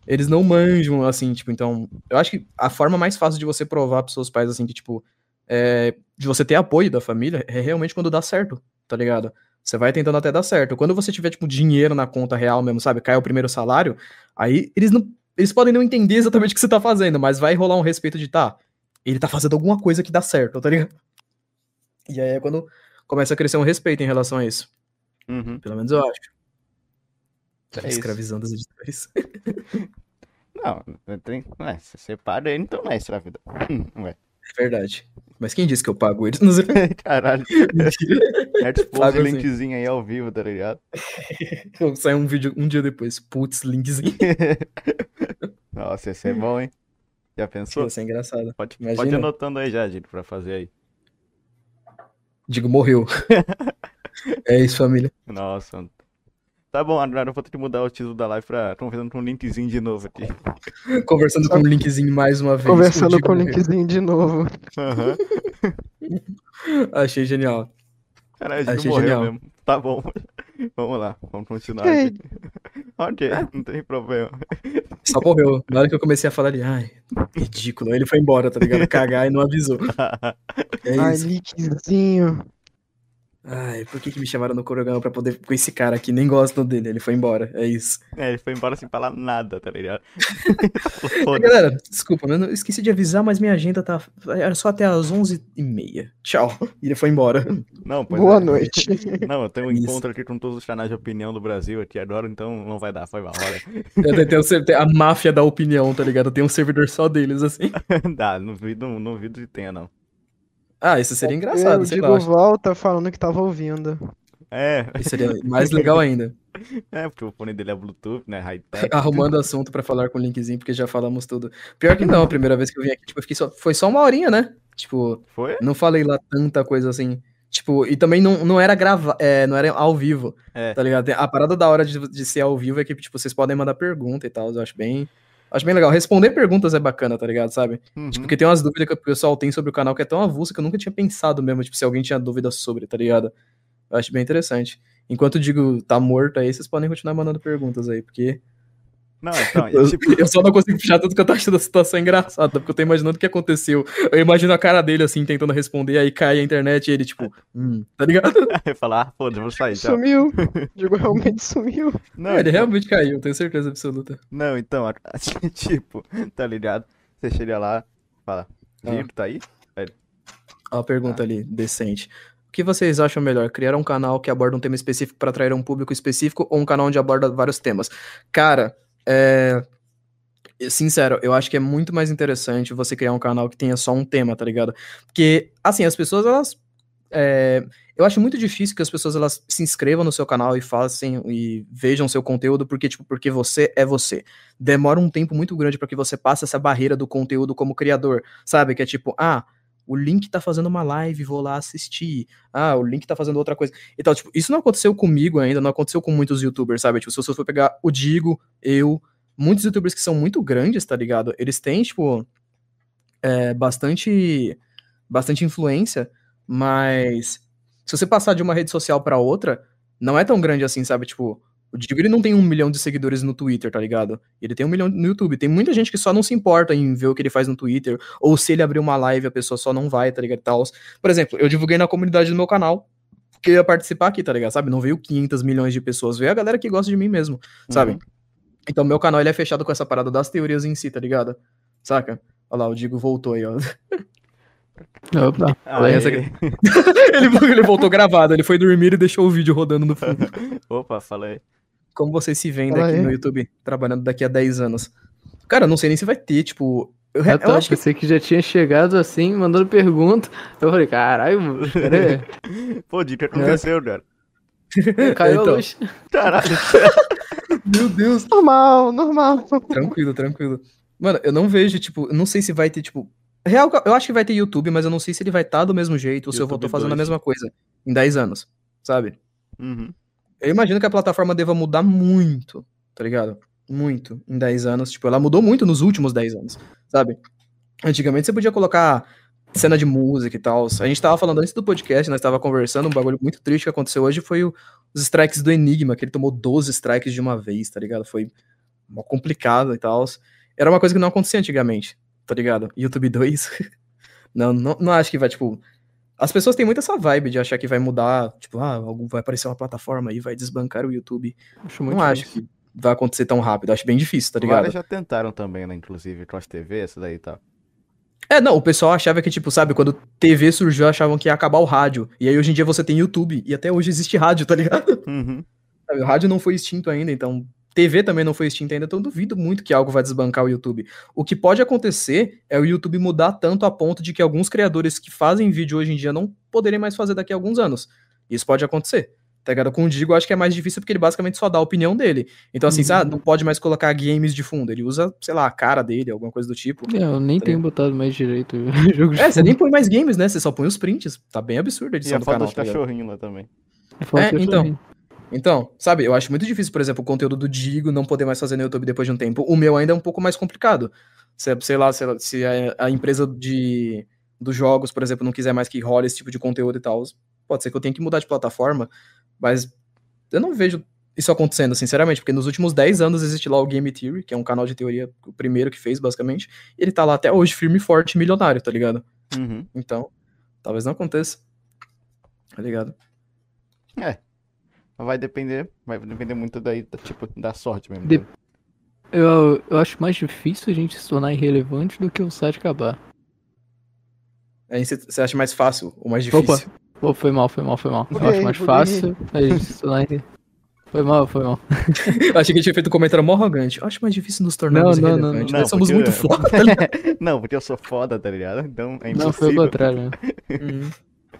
eles não manjam, assim, tipo, então, eu acho que a forma mais fácil de você provar pros seus pais, assim, que, tipo, é, de você ter apoio da família é realmente quando dá certo, tá ligado? Você vai tentando até dar certo. Quando você tiver, tipo, dinheiro na conta real mesmo, sabe? Cai o primeiro salário, aí eles não. Eles podem não entender exatamente o que você tá fazendo, mas vai rolar um respeito de, tá, ele tá fazendo alguma coisa que dá certo, tá ligado? E aí é quando começa a crescer um respeito em relação a isso. Uhum. Pelo menos eu acho. É isso. Escravizando os editores. Não, não tem. Ué, você separa ele, então não é escravidão. Hum, Ué. É verdade. Mas quem disse que eu pago eles? Não sei. Caralho. É tipo os assim. linkzinho aí ao vivo, tá ligado? Sai um vídeo um dia depois. Putz, linkzinho. Nossa, esse é bom, hein? Já pensou? Isso é engraçado. Pode, Imagina. pode anotando aí já, Gino, pra fazer aí. Digo, morreu. é isso, família. Nossa. Tá bom, agora eu vou ter que mudar o título da live pra. Fazendo com um linkzinho de novo aqui. Conversando com o linkzinho mais uma vez. Conversando com o morreu. linkzinho de novo. Aham. Achei genial. Caralho, Achei morreu genial. mesmo. Tá bom. Vamos lá, vamos continuar. Ok, não tem problema. Só morreu. Na hora que eu comecei a falar ali, ai, ridículo. Aí ele foi embora, tá ligado? Cagar e não avisou. É Ai, isso. Ai, por que, que me chamaram no Corogão pra poder com esse cara aqui? Nem gosto dele. Ele foi embora. É isso. É, ele foi embora sem falar nada, tá ligado? E, galera, desculpa, eu esqueci de avisar, mas minha agenda tá. Era só até as 11h30. Tchau. E ele foi embora. Não, pois Boa é. noite. Não, eu tenho um Isso. encontro aqui com todos os canais de opinião do Brasil aqui agora, então não vai dar, foi mal. Olha. Eu tenho- tem a máfia da opinião, tá ligado? Tem um servidor só deles, assim. Dá, não duvido, não duvido de tenha, não. Ah, isso seria engraçado, o sei lá. Digo acho- volta falando que tava ouvindo. É, Isso seria mais legal ainda. é, porque o fone dele é Bluetooth, né? High-tech. Arrumando assunto pra falar com o linkzinho, porque já falamos tudo. Pior que não, a primeira vez que eu vim aqui, tipo, eu fiquei só, foi só uma horinha, né? Tipo, Foi? não falei lá tanta coisa assim. Tipo, e também não, não era grava, é, não era ao vivo, É. tá ligado? A parada da hora de, de ser ao vivo é que, tipo, vocês podem mandar pergunta e tal, eu acho bem... Acho bem legal. Responder perguntas é bacana, tá ligado? Sabe? Uhum. Porque tem umas dúvidas que o pessoal tem sobre o canal que é tão avulsa que eu nunca tinha pensado mesmo, tipo, se alguém tinha dúvida sobre, tá ligado? Eu acho bem interessante. Enquanto Digo tá morto aí, vocês podem continuar mandando perguntas aí, porque Não, então, eu, e, tipo, eu só não consigo puxar tanto que eu tô achando a situação engraçada, porque eu tô imaginando o que aconteceu. Eu imagino a cara dele, assim, tentando responder, aí cai a internet e ele, tipo, hum, tá ligado? eu falar, ah, foda-se, vou sair, tchau. Sumiu. Digo, realmente sumiu. Não, É, ele então- realmente caiu, tenho certeza absoluta. Não, então, assim, tipo, tá ligado? Você chega lá, fala, Ah. Giro, tá aí? Ó, a pergunta ali, decente. O que vocês acham melhor? Criar um canal que aborda um tema específico para atrair um público específico ou um canal onde aborda vários temas? Cara, é. Sincero, eu acho que é muito mais interessante você criar um canal que tenha só um tema, tá ligado? Porque, assim, as pessoas, elas. é, Eu acho muito difícil que as pessoas elas se inscrevam no seu canal e façam e vejam seu conteúdo porque, tipo, porque você é você. Demora um tempo muito grande para que você passe essa barreira do conteúdo como criador, sabe? Que é tipo, ah, o Link tá fazendo uma live, vou lá assistir. Ah, o Link tá fazendo outra coisa. E tal, tipo, isso não aconteceu comigo ainda, não aconteceu com muitos youtubers, sabe? Tipo, se você for pegar o Digo, eu, muitos youtubers que são muito grandes, tá ligado? Eles têm, tipo, é, bastante, bastante influência, mas se você passar de uma rede social pra outra, não é tão grande assim, sabe? Tipo, o Digo, ele não tem um milhão de seguidores no Twitter, tá ligado? Ele tem um milhão no YouTube. Tem muita gente que só não se importa em ver o que ele faz no Twitter, ou se ele abrir uma live, a pessoa só não vai, tá ligado? e Tals. Por exemplo, eu divulguei na comunidade do meu canal que eu ia participar aqui, tá ligado? Sabe? Não veio 500 milhões de pessoas, veio a galera que gosta de mim mesmo, sabe? Uhum. Então, meu canal ele é fechado com essa parada das teorias em si, tá ligado? Saca? Olha lá, o Digo voltou aí, ó. Opa. Ah, essa ele, ele voltou gravado, ele foi dormir e deixou o vídeo rodando no fundo. Opa, fala aí. Como vocês se Fala daqui aí. no YouTube, trabalhando daqui a 10 anos? Cara, eu não sei nem se vai ter, tipo. Eu, Ah, eu tá, acho que. pensei que já tinha chegado assim, mandando pergunta. Eu falei, caralho, mano, Pô, o que aconteceu, cara? aí. Caiu Então. a luz. Caralho. Meu Deus. Normal, normal. Tranquilo, tranquilo. Mano, eu não vejo, tipo, eu não sei se vai ter, tipo. Real, eu acho que vai ter YouTube, mas eu não sei se ele vai estar do mesmo jeito ou se eu vou estar fazendo a 2. mesma coisa em 10 anos, sabe? Uhum. Eu imagino que a plataforma deva mudar muito, tá ligado? Muito em 10 anos. Tipo, ela mudou muito nos últimos 10 anos, sabe? Antigamente você podia colocar cena de música e tal. A gente tava falando antes do podcast, nós tava conversando, um bagulho muito triste que aconteceu hoje foi o- os strikes do Enigma, que ele tomou 12 strikes de uma vez, tá ligado? Foi mó complicado e tal. Era uma coisa que não acontecia antigamente, tá ligado? YouTube 2. não, não, não acho que vai, tipo. As pessoas têm muito essa vibe de achar que vai mudar, tipo, ah, vai aparecer uma plataforma aí, vai desbancar o YouTube. Acho muito não acho difícil. que vai acontecer tão rápido, acho bem difícil, tá ligado? Várias já tentaram também, né? Inclusive, Cross TV, essa daí tá. É, não, o pessoal achava que, tipo, sabe, quando TV surgiu, achavam que ia acabar o rádio. E aí hoje em dia você tem YouTube, e até hoje existe rádio, tá ligado? Uhum. O rádio não foi extinto ainda, então TV também não foi extinta ainda, então eu duvido muito que algo vai desbancar o YouTube. O que pode acontecer é o YouTube mudar tanto a ponto de que alguns criadores que fazem vídeo hoje em dia não poderem mais fazer daqui a alguns anos. Isso pode acontecer. Tá ligado? Com o Digo, eu acho que é mais difícil porque ele basicamente só dá a opinião dele. Então, assim, Uhum. sabe, não pode mais colocar games de fundo. Ele usa, sei lá, a cara dele, alguma coisa do tipo. É, eu nem Tá tenho botado mais direito jogo de É, você nem põe mais games, né? Você só põe os prints. Tá bem absurdo a E edição a do foto canal. tá ligado? cachorrinhos lá também. É, então. Então, sabe, eu acho muito difícil, por exemplo, o conteúdo do Digo não poder mais fazer no YouTube depois de um tempo. O meu ainda é um pouco mais complicado. Se, sei lá, se a, a empresa de, dos jogos, por exemplo, não quiser mais que role esse tipo de conteúdo e tal, pode ser que eu tenha que mudar de plataforma, mas eu não vejo isso acontecendo, sinceramente, porque nos últimos 10 anos existe lá o Game Theory, que é um canal de teoria, o primeiro que fez, basicamente, e ele tá lá até hoje, firme e forte, milionário, tá ligado? Uhum. Então, talvez não aconteça. Tá ligado? Vai depender, vai depender muito daí, da- tipo, da sorte mesmo. De- Eu, eu acho mais difícil a gente se tornar irrelevante do que o site acabar. Aí você acha mais fácil ou mais difícil? Opa. Pô, foi mal, foi mal, foi mal. Eu acho mais fácil a gente se tornar Foi mal, foi mal. Eu achei que ele tinha feito um comentário mó arrogante. Eu acho mais difícil nos tornarmos Não, não, não, não. Nós somos Não, muito porque- foda, tá? Não, porque eu sou foda, tá ligado? Então é Não, foi o impossível. contrário. Né? Uhum.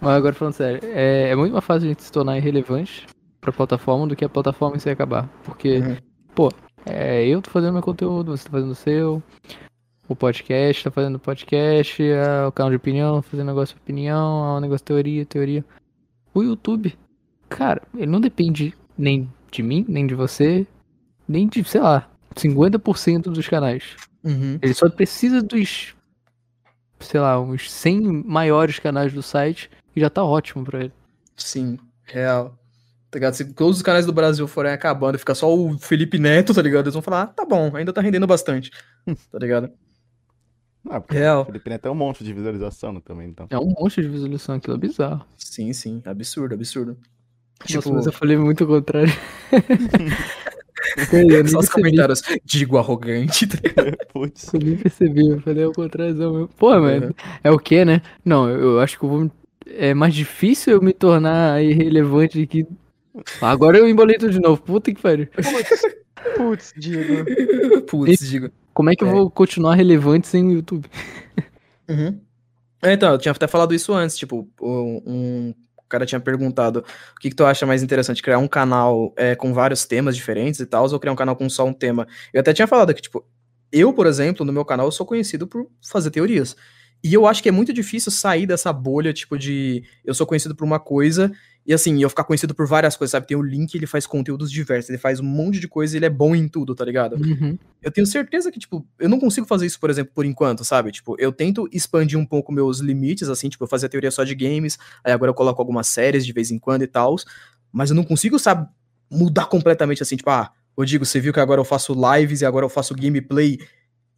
Mas agora falando sério, é, é muito mais fácil a gente se tornar irrelevante pra plataforma do que a plataforma em si acabar. Porque, Uhum. pô, é, eu tô fazendo meu conteúdo, você tá fazendo o seu, o podcast tá fazendo podcast, é, o canal de opinião, fazendo negócio de opinião, o negócio de teoria, teoria. O YouTube, cara, ele não depende nem de mim, nem de você, nem de, sei lá, 50% dos canais. Uhum. Ele só precisa dos, sei lá, uns 100 maiores canais do site e já tá ótimo pra ele. Sim, real. Tá ligado? Se todos os canais do Brasil forem acabando e ficar só o Felipe Neto, tá ligado? Eles vão falar, ah, tá bom, ainda tá rendendo bastante. Tá ligado? Ah, porque Real. o Felipe Neto é um monstro de visualização né, também, então. É um monte de visualização, aquilo é bizarro. Sim, sim. Absurdo, absurdo. Nossa, Tipo, mas eu falei muito o contrário. eu só os percebi, comentários, digo arrogante. tá ligado? Putz. eu nem percebi, eu falei o contrário mesmo. Pô, mano, Uhum. é o que, né? Não, eu, acho que eu vou. me- É mais difícil eu me tornar irrelevante aqui. Agora eu embolei tudo de novo. Puta que pariu. Putz, Digo. Putz, digo. Como é que eu É. vou continuar relevante sem o YouTube? Uhum. É, então, eu tinha até falado isso antes, tipo, o- um cara tinha perguntado o que, que tu acha mais interessante, criar um canal é, com vários temas diferentes e tal, ou criar um canal com só um tema? Eu até tinha falado que, tipo, eu, por exemplo, no meu canal, eu sou conhecido por fazer teorias. E eu acho que é muito difícil sair dessa bolha, tipo, de eu sou conhecido por uma coisa, e assim, eu ficar conhecido por várias coisas, sabe? Tem o Link, ele faz conteúdos diversos, ele faz um monte de coisa e ele é bom em tudo, tá ligado? Uhum. Eu tenho certeza que, tipo, eu não consigo fazer isso, por exemplo, por enquanto, sabe? Tipo, eu tento expandir um pouco meus limites, assim, tipo, eu fazia teoria só de games, aí agora eu coloco algumas séries de vez em quando e tal, mas eu não consigo, sabe, mudar completamente assim, tipo, ah, eu digo, você viu que agora eu faço lives e agora eu faço gameplay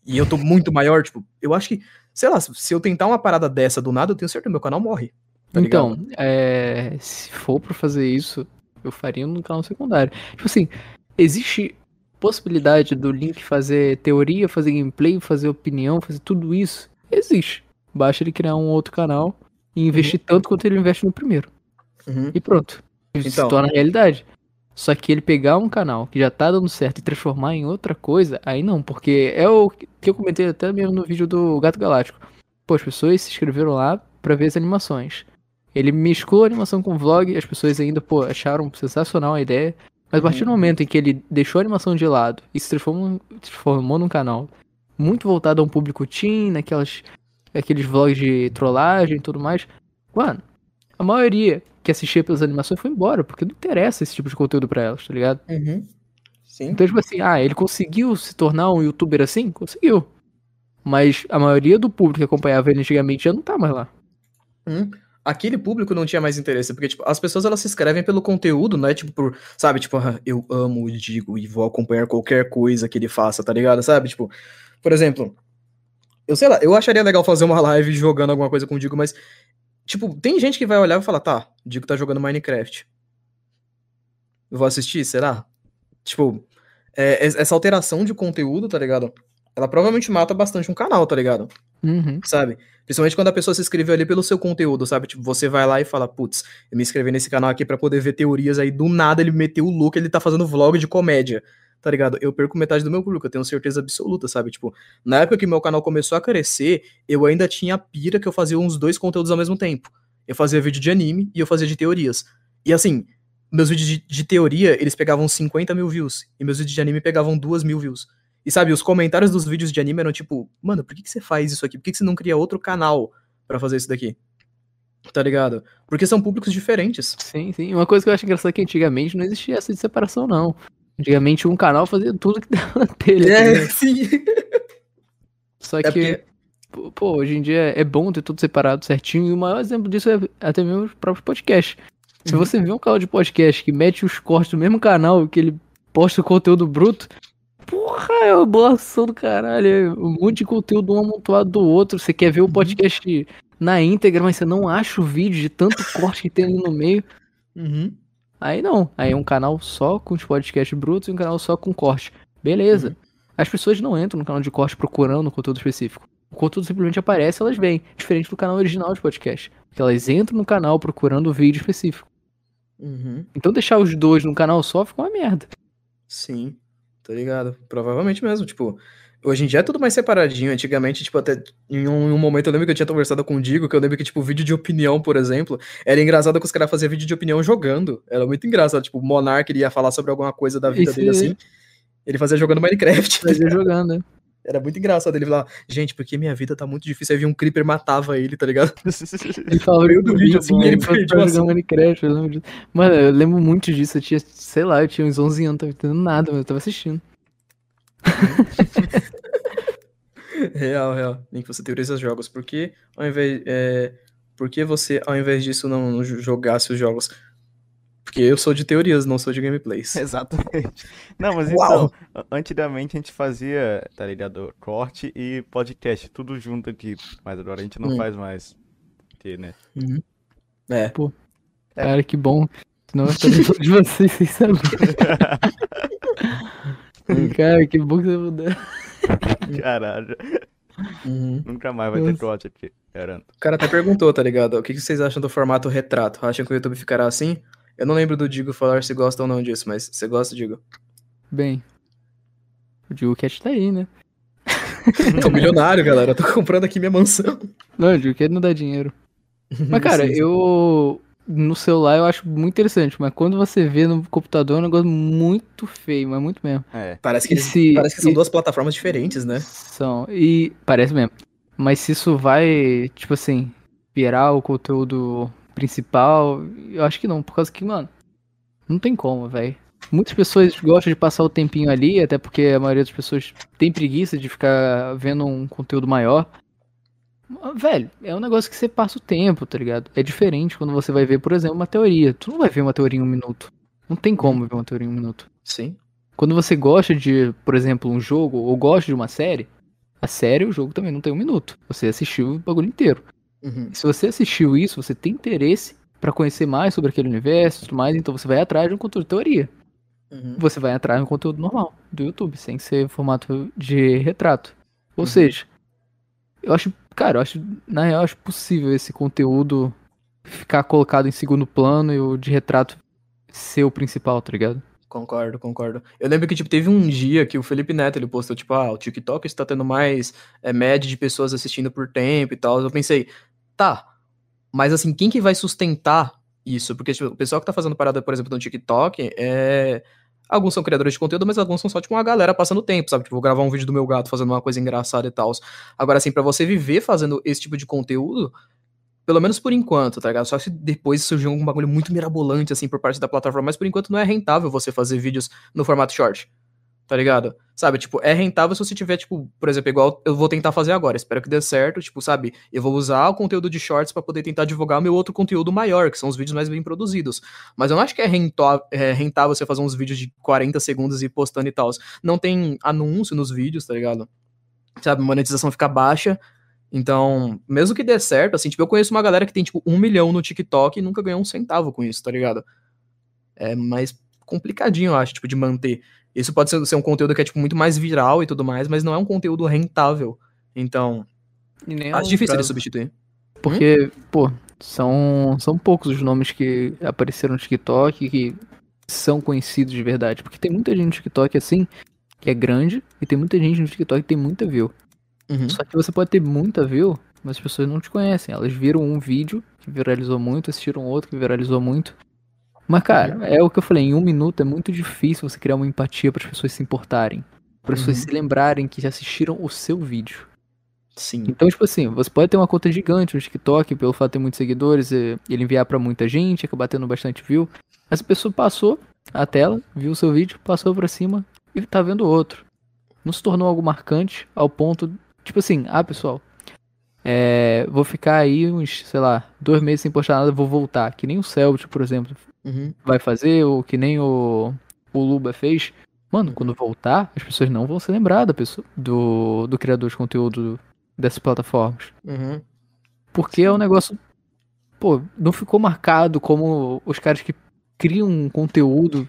e eu tô muito maior, tipo, eu acho que, sei lá, se eu tentar uma parada dessa do nada, eu tenho certeza que meu canal morre. Tá então, é, se for pra fazer isso, eu faria no canal secundário. Tipo assim, existe possibilidade do Link fazer teoria, fazer gameplay, fazer opinião, fazer tudo isso? Existe. basta ele criar um outro canal e investir tanto quanto ele investe no primeiro. Uhum. E pronto. Isso Então. se torna realidade. Só que ele pegar um canal que já tá dando certo e transformar em outra coisa, aí não, porque é o que eu comentei até mesmo no vídeo do Gato Galáctico. Pô, as pessoas se inscreveram lá pra ver as animações. Ele mesclou a animação com vlog, as pessoas ainda, pô, acharam sensacional a ideia. Mas a partir do momento em que ele deixou a animação de lado e se transformou, transformou num canal muito voltado a um público teen, naquelas, aqueles vlogs de trollagem e tudo mais, mano, a maioria que assistia pelas animações foi embora, porque não interessa esse tipo de conteúdo pra elas, tá ligado? Uhum. Sim. Então, tipo assim, ah, ele conseguiu se tornar um youtuber assim? Conseguiu. Mas a maioria do público que acompanhava ele antigamente já não tá mais lá. Hum, aquele público não tinha mais interesse, porque, tipo, as pessoas, elas se inscrevem pelo conteúdo, não é, tipo, por, sabe, tipo, ah, eu amo o Digo e vou acompanhar qualquer coisa que ele faça, tá ligado, sabe, tipo, por exemplo, eu sei lá, eu acharia legal fazer uma live jogando alguma coisa com o Digo, mas, tipo, tem gente que vai olhar e falar, tá, o Digo tá jogando Minecraft. Eu vou assistir, será? Tipo, é, es- essa alteração de conteúdo, tá ligado? Ela provavelmente mata bastante um canal, tá ligado? Uhum. sabe? Principalmente quando a pessoa se inscreveu ali pelo seu conteúdo, sabe? Tipo, você vai lá e fala, putz, eu me inscrevi nesse canal aqui pra poder ver teorias, aí do nada ele meteu o look, ele tá fazendo vlog de comédia, tá ligado? Eu perco metade do meu público, eu tenho certeza absoluta, sabe? Tipo, na época que meu canal começou a crescer, eu ainda tinha a pira que eu fazia uns dois conteúdos ao mesmo tempo. Eu fazia vídeo de anime e eu fazia de teorias. E assim, meus vídeos de, de teoria, eles pegavam 50 mil views, e meus vídeos de anime pegavam 2 mil views. E sabe, os comentários dos vídeos de anime eram tipo, mano, por que, que você faz isso aqui? Por que, que você não cria outro canal pra fazer isso daqui? Tá ligado? Porque são públicos diferentes. Sim, sim. Uma coisa que eu acho engraçada é que antigamente não existia essa de separação, não. Antigamente um canal fazia tudo que dava na telha. ligado? sim. Só É que, porque. pô, pô, hoje em dia é bom ter tudo separado certinho. E o maior exemplo disso é até mesmo os próprios podcasts. Se Uhum. você vê um canal de podcast que mete os cortes do mesmo canal que ele posta o conteúdo bruto, porra, é uma bolação do caralho. Um monte de conteúdo um amontoado do outro. Você quer ver o podcast na íntegra, mas você não acha o vídeo de tanto corte que tem ali no meio. Uhum. Aí não. Aí é um canal só com os podcasts brutos e um canal só com corte. Beleza. Uhum. As pessoas não entram no canal de corte procurando conteúdo específico. O conteúdo simplesmente aparece, elas vêm. Diferente do canal original de podcast. Que elas entram no canal procurando o vídeo específico. Uhum. Então deixar os dois num canal só fica uma merda. Sim, tá ligado? Provavelmente mesmo, tipo, hoje em dia é tudo mais separadinho. Antigamente, tipo, até em um, em um momento eu lembro que eu tinha conversado com o Digo, que eu lembro que, tipo, vídeo de opinião, por exemplo, era engraçado que os caras faziam vídeo de opinião jogando. Era muito engraçado, tipo, o Monark ele ia falar sobre alguma coisa da vida Esse- dele assim. Ele fazia jogando Minecraft. Mas eu jogando, né? Era muito engraçado ele falar, gente, porque minha vida tá muito difícil. Aí vinha um creeper matava ele, tá ligado? Ele meio do vídeo, assim, ele perdeu perdeu a ação. jogando Minecraft, eu lembro disso. Mano, eu lembro muito disso. Eu tinha, sei lá, eu tinha uns 11 anos, não tava entendendo nada, mas eu tava assistindo. Real, real. Nem que você teoriza os jogos. Por que, ao invés, é, por que você, ao invés disso, não, não jogasse os jogos? Porque eu sou de teorias, não sou de gameplays. Exatamente. Não, mas Uau! então, antigamente a gente fazia, tá ligado? Corte e podcast, tudo junto aqui. Mas agora a gente não Hum. faz mais. Porque, né? É. Cara, que bom. Senão eu falando de vocês sem saber. Cara, que bom que você mudou. Caralho. Uhum. Nunca mais vai ter Nossa. corte aqui, garanto. O cara até perguntou, tá ligado? O que vocês acham do formato retrato? Acham que o YouTube ficará assim? Eu não lembro do Digo falar se gosta ou não disso, mas você gosta, Digo? Bem, o Digo Cat tá aí, né? Tô milionário, galera. Eu tô comprando aqui minha mansão. Não, o Digo Cat não dá dinheiro. Mas, cara, eu. No celular eu acho muito interessante, mas quando você vê no computador é um negócio muito feio, mas muito mesmo. É. Parece que, eles- Esse- parece que são e- duas plataformas diferentes, né? São. E parece mesmo. Mas se isso vai, tipo assim, virar o conteúdo principal, eu acho que não, por causa que, mano, não tem como, velho. Muitas pessoas gostam de passar o tempinho ali, até porque a maioria das pessoas tem preguiça de ficar vendo um conteúdo maior. Velho, é um negócio que você passa o tempo, tá ligado? É diferente quando você vai ver, por exemplo, uma teoria. Tu não vai ver uma teoria em um minuto. Não tem como ver uma teoria em um minuto. Sim. Quando você gosta de, por exemplo, um jogo ou gosta de uma série, a série, o jogo também não tem um minuto. Você assistiu o bagulho inteiro. Uhum. Se você assistiu isso, você tem interesse pra conhecer mais sobre aquele universo e tudo mais, então você vai atrás de um conteúdo de teoria. Uhum. Você vai atrás de um conteúdo normal do YouTube, sem ser formato de retrato. Ou Uhum. seja, eu acho Cara, eu acho, na real, eu acho possível esse conteúdo ficar colocado em segundo plano e o de retrato ser o principal, tá ligado? Concordo, concordo. Eu lembro que, tipo, teve um dia que o Felipe Neto, ele postou, tipo, ah, o TikTok está tendo mais é, média de pessoas assistindo por tempo e tal. Eu pensei, tá, mas assim, quem que vai sustentar isso? Porque, tipo, o pessoal que tá fazendo parada, por exemplo, no TikTok, é... Alguns são criadores de conteúdo, mas alguns são só, tipo, uma galera passando tempo, sabe? Tipo, vou gravar um vídeo do meu gato fazendo uma coisa engraçada e tal. Agora, assim, pra você viver fazendo esse tipo de conteúdo, pelo menos por enquanto, tá ligado? Só se depois surgir algum bagulho muito mirabolante, assim, por parte da plataforma, mas por enquanto não é rentável você fazer vídeos no formato short, tá ligado? Sabe, tipo, é rentável se você tiver, tipo, por exemplo, igual eu vou tentar fazer agora, espero que dê certo, tipo, sabe? Eu vou usar o conteúdo de shorts pra poder tentar divulgar o meu outro conteúdo maior, que são os vídeos mais bem produzidos. Mas eu não acho que é rentó- é rentável você fazer uns vídeos de 40 segundos e postando e tal. Não tem anúncio nos vídeos, tá ligado? Sabe, monetização fica baixa. Então, mesmo que dê certo, assim, tipo, eu conheço uma galera que tem, tipo, um milhão no TikTok e nunca ganhou um centavo com isso, tá ligado? É mais complicadinho, eu acho, tipo, de manter. Isso pode ser, ser um conteúdo que é, tipo, muito mais viral e tudo mais, mas não é um conteúdo rentável. Então, nem acho difícil de substituir. Porque, pô, são, são poucos os nomes que apareceram no TikTok que são conhecidos de verdade. Porque tem muita gente no TikTok assim, que é grande, e tem muita gente no TikTok que tem muita view. Uhum. Só que você pode ter muita view, mas as pessoas não te conhecem. Elas viram um vídeo que viralizou muito, assistiram outro que viralizou muito. Mas, cara, é o que eu falei, em um minuto é muito difícil você criar uma empatia para as pessoas se importarem. Para as pessoas Uhum. se lembrarem que já assistiram o seu vídeo. Sim. Então, tipo assim, você pode ter uma conta gigante no TikTok, pelo fato de ter muitos seguidores, e ele enviar pra muita gente, acabar tendo bastante view. Essa pessoa passou a tela, viu o seu vídeo, passou pra cima e tá vendo outro. Não se tornou algo marcante ao ponto, tipo assim, ah, pessoal, é, vou ficar aí uns, sei lá, dois meses sem postar nada, vou voltar. Que nem o Selbit, por exemplo, Uhum. vai fazer, ou que nem o, o Luba fez. Mano, quando voltar, as pessoas não vão se lembrar da pessoa, do, do criador de conteúdo dessas plataformas. Uhum. Porque é um negócio. Pô, não ficou marcado como os caras que criam um conteúdo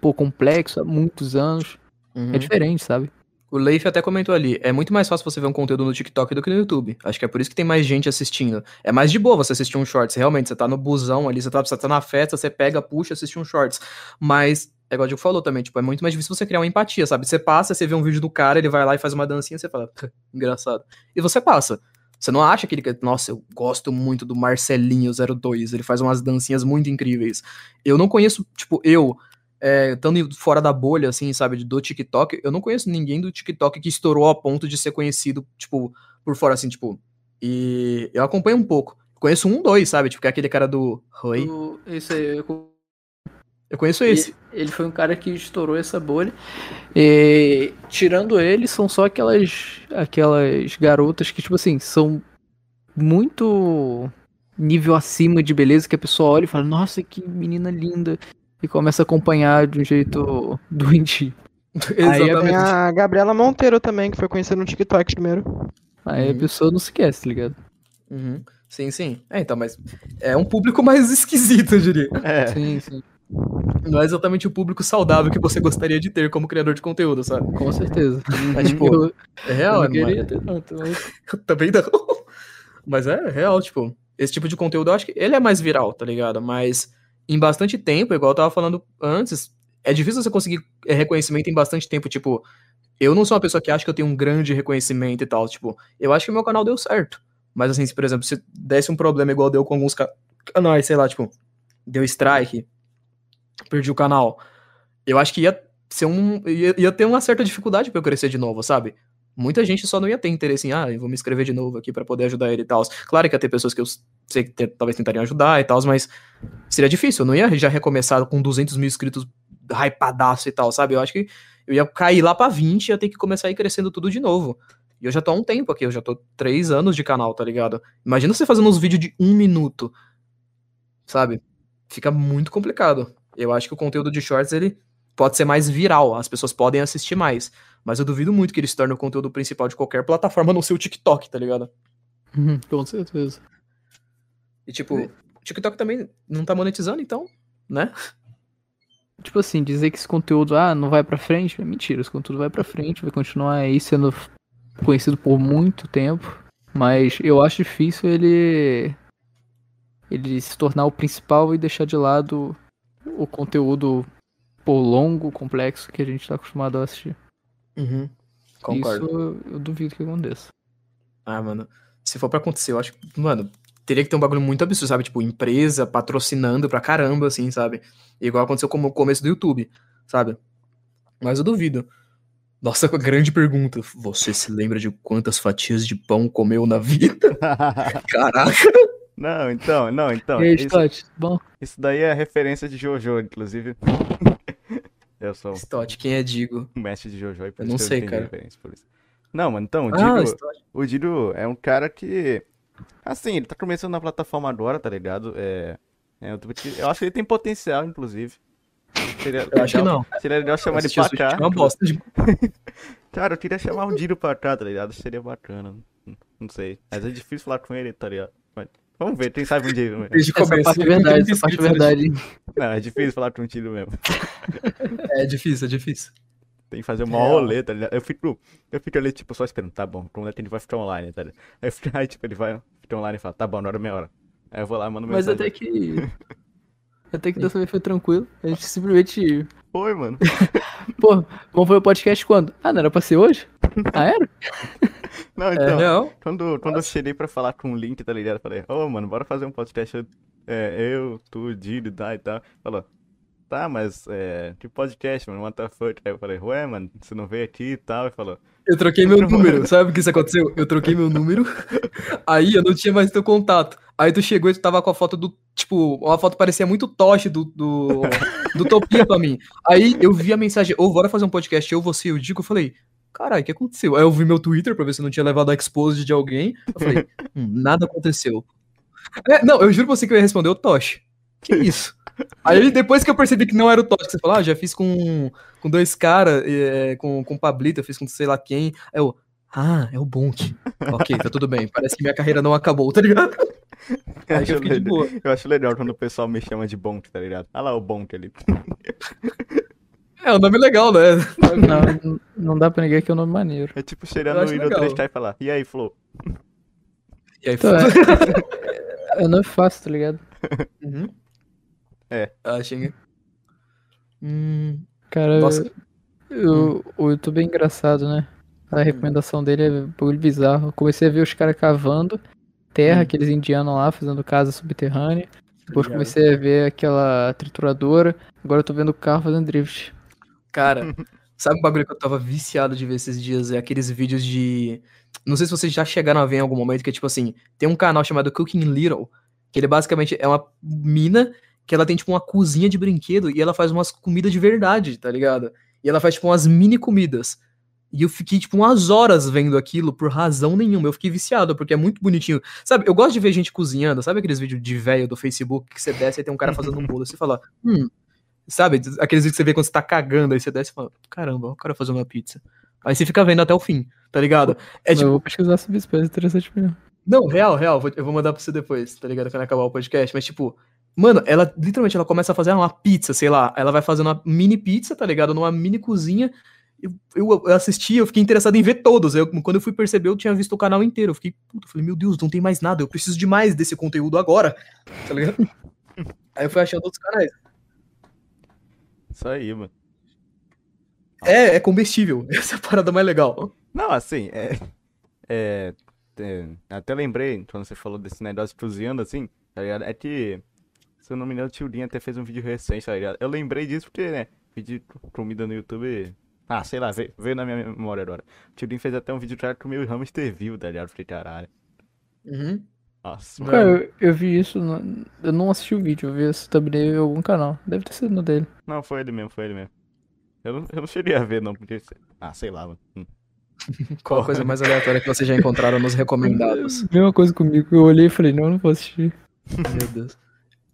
pô, complexo há muitos anos. Uhum. É diferente, sabe? O Leif até comentou ali, é muito mais fácil você ver um conteúdo no TikTok do que no YouTube. Acho que é por isso que tem mais gente assistindo. É mais de boa você assistir um shorts, realmente, você tá no busão ali, você tá, você tá na festa, você pega, puxa, assiste um shorts. Mas, é igual o Diego falou também, tipo, é muito mais difícil você criar uma empatia, sabe? Você passa, você vê um vídeo do cara, ele vai lá e faz uma dancinha, você fala, engraçado. E você passa. Você não acha que ele. Nossa, eu gosto muito do Marcelinho02, ele faz umas dancinhas muito incríveis. Eu não conheço, tipo, eu, é, estando fora da bolha, assim, sabe, do TikTok, eu não conheço ninguém do TikTok que estourou a ponto de ser conhecido, tipo, por fora, assim, tipo. E eu acompanho um pouco. Conheço um, dois, sabe? Tipo, que é aquele cara do. Oi. Isso aí, eu Eu conheço esse. Ele foi um cara que estourou essa bolha. E, tirando ele, são só aquelas aquelas garotas que, tipo assim, são muito nível acima de beleza que a pessoa olha e fala, nossa, que menina linda. E começa a acompanhar de um jeito doentio. Tem Exatamente. a Gabriela Monteiro também, que foi conhecida no TikTok primeiro. Aí a Uhum. pessoa não se esquece, tá ligado? Uhum. Sim, sim. É, então, mas é um público mais esquisito, eu diria. É, Sim, sim. Não é exatamente o público saudável que você gostaria de ter como criador de conteúdo, sabe? Com certeza. É tipo, eu, é eu real, não é, queria ter tanto, mas... Eu também não. Mas é real, tipo, esse tipo de conteúdo eu acho que ele é mais viral, tá ligado? Mas em bastante tempo, igual eu tava falando antes, é difícil você conseguir é, reconhecimento em bastante tempo, tipo, eu não sou uma pessoa que acha que eu tenho um grande reconhecimento e tal, tipo, eu acho que meu canal deu certo. Mas assim, se, por exemplo, se desse um problema igual deu com alguns ca- canais, sei lá, tipo, deu strike, perdi o canal, eu acho que ia ser um. ia, ia ter uma certa dificuldade pra eu crescer de novo, sabe? Muita gente só não ia ter interesse em, ah, eu vou me inscrever de novo aqui pra poder ajudar ele e tal. Claro que ia ter pessoas que eu sei que talvez tentariam ajudar e tal, mas seria difícil. Eu não ia já recomeçar com 200 mil inscritos hypadaço e tal, sabe? Eu acho que eu ia cair lá pra 20 e ia ter que começar a ir crescendo tudo de novo. E eu já tô há um tempo aqui, eu já tô três anos de canal, tá ligado? Imagina você fazendo uns vídeos de um minuto, sabe? Fica muito complicado. Eu acho que o conteúdo de shorts, ele pode ser mais viral, as pessoas podem assistir mais. Mas eu duvido muito que ele se torne o conteúdo principal de qualquer plataforma, a não ser o TikTok, tá ligado? Uhum, Com certeza. E tipo, o TikTok também não tá monetizando, então, né? Tipo assim, dizer que esse conteúdo ah, não vai pra frente, é mentira. Esse conteúdo vai pra frente, vai continuar aí sendo conhecido por muito tempo. Mas eu acho difícil ele. ele se tornar o principal e deixar de lado o conteúdo pô, longo, complexo que a gente tá acostumado a assistir. Uhum. Concordo. Isso eu duvido que aconteça. Ah, mano. Se for pra acontecer, eu acho que, mano, teria que ter um bagulho muito absurdo, sabe? Tipo, empresa patrocinando pra caramba, assim, sabe? Igual aconteceu com o começo do YouTube, sabe? Mas eu duvido. Nossa, grande pergunta. Você se lembra de quantas fatias de pão comeu na vida? Caraca! Não, então, não, então. e aí, isso, Stott, bom? isso daí é referência de Jojo, inclusive. Eu sou Stott, quem é Digo? o mestre de Jojo e por Eu isso não sei, entendi cara. referência por isso. Não, mano, então, o Ah, Digo, o Dido é um cara que. Assim, ele tá começando na plataforma agora, tá ligado? É. é, eu, eu acho que ele tem potencial, inclusive. Seria Eu acho que não. Seria legal chamar ele pra cá. é uma bosta de... Cara, eu queria chamar o Dido pra cá, tá ligado? Seria bacana. Não sei. Mas é difícil falar com ele, tá ligado? Mas vamos ver, quem sabe um dia. né? Desde Essa começo. parte é verdade, essa parte é verdade. Não, é difícil falar com o Dido mesmo. É difícil, é difícil. Tem que fazer uma rolê, tá ligado? Eu fico, eu fico ali, tipo, só esperando, tá bom, quando ele vai ficar online, tá ligado? Aí, eu fico- aí, tipo, ele vai ficar online e fala, tá bom, na hora meia hora. Aí eu vou lá, mando Mas mensagem. até que. Até que dessa vez foi tranquilo. A gente simplesmente. Foi, mano. Pô, vamos fazer o podcast quando? Ah, não era pra ser hoje? Ah, era? Não, É então, real. quando, quando eu cheguei pra falar com o Link, tá ligado? Eu falei, ô, mano, bora fazer um podcast, é, eu, tu, Dido, tá, e tal. Falou, tá, mas, é, que podcast, mano, what the fuck? Aí eu falei, ué, mano, você não veio aqui e tal? E falou, Eu troquei meu número. Sabe o que isso aconteceu? Eu troquei meu número. Aí eu não tinha mais teu contato. Aí tu chegou e tu tava com a foto do. Tipo, uma foto parecia muito toche do, do, do Topia pra mim. Aí eu vi a mensagem, ô, bora fazer um podcast, eu, você e o Dico. Eu falei, caralho, o que aconteceu? Aí eu vi meu Twitter pra ver se eu não tinha levado a expose de alguém. Eu falei, hum, nada aconteceu. É, não, eu juro pra você que eu ia responder o Toche. Que isso? Aí depois que eu percebi que não era o que você falou, ah, já fiz com, com dois caras, é, com, com o Pablito, eu fiz com sei lá quem. Aí eu, ah, é o Bonk. ok, tá tudo bem. Parece que minha carreira não acabou, tá ligado? eu acho, eu eu acho legal quando o pessoal me chama de Bonk, tá ligado? Olha lá o Bonk ali. É um nome legal, né? Não, não dá pra negar que é um nome maneiro. É tipo no acho Hino legal. 3K e falar, e aí, Flo? E aí, Então, é, é nome fácil, tá ligado? Uhum. É. Ah, xinga. Hum, Cara, Nossa. eu- o YouTube é engraçado, né? A recomendação dele é um bagulho bizarro. Eu comecei a ver os caras cavando terra, Hum. aqueles indianos lá fazendo casa subterrânea. Depois ligado. comecei a ver aquela trituradora. Agora eu tô vendo o carro fazendo drift. Cara, sabe um bagulho que eu tava viciado de ver esses dias? É aqueles vídeos de. Não sei se vocês já chegaram a ver em algum momento, que é tipo assim: tem um canal chamado Cooking Little, que ele basicamente é uma mina que ela tem tipo uma cozinha de brinquedo e ela faz umas comidas de verdade, tá ligado? E ela faz tipo umas mini comidas. E eu fiquei, tipo, umas horas vendo aquilo por razão nenhuma. Eu fiquei viciado, porque é muito bonitinho. Sabe, eu gosto de ver gente cozinhando. Sabe aqueles vídeos de velho do Facebook que você desce e tem um cara fazendo um bolo? e Você fala, hum. Sabe, aqueles vídeos que você vê quando você tá cagando, aí você desce e fala, caramba, eu quero fazer uma pizza. Aí você fica vendo até o fim, tá ligado? É eu tipo, vou pesquisar sobre isso, parece interessante mesmo. não, real, real, eu vou mandar pra você depois, tá ligado? Quando acabar o podcast. Mas, tipo, mano, ela literalmente ela começa a fazer uma pizza, sei lá. Ela vai fazendo uma mini pizza, tá ligado? Numa mini cozinha. Eu, eu, eu assisti, eu fiquei interessado em ver todos. Eu, quando eu fui perceber, eu tinha visto o canal inteiro. Eu fiquei, puta, eu falei, meu Deus, não tem mais nada. Eu preciso de mais desse conteúdo agora, tá ligado? Aí eu fui achando outros canais. Isso aí, mano. É, é comestível. Essa é a parada mais legal. Não, assim, é, é, é, Até lembrei, quando você falou desse negócio de cozinhando, assim, tá ligado? É que, se eu não me engano, o tio Dinho até fez um vídeo recente, tá ligado? Eu lembrei disso porque, né, vídeo de comida no YouTube. Ah, sei lá, veio, veio na minha memória agora. O tio Dinho fez até um vídeo que comeu o hamster vivo, tá ligado? Falei, caralho. Uhum. Nossa. Cara, mano. eu, eu vi isso, no- eu não assisti o vídeo, eu vi esse thumbnail em algum canal. Deve ter sido no dele. Não, foi ele mesmo, foi ele mesmo. Eu não, eu não cheguei a ver, não, porque. Ah, sei lá, mano. Hum. Qual a coisa mais aleatória que vocês já encontraram nos recomendados? Mesma coisa comigo, eu olhei e falei, não, eu não vou assistir. Meu Deus.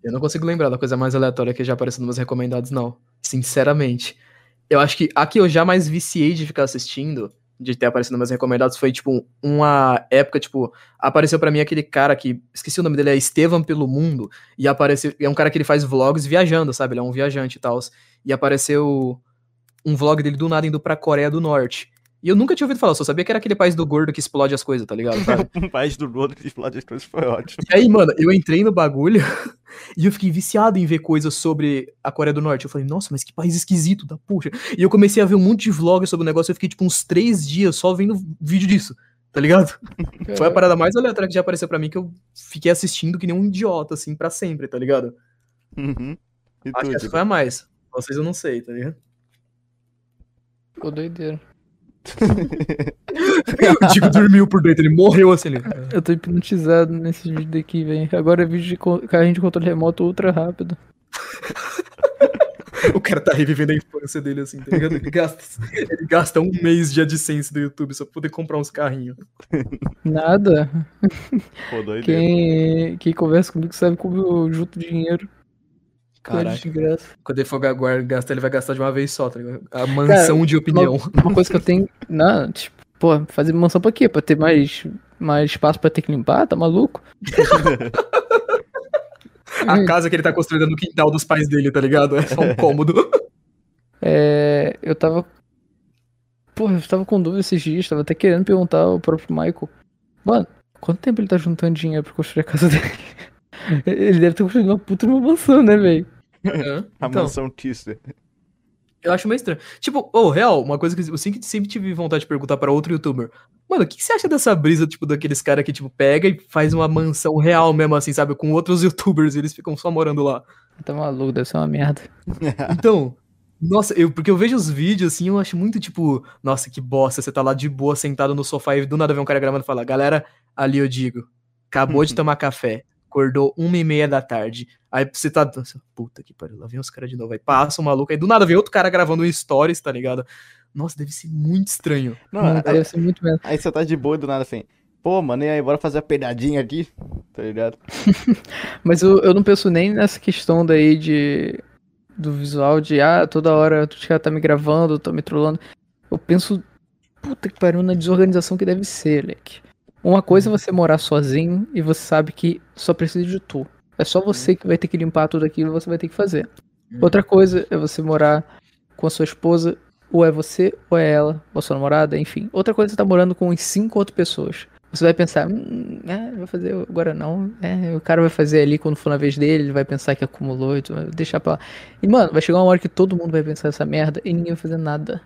Eu não consigo lembrar da coisa mais aleatória que já apareceu nos meus recomendados, não. Sinceramente. Eu acho que a que eu já mais viciei de ficar assistindo, de ter aparecido nos meus recomendados, foi, tipo, uma época, tipo, apareceu pra mim aquele cara que, esqueci o nome dele, é Estevam Pelo Mundo, e apareceu, é um cara que ele faz vlogs viajando, sabe? Ele é um viajante e tal. E apareceu um vlog dele do nada indo pra Coreia do Norte. E eu nunca tinha ouvido falar, eu só sabia que era aquele país do gordo que explode as coisas, tá ligado? sabe? Um país do outro que explode as coisas foi ótimo. E aí, mano, eu entrei no bagulho e eu fiquei viciado em ver coisas sobre a Coreia do Norte. Eu falei, nossa, mas que país esquisito da puxa. E eu comecei a ver um monte de vlog sobre o negócio. Eu fiquei, tipo, uns três dias só vendo vídeo disso, tá ligado? Foi a parada mais aleatória que já apareceu pra mim que eu fiquei assistindo que nem um idiota, assim, pra sempre, tá ligado? Uhum. E Acho tu, que essa foi a mais. Vocês eu não sei, tá ligado? Pô, doideira. O Diego dormiu por dentro, ele morreu assim. Ele... Eu tô hipnotizado nesse vídeo daqui, velho. Agora é vídeo de carrinho de controle remoto ultra rápido. O cara tá revivendo a infância dele, assim, tá ligado? Ele gasta, ele gasta um mês de AdSense do YouTube só pra poder comprar uns carrinhos. Nada. Pô, doideira. Quem, quem conversa comigo sabe como eu junto dinheiro. Caraca. de graça. Quando ele for ga- gastar, ele vai gastar de uma vez só, tá ligado? A mansão de opinião. Uma coisa que eu tenho. Não, tipo, pô, fazer mansão pra quê? Pra ter mais, mais espaço pra ter que limpar? Tá maluco? A casa que ele tá construindo é no quintal dos pais dele, tá ligado? É só um cômodo. É, eu tava. Porra, eu tava com dúvida esses dias, tava até querendo perguntar ao próprio Michael. Mano, quanto tempo ele tá juntando dinheiro pra construir a casa dele? Ele deve ter construído uma puta numa mansão, né, velho? A Então, mansão Tisser. eu acho meio estranho. Tipo, ô, real, uma coisa que eu sempre, sempre tive vontade de perguntar pra outro youtuber. Mano, o que, que você acha dessa brisa, tipo, daqueles caras que, tipo, pega e faz uma mansão real mesmo, assim, sabe? Com outros youtubers e eles ficam só morando lá. Tá maluco, deve ser uma merda. Então, nossa, eu, porque eu vejo os vídeos assim, eu acho muito tipo, nossa, que bosta, você tá lá de boa, sentado no sofá e do nada vem um cara gravando e fala, galera, ali eu digo, acabou de tomar café, acordou uma e meia da tarde, aí você tá, nossa, puta que pariu, lá vem os caras de novo, aí passa o maluco, aí do nada vem outro cara gravando um stories, tá ligado? Nossa, deve ser muito estranho. Não, Não, aí, deve ser muito mesmo. aí você tá de boa e do nada assim. Pô, mano, e aí, bora fazer a pegadinha aqui? Tá ligado? Mas eu, eu não penso nem nessa questão daí de. Do visual de, ah, toda hora tu já tá me gravando, tá me trollando. Eu penso, puta que pariu, na desorganização que deve ser, Leque. Uma coisa é você morar sozinho e você sabe que só precisa de tu. É só você que vai ter que limpar tudo aquilo, você vai ter que fazer. Outra coisa é você morar com a sua esposa, ou é você, ou é ela, ou a sua namorada, enfim. Outra coisa é você tá morando com uns cinco outras pessoas. Você vai pensar, hum, é, vai fazer agora não. É, o cara vai fazer ali quando for na vez dele, ele vai pensar que acumulou e tu vai deixar pra lá. E, mano, vai chegar uma hora que todo mundo vai pensar essa merda e ninguém vai fazer nada.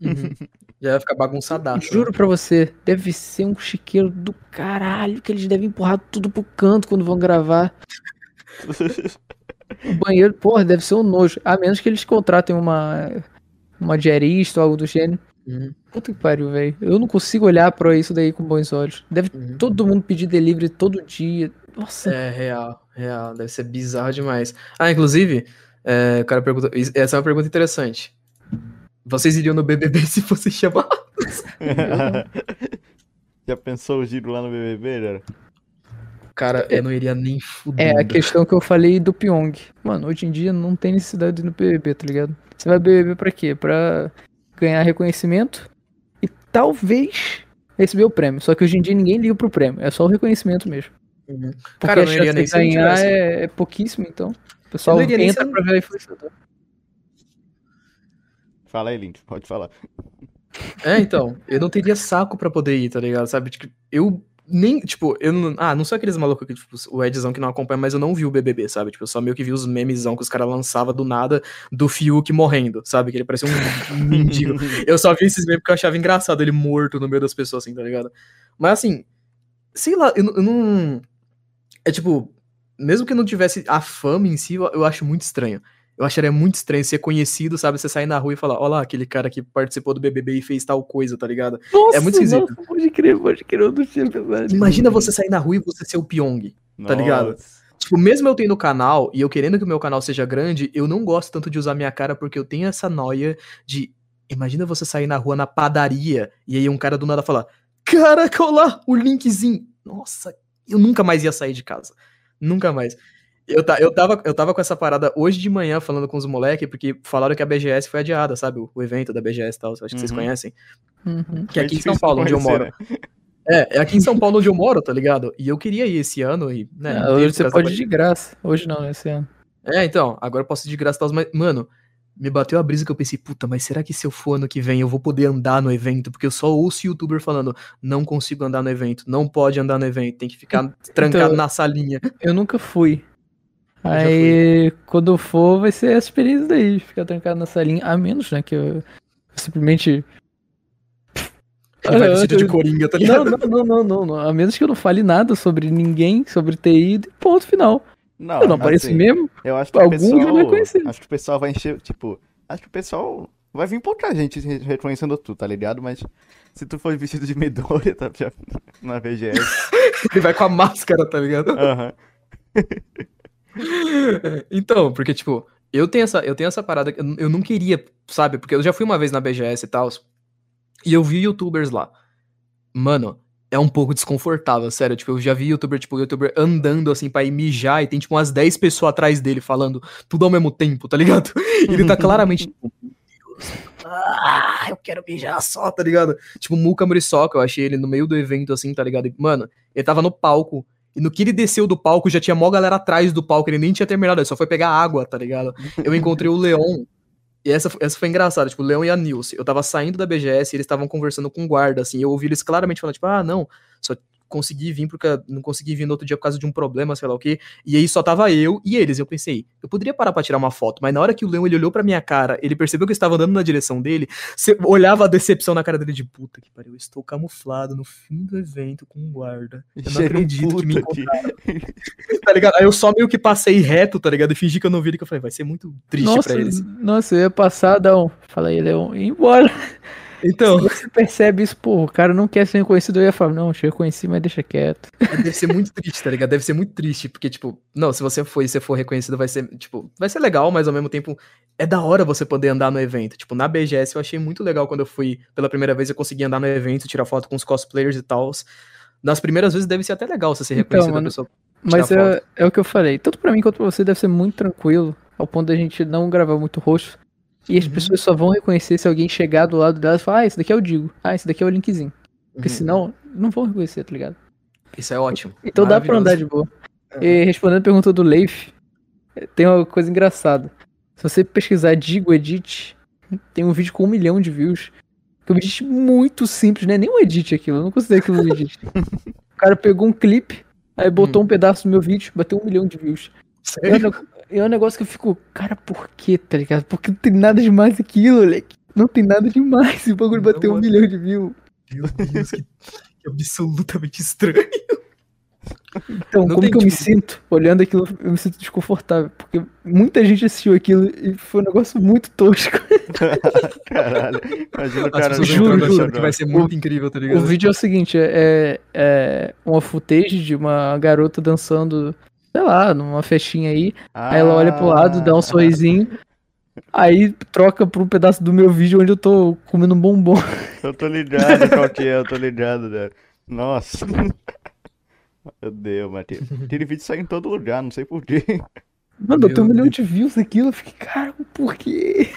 Uhum. Já vai ficar bagunçadaço. Juro pra você, deve ser um chiqueiro do caralho que eles devem empurrar tudo pro canto quando vão gravar. O banheiro, porra, deve ser um nojo. A menos que eles contratem uma, uma diarista ou algo do gênero. Uhum. Puta que pariu, velho. Eu não consigo olhar pra isso daí com bons olhos. Deve Uhum. todo mundo pedir delivery todo dia. Nossa. É, real, real. Deve ser bizarro demais. Ah, inclusive, é, o cara pergunta. is- Essa é uma pergunta interessante. Vocês iriam no BBB se fosse chamado? Já pensou o giro lá no BBB, cara? Cara, eu não iria nem É fudendo. a questão que eu falei do Pyong. Mano, hoje em dia não tem necessidade de ir no BBB, tá ligado? Você vai BBB pra quê? Pra ganhar reconhecimento e talvez receber o prêmio. Só que hoje em dia ninguém liga pro prêmio, é só o reconhecimento mesmo. Uhum. Porque Cara, a não iria nem de ganhar é, é pouquíssimo, então. O pessoal Eu não iria nem entra se- pra ver influenciador. Fala aí, Link, pode falar. É, então, eu não teria saco pra poder ir, tá ligado? Sabe? Tipo, eu nem, tipo, eu não. Ah, não sou aqueles malucos que, tipo, o Edzão que não acompanha, mas eu não vi o BBB, sabe? Tipo, eu só meio que vi os memezão que os caras lançavam do nada do Fiuk morrendo, sabe? Que ele parecia um mendigo. Eu só vi esses memes porque eu achava engraçado ele morto no meio das pessoas, assim, tá ligado? Mas assim, sei lá, eu, não- eu não. É tipo, mesmo que não tivesse a fama em si, eu, eu acho muito estranho. Eu acharia muito estranho ser conhecido, sabe? Você sair na rua e falar, ó lá, aquele cara que participou do BBB e fez tal coisa, tá ligado? Nossa, muito esquisito. nossa, pode crer, pode crer, eu não tinha pensado. Imagina você sair na rua e você ser o Pyong. Tá ligado? Tipo, mesmo eu tendo canal e eu querendo que o meu canal seja grande, eu não gosto tanto de usar minha cara porque eu tenho essa noia de. Imagina você sair na rua na padaria e aí um cara do nada falar: Caraca, olha lá, o linkzinho. Nossa, eu nunca mais ia sair de casa. Nunca mais. Eu, ta, eu, tava, eu tava com essa parada hoje de manhã falando com os moleques, porque falaram que a BGS foi adiada, sabe? O, o evento da BGS e tal. Acho que vocês Uhum. conhecem. Uhum. Que é aqui em São Paulo, onde eu moro. né? É, é aqui em São Paulo onde eu moro, tá ligado? E eu queria ir esse ano e. Né, não teve hoje você pode ir de graça. Hoje não, né, esse ano. é, então, agora eu posso ir de graça e tal, mas, mano, me bateu a brisa que eu pensei, puta, mas será que se eu for ano que vem eu vou poder andar no evento? Porque eu só ouço youtuber falando, não consigo andar no evento, não pode andar no evento, tem que ficar trancado na salinha. Eu nunca fui. Aí, quando for, vai ser essa experiência daí, ficar trancado na salinha. A menos, né, que eu simplesmente. Ele vai vestido de coringa, tá ligado? não, não, não, não, não. A menos que eu não fale nada sobre ninguém, sobre TI, e ponto final. Não, eu não apareço assim, mesmo. Eu acho que Alguns o pessoal. vão reconhecer. Acho que o pessoal vai encher, tipo. Acho que o pessoal vai vir pouca gente re- reconhecendo tu, tá ligado? Mas se tu for vestido de Midoriya, tá na VGS. Ele vai com a máscara, tá ligado? Aham. Então, porque, tipo, eu tenho essa, eu tenho essa parada, que eu eu não queria, sabe? Porque eu já fui uma vez na BGS e tal, e eu vi youtubers lá. Mano, é um pouco desconfortável, sério. Tipo, eu já vi youtuber, tipo, youtuber andando assim pra ir mijar e tem, tipo, umas 10 pessoas atrás dele falando tudo ao mesmo tempo, tá ligado? E ele tá claramente, tipo, ah, eu quero mijar só, tá ligado? Tipo, Muka Muriçoca, eu achei ele no meio do evento, assim, tá ligado? E, mano, ele tava no palco. E no que ele desceu do palco, já tinha mó galera atrás do palco, ele nem tinha terminado, ele só foi pegar água, tá ligado? Eu encontrei o Leon, e essa, essa foi engraçada, tipo, o Leon e a Nilce. Eu tava saindo da BGS e eles estavam conversando com o guarda, assim, eu ouvi eles claramente falando, tipo, ah, não, só consegui vir porque não consegui vir no outro dia por causa de um problema, sei lá o quê. E aí só tava eu e eles. Eu pensei, eu poderia parar pra tirar uma foto, mas na hora que o Leon ele olhou pra minha cara, ele percebeu que eu estava andando na direção dele, você olhava a decepção na cara dele de puta que pariu, eu estou camuflado no fim do evento com um guarda. Eu não acredito que me aqui. tá ligado? Aí eu só meio que passei reto, tá ligado? E fingi que eu não vi ele, que eu falei, vai ser muito triste Nossa, pra eles. nossa, eu ia passar, dar um. Fala aí, Leon, e ir embora. Então, Se você percebe isso, pô, o cara não quer ser reconhecido, eu ia falar, não, te reconheci, mas deixa quieto. deve ser muito triste, tá ligado? Deve ser muito triste, porque, tipo, não, se você for e você for reconhecido, vai ser, tipo, vai ser legal, mas ao mesmo tempo é da hora você poder andar no evento. Tipo, na BGS eu achei muito legal quando eu fui pela primeira vez, eu consegui andar no evento, tirar foto com os cosplayers e tal. Nas primeiras vezes deve ser até legal você ser Então, reconhecido a mano, pessoa. Mas é, é o que eu falei. Tanto pra mim quanto pra você deve ser muito tranquilo, ao ponto da gente não gravar muito rosto. E as Uhum. pessoas só vão reconhecer se alguém chegar do lado delas e falar, ah, esse daqui é o Digo. Ah, esse daqui é o Linkzinho. Porque Uhum. senão, não vão reconhecer, tá ligado? Isso é ótimo. Então dá pra andar de boa. E respondendo a pergunta do Leif, tem uma coisa engraçada. Se você pesquisar Digo Edit, tem um vídeo com um milhão de views. Que é um edit muito simples, né? Nem um edit aquilo, eu não considero aquilo um edit. o cara pegou um clipe, aí botou um pedaço do meu vídeo, bateu um milhão de views. E é, um é negócio que eu fico, cara, por que, tá ligado? Porque não tem nada demais aquilo, moleque. Não tem nada demais. O bagulho Não, bateu um milhão de views. Meu Deus, que, que absolutamente estranho. Então, Não como tem, que eu me tipo- sinto olhando aquilo? Eu me sinto desconfortável. Porque muita gente assistiu aquilo e foi um negócio muito tosco. Caralho. Imagina o As cara pessoas juro, que vai ser muito incrível, tá O ligado? vídeo é o seguinte: é, é uma footage de uma garota dançando, sei lá, numa festinha aí. Aí ela olha pro lado, dá um sorrisinho. Aí troca um pedaço do meu vídeo onde eu tô comendo um bombom. Eu tô ligado qual que é, eu tô ligado, né? Nossa. Meu Deus, tem- aquele vídeo sai em todo lugar, não sei porquê. Mano, eu tenho um milhão de views aquilo. Eu fiquei, cara, por quê?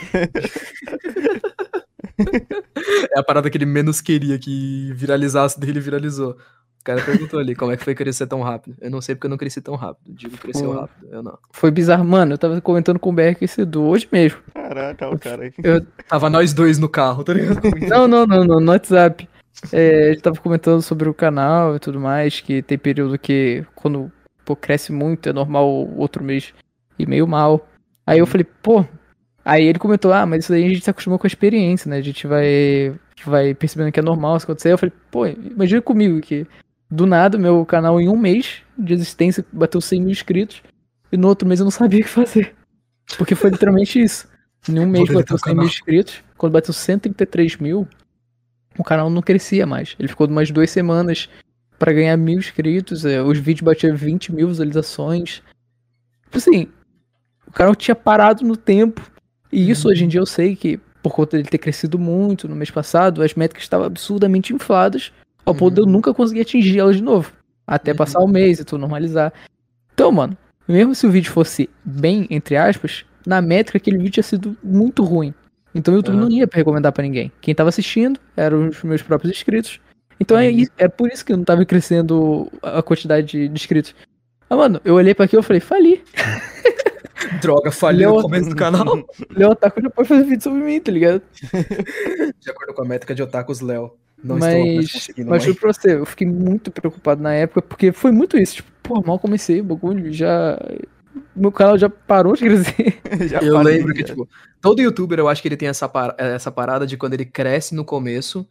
É a parada que ele menos queria que viralizasse dele, viralizou. O cara perguntou ali como é que foi crescer tão rápido. Eu não sei porque eu não cresci tão rápido. Digo cresceu Pô. rápido, eu não. Foi bizarro. Mano, eu tava comentando com o BR Edu hoje mesmo. Caraca, o cara aí. Tava nós dois no carro, tá ligado? Não, não, não, não, no WhatsApp. É, a gente tava comentando sobre o canal e tudo mais, que tem período que quando pô, cresce muito, é normal o outro mês ir meio mal. Aí eu falei, pô. Aí ele comentou, ah, mas isso aí a gente se acostumou com a experiência, né? A gente vai, vai percebendo que é normal isso acontecer. Eu falei, pô, imagina comigo que do nada meu canal em um mês de existência bateu 100 mil inscritos e no outro mês eu não sabia o que fazer. Porque foi literalmente isso. Em um mês bateu o 100 mil inscritos, quando bateu 133 mil, o canal não crescia mais. Ele ficou umas duas semanas pra ganhar mil inscritos, é, os vídeos batiam 20 mil visualizações. Tipo assim, o canal tinha parado no tempo. E isso hoje em dia eu sei que, por conta dele ter crescido muito no mês passado, as métricas estavam absurdamente infladas, ao ponto de eu Uhum. nunca conseguir atingir elas de novo. Até Uhum. passar o mês e tudo normalizar. Então, mano, mesmo se o vídeo fosse bem, entre aspas, na métrica aquele vídeo tinha sido muito ruim. Então o YouTube Aham. não ia recomendar pra ninguém. Quem tava assistindo eram os meus próprios inscritos. Então é, Uhum. é por isso que não tava crescendo a quantidade de, de inscritos. Ah, mano, eu olhei pra aqui e eu falei, fali. Droga, falhei no começo do canal. Léo Otaku já pode fazer vídeo sobre mim, tá ligado? De acordo com a métrica de otakus, Léo. Não estou mais mas, conseguindo mas mais. juro pra você, eu fiquei muito preocupado na época, porque foi muito isso. Tipo, pô, mal comecei o bagulho, já. Meu canal já parou de crescer. Já Eu falei, lembro que, tipo, todo youtuber eu acho que ele tem essa, par- essa parada de quando ele cresce no começo,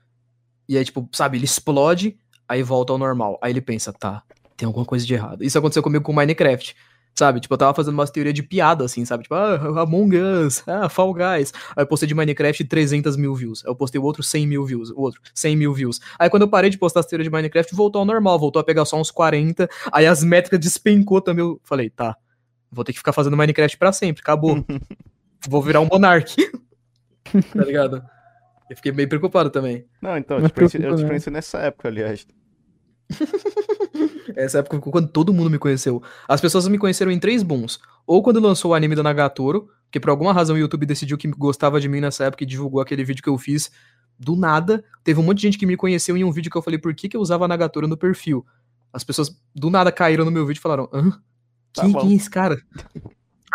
e aí, tipo, sabe, ele explode, aí volta ao normal. Aí ele pensa, tá, tem alguma coisa de errado. Isso aconteceu comigo com Minecraft. Sabe, tipo, eu tava fazendo umas teorias de piada, assim, sabe? Tipo, ah, Among Us, ah, Fall Guys. Aí eu postei de Minecraft 300 mil views. Aí eu postei o outro 100 mil views, o outro 100 mil views. Aí quando eu parei de postar as teorias de Minecraft, voltou ao normal, voltou a pegar só uns 40. Aí as métricas despencou também. Eu falei, tá, vou ter que ficar fazendo Minecraft pra sempre, acabou. Vou virar um monarque. tá ligado? Eu fiquei meio preocupado também. Não, então, eu te, conheci, eu te né? conheci nessa época, aliás. Essa época quando todo mundo me conheceu. As pessoas me conheceram em três booms. Ou quando lançou o anime do Nagatoro, que por alguma razão o YouTube decidiu que gostava de mim nessa época e divulgou aquele vídeo que eu fiz do nada. Teve um monte de gente que me conheceu em um vídeo que eu falei por que, que eu usava Nagatoro no perfil. As pessoas do nada caíram no meu vídeo e falaram: Hã? Tá Quem, bom. quem é esse cara?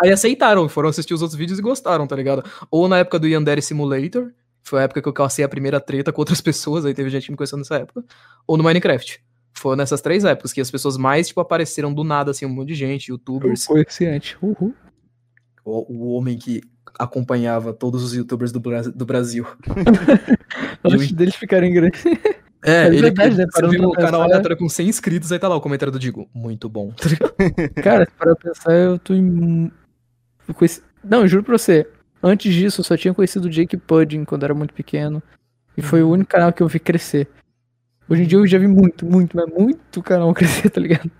Aí aceitaram, foram assistir os outros vídeos e gostaram, tá ligado? Ou na época do Yandere Simulator, foi a época que eu cacei a primeira treta com outras pessoas, aí teve gente que me conheceu nessa época. Ou no Minecraft. Foi nessas três épocas que as pessoas mais, tipo, apareceram do nada, assim, um monte de gente, youtubers. Comerciante. Uhul. O, o homem que acompanhava todos os youtubers do, Bra- do Brasil. Antes deles ficarem grandes. É, É ele, verdade, né? você viu o canal pensar, aleatório com 100 inscritos, aí tá lá o comentário do Digo. Muito bom. Cara, para pensar, eu tô em. eu conheci- Não, eu juro pra você. Antes disso, eu só tinha conhecido o Jake Pudding quando era muito pequeno. E foi o único canal que eu vi crescer. Hoje em dia eu já vi muito, muito, mas muito canal crescer, tá ligado?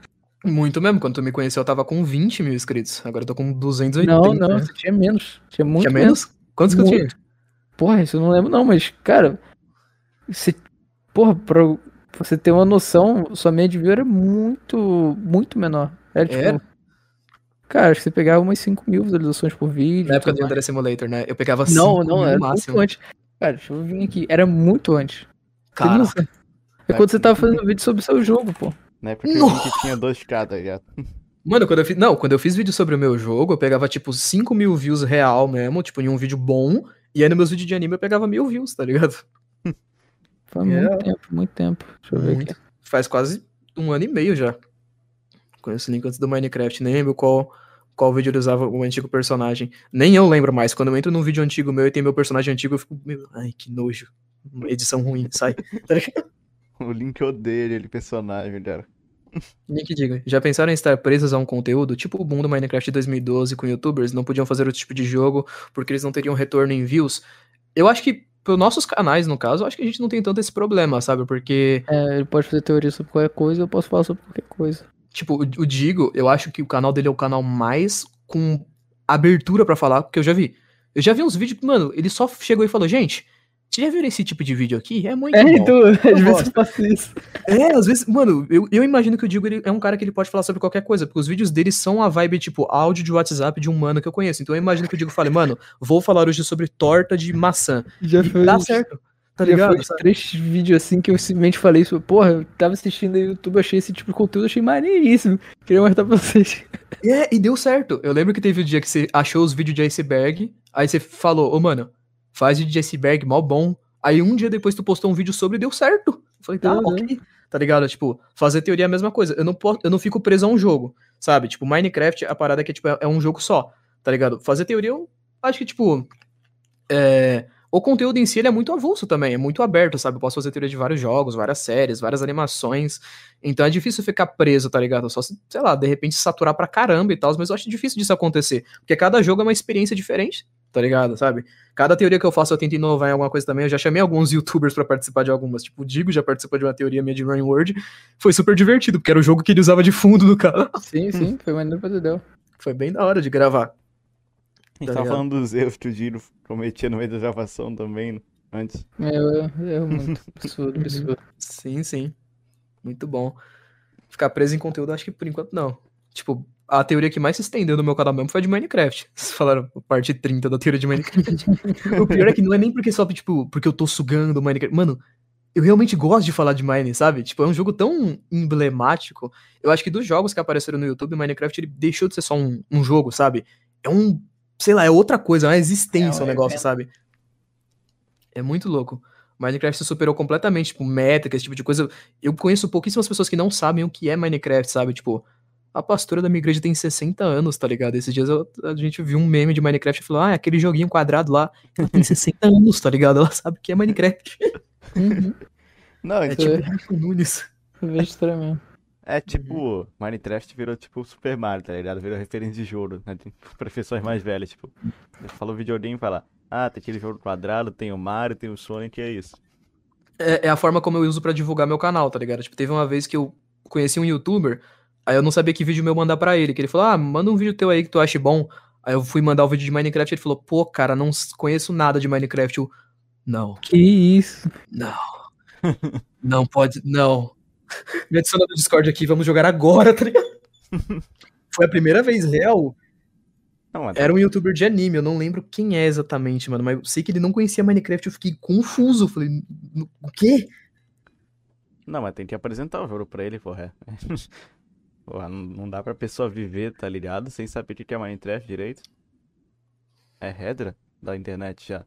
Muito mesmo. Quando tu me conheceu, eu tava com 20 mil inscritos. Agora eu tô com 280. Não, não, né? você tinha menos. Tinha muito Tinha menos. menos? Quantos que eu tinha? Muito. Porra, isso eu não lembro não, mas, cara, você, porra, pra você ter uma noção, sua média de view era muito, muito menor. Era tipo, Era? cara, acho que você pegava umas 5 mil visualizações por vídeo. Na época do. André Simulator, né? Eu pegava Não, 5 não, mil era máximo. muito antes. Cara, deixa eu vir aqui. Era muito antes. Cara? É quando você tava fazendo vídeo sobre o seu jogo, pô. Na época que eu vi que tinha 2K, tá ligado? Mano, quando eu fiz. Não, quando eu fiz vídeo sobre o meu jogo, eu pegava, tipo, 5 mil views real mesmo, tipo, em um vídeo bom. E aí nos meus vídeos de anime eu pegava mil views, tá ligado? Faz É. muito tempo, muito tempo. Deixa eu ver Muito. aqui. Faz quase um ano e meio já. Conheço o link antes do Minecraft, nem lembro qual, qual vídeo ele usava o antigo personagem. Nem eu lembro mais. Quando eu entro num vídeo antigo meu e tem meu personagem antigo, eu fico, meu, ai, que nojo. Uma edição ruim, sai. Tá ligado? O Link odeia ele, personagem, cara. Nem que diga. Já pensaram em estar presos a um conteúdo? Tipo o boom do Minecraft de 2012 com youtubers, não podiam fazer outro tipo de jogo porque eles não teriam retorno em views. Eu acho que, pelos nossos canais, no caso, eu acho que a gente não tem tanto esse problema, sabe? Porque, É, ele pode fazer teoria sobre qualquer coisa, eu posso falar sobre qualquer coisa. tipo, o, o Digo, eu acho que o canal dele é o canal mais com abertura pra falar, porque eu já vi. Eu já vi uns vídeos, mano, ele só chegou e falou, gente, vocês já viram esse tipo de vídeo aqui? É muito É, bom. então, às vezes eu faço isso. É, às vezes, mano, eu, eu imagino que o Digo ele é um cara que ele pode falar sobre qualquer coisa, porque os vídeos dele são a vibe, tipo, áudio de WhatsApp de um mano que eu conheço. Então eu imagino que o Digo fale, mano, vou falar hoje sobre torta de maçã. Já E foi. dá certo. Tá já ligado? foi três vídeos assim que eu simplesmente falei isso. Porra, eu tava assistindo aí no YouTube, achei esse tipo de conteúdo, achei maneiríssimo. Queria mostrar pra vocês. É, e deu certo. Eu lembro que teve o dia que você achou os vídeos de iceberg, aí você falou, ô mano, faz vídeo de iceberg, mó bom. Aí um dia depois tu postou um vídeo sobre e deu certo. Eu falei, tá, Uhum. ok. Tá ligado? Tipo, fazer teoria é a mesma coisa. Eu não, po- eu não fico preso a um jogo, sabe? Tipo, Minecraft, a parada é que tipo, é, é um jogo só, tá ligado? Fazer teoria, eu acho que, tipo. É, o conteúdo em si é muito avulso também, é muito aberto, sabe? Eu posso fazer teoria de vários jogos, várias séries, várias animações. Então é difícil ficar preso, tá ligado? Só se, sei lá, de repente saturar pra caramba e tal, mas eu acho difícil disso acontecer. Porque cada jogo é uma experiência diferente, tá ligado? Sabe? Cada teoria que eu faço eu tento inovar em alguma coisa também. Eu já chamei alguns youtubers pra participar de algumas. Tipo, o Digo já participou de uma teoria minha de Running World. Foi super divertido, porque era o jogo que ele usava de fundo do canal. Sim, sim, foi maneiro pra Dedéu. Foi bem da hora de gravar. A gente Tá tava ligado? falando dos erros que o Giro cometia no meio da gravação também, né, antes. É, eu erro muito. Absurdo, absurdo. Sim, sim. Muito bom. Ficar preso em conteúdo, acho que por enquanto não. Tipo, a teoria que mais se estendeu no meu canal mesmo foi a de Minecraft. Vocês falaram a parte 30 da teoria de Minecraft. o pior é que não é nem porque só, tipo, porque eu tô sugando o Minecraft. Mano, eu realmente gosto de falar de Mine, sabe? Tipo, é um jogo tão emblemático. Eu acho que dos jogos que apareceram no YouTube, Minecraft ele deixou de ser só um, um jogo, sabe? é um, sei lá, é outra coisa, é uma existência É, o é, negócio, é. sabe? É muito louco. Minecraft superou completamente, tipo, métrica, esse tipo de coisa. Eu conheço pouquíssimas pessoas que não sabem o que é Minecraft, sabe? Tipo, a pastora da minha igreja tem 60 anos, tá ligado? Esses dias eu- a gente viu um meme de Minecraft e falou, ah, é aquele joguinho quadrado lá. Ela tem 60 anos, tá ligado? Ela sabe o que é Minecraft. Uhum. Não, É é, tipo É. Nunes. Vejo estranho. É tipo, Minecraft virou tipo Super Mario, tá ligado? Virou referência de jogo, né? Tem professores mais velhos, tipo, falou videogame e fala, ah, tem aquele jogo quadrado, tem o Mario, tem o Sonic, é isso. É, é a forma como eu uso pra divulgar meu canal, tá ligado? Tipo, teve uma vez que eu conheci um youtuber, aí eu não sabia que vídeo meu mandar pra ele, que ele falou, ah, manda um vídeo teu aí que tu ache bom. Aí eu fui mandar o vídeo de Minecraft e ele falou, pô, cara, não conheço nada de Minecraft. Eu, não, Que isso? não, não pode, não. Me adiciona no Discord aqui, vamos jogar agora, tá ligado? Foi a primeira vez real. Não, Era um youtuber de anime, eu não lembro quem é exatamente, mano, mas eu sei que ele não conhecia Minecraft, eu fiquei confuso. Falei, "N- o quê? Não, mas tem que apresentar o jogo pra ele, porra. Porra, não, dá pra pessoa viver, tá ligado? Sem saber o que é Minecraft direito. É redra da internet já.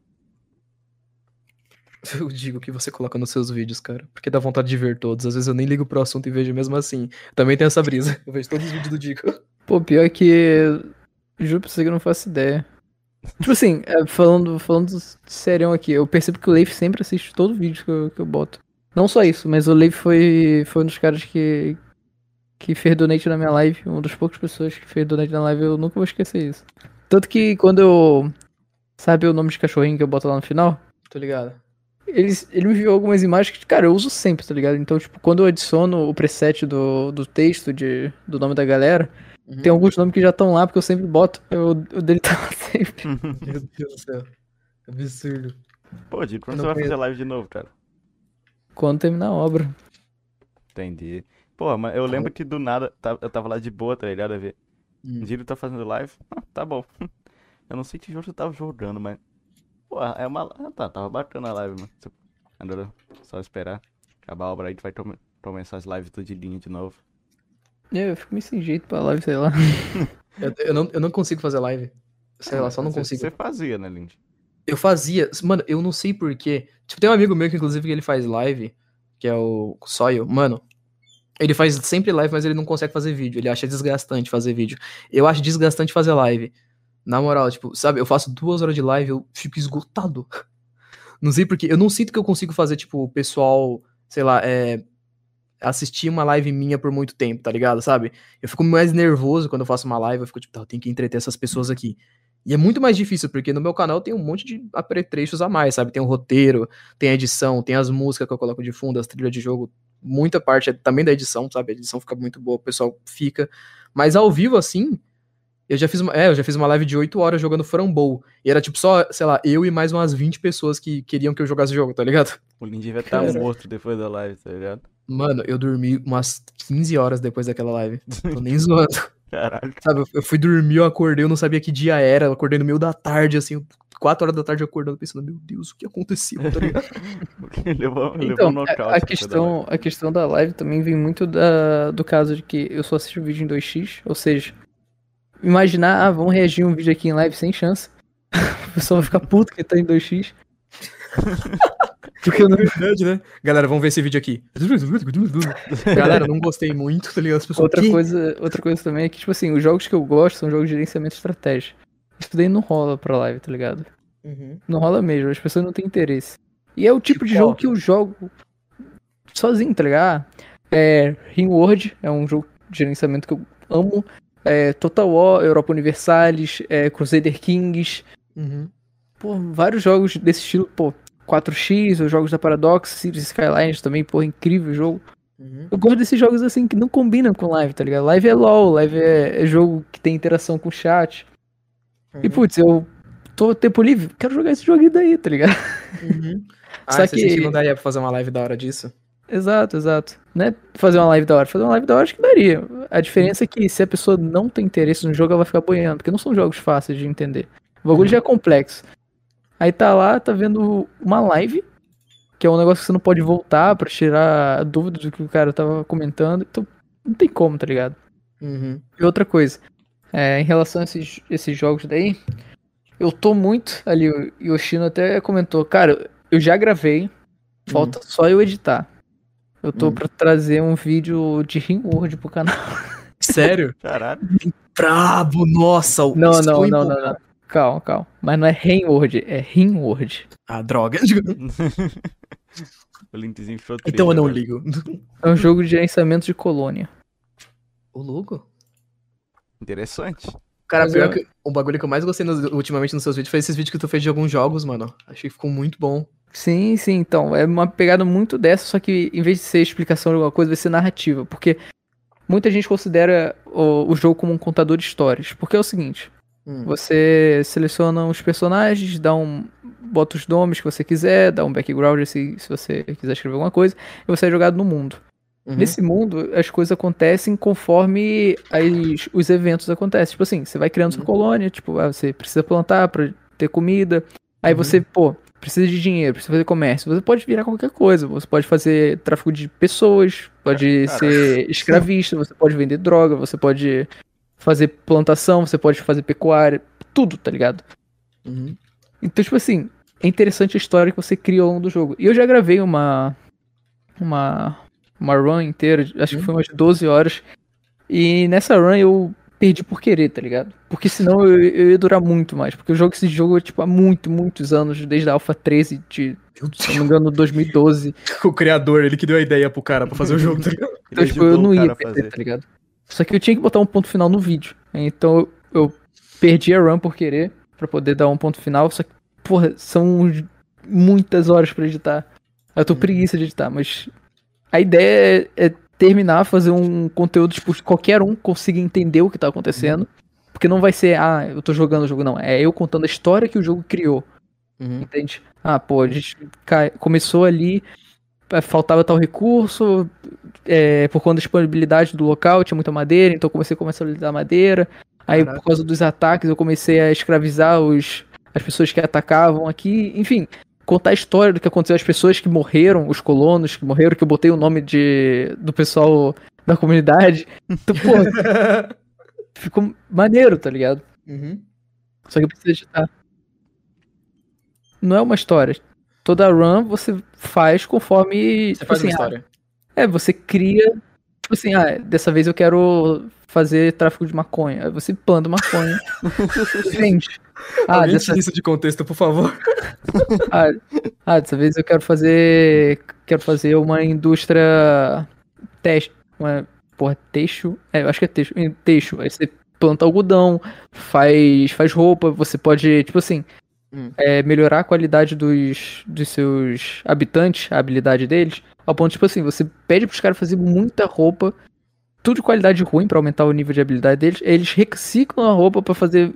Eu digo que você coloca nos seus vídeos, cara. Porque dá vontade de ver todos. Às vezes eu nem ligo pro assunto e vejo mesmo assim. Também tem essa brisa. Eu vejo todos os vídeos do Dico. Pô, pior que. Juro pra você que eu não faço ideia. Tipo assim, é, falando, falando serião aqui, eu percebo que o Leif sempre assiste todo vídeo que eu, que eu boto. Não só isso, mas o Leif foi, foi um dos caras que, que fez donate na minha live. Uma das poucas pessoas que fez donate na live, eu nunca vou esquecer isso. Tanto que quando eu. Sabe o nome de cachorrinho que eu boto lá no final? Tô ligado. Ele, ele me enviou algumas imagens que, cara, eu uso sempre, tá ligado? Então, tipo, quando eu adiciono o preset do, do texto de, do nome da galera, Uhum. tem alguns nomes que já estão lá, porque eu sempre boto. Eu, o dele tá lá sempre. Meu Deus do céu. Absurdo. Pô, Dico, quando Eu você vai fazer live de novo, cara? Quando terminar a obra. Entendi. Pô, mas eu lembro que do nada tá- eu tava lá de boa, tá ligado? A ver. Hum. Giro tá fazendo live. Ah, tá bom. Eu não sei que jogo você tava jogando, mas. Pô, é uma. Ah, tá, tava bacana a live, mano. Agora, só esperar. Acabar a obra aí, tu vai tom- começar as lives tudo de linha de novo. É, Eu fico meio sem jeito pra live, sei lá. Eu, eu não, eu não consigo fazer live. Sei lá, só não Você- consigo. Você fazia, né, Lindy? Eu fazia. Mano, eu não sei porquê. Tipo, tem um amigo meu que, inclusive, que ele faz live, que é o Soil. Mano, ele faz sempre live, mas ele não consegue fazer vídeo. Ele acha desgastante fazer vídeo. Eu acho desgastante fazer live. Na moral, tipo, sabe, eu faço duas horas de live, eu fico esgotado. Não sei porquê. Eu não sinto que eu consigo fazer, tipo, o pessoal, sei lá, é. Assistir uma live minha por muito tempo, tá ligado? Sabe? Eu fico mais nervoso quando eu faço uma live, eu fico tipo, tá, eu tenho que entreter essas pessoas aqui. E é muito mais difícil, porque no meu canal tem um monte de apetrechos a mais, sabe? Tem o roteiro, tem a edição, tem as músicas que eu coloco de fundo, as trilhas de jogo. Muita parte é também da edição, sabe? A edição fica muito boa, o pessoal fica. Mas ao vivo, assim, eu já fiz uma, é, eu já fiz uma live de 8 horas jogando Frambow. E era tipo só, sei lá, eu e mais umas 20 pessoas que queriam que eu jogasse o jogo, tá ligado? O Lindy vai estar Cara. morto depois da live, tá ligado? Mano, eu dormi umas 15 horas depois daquela live. Tô nem zoando. Caralho. Sabe, eu- fui dormir, eu acordei, eu não sabia que dia era, eu acordei no meio da tarde, assim, 4 horas da tarde acordando, pensando, meu Deus, o que aconteceu, tá ligado? levou, levou um Então, nocaute. a, a questão, a questão da live também vem muito da, do caso de que eu só assisto vídeo em 2x, ou seja, imaginar, ah, vamos reagir um vídeo aqui em live sem chance. o pessoal vai ficar puto que tá em 2x. Porque eu não, Verdade, né? Galera, vamos ver esse vídeo aqui. Galera, não gostei muito, tá ligado? As pessoas, outra coisa, outra coisa também é que, tipo assim, os jogos que eu gosto são jogos de gerenciamento de estratégia. Isso daí não rola pra live, tá ligado? Uhum. Não rola mesmo, as pessoas não têm interesse. E é o tipo, Tipo de jogo qual? que eu jogo sozinho, tá ligado? Ah, É, Ringworld é um jogo de gerenciamento que eu amo. É, Total War, Europa Universalis, é, Crusader Kings. Uhum. Pô, vários jogos desse estilo, pô. 4X, os jogos da Paradox, Cities Skylines também, pô, incrível jogo. Uhum. Eu gosto desses jogos assim que não combinam com live, tá ligado? Live é LOL, live é, é jogo que tem interação com o chat. E Uhum. putz, eu tô tempo livre, quero jogar esse joguinho daí, tá ligado? Uhum. Ah, Só que não daria pra fazer uma live da hora disso? Exato, exato. Não é fazer uma live da hora, fazer uma live da hora acho que daria. A diferença é que se a pessoa não tem interesse no jogo, ela vai ficar boiando, porque não são jogos fáceis de entender. O bagulho já é complexo. Aí tá lá, tá vendo uma live, que é um negócio que você não pode voltar pra tirar a dúvida do que o cara tava comentando. Então, não tem como, tá ligado? Uhum. E outra coisa, É, em relação a esses, esses jogos daí, eu tô muito ali, o Yoshino até comentou, cara, eu já gravei, falta só eu editar. Eu tô Hum. pra trazer um vídeo de Rimworld pro canal. Sério? Caralho. Brabo, nossa. o- Não, não, não, não, não. Calma, calma. Mas não é Rimworld, é Rimworld. Ah, droga. o linkzinho ficou Então eu não ligo. É um jogo de gerenciamento de colônia. Ô, louco. agora. Interessante. Cara, Mas pior eu- que o bagulho que eu mais gostei nos- ultimamente nos seus vídeos foi esses vídeos que tu fez de alguns jogos, mano. Achei que ficou muito bom. Sim, sim, então. É uma pegada muito dessa, só que em vez de ser explicação de alguma coisa, vai ser narrativa. Porque muita gente considera o, o jogo como um contador de histórias. Porque é o seguinte: Hum. você seleciona os personagens, dá um. bota os nomes que você quiser, dá um background se, se você quiser escrever alguma coisa, e você é jogado no mundo. Uhum. Nesse mundo, as coisas acontecem conforme as- os eventos acontecem. Tipo assim, você vai criando sua Uhum. colônia, tipo, ah, você precisa plantar pra ter comida. Aí Uhum. você, pô, precisa de dinheiro, precisa fazer comércio. Você pode virar qualquer coisa. Você pode fazer tráfico de pessoas, pode Cara. ser escravista, você pode vender droga, você pode fazer plantação, você pode fazer pecuária, tudo, tá ligado? Uhum. Então, tipo assim, é interessante a história que você cria ao longo do jogo. E eu já gravei uma. Uma. Uma run inteira, acho que foi umas 12 horas. E nessa run eu perdi por querer, tá ligado? Porque senão eu, eu ia durar muito mais. Porque eu jogo esse jogo tipo, há muito, muitos anos, desde a Alpha 13 de, Meu se não me engano, 2012. O criador, ele que deu a ideia pro cara pra fazer o jogo, tá ligado? Então, tipo, eu não ia perder, tá ligado? Só que eu tinha que botar um ponto final no vídeo. Então eu, eu perdi a run por querer, pra poder dar um ponto final. Só que, porra, são muitas horas pra editar. Eu tô preguiça de editar, mas a ideia é, é terminar, fazer um conteúdo, tipo, que qualquer um consiga entender o que tá acontecendo. Porque não vai ser, ah, eu tô jogando o jogo, não. É eu contando a história que o jogo criou. Uhum. Entende? Ah, pô, a gente começou ali, eh, faltava tal recurso, eh, por conta da disponibilidade do local, tinha muita madeira, então eu comecei a comercializar madeira. Aí, Caraca. por causa dos ataques, eu comecei a escravizar os, as pessoas que atacavam aqui. Enfim, contar a história do que aconteceu, as pessoas que morreram, os colonos que morreram, que eu botei o nome de, do pessoal da comunidade. Então, pô, ficou maneiro, tá ligado? Uhum. Só que precisa editar. Não é uma história. Toda run você faz conforme. Você tipo faz assim, uma ah, história. é, você cria. Tipo assim, ah, dessa vez eu quero fazer tráfico de maconha. Aí você planta maconha. Vende. Ah, Alguém dessa, isso de contexto, por favor. ah, ah, dessa vez eu quero fazer. Quero fazer uma indústria. Teste. Uma. Porra, teixo. É, eu acho que é teixo. Teixo. Aí você planta algodão, faz, faz roupa, você pode, tipo assim, Hum. é, melhorar a qualidade dos, dos seus habitantes, a habilidade deles, ao ponto, tipo assim, você pede pros caras fazer muita roupa, tudo de qualidade ruim pra aumentar o nível de habilidade deles, eles reciclam a roupa pra fazer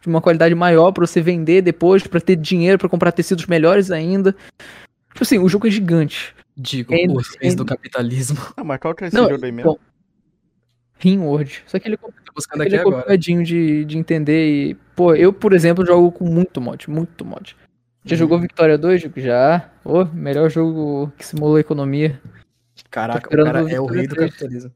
de uma qualidade maior pra você vender depois, pra ter dinheiro pra comprar tecidos melhores ainda. Tipo assim, o jogo é gigante. Digo, Ainda- os reis do capitalismo. Ah, mas qual que é esse Não, jogo aí mesmo? bom, Rimworld. Só que ele é Ele é agora. complicadinho de, de entender e... Pô, eu, por exemplo, jogo com muito mod, muito mod. Já Uhum. jogou Victoria 2? Digo, Já. Ô, melhor jogo que simula a economia. Caraca, o cara é o rei do 3. capitalismo.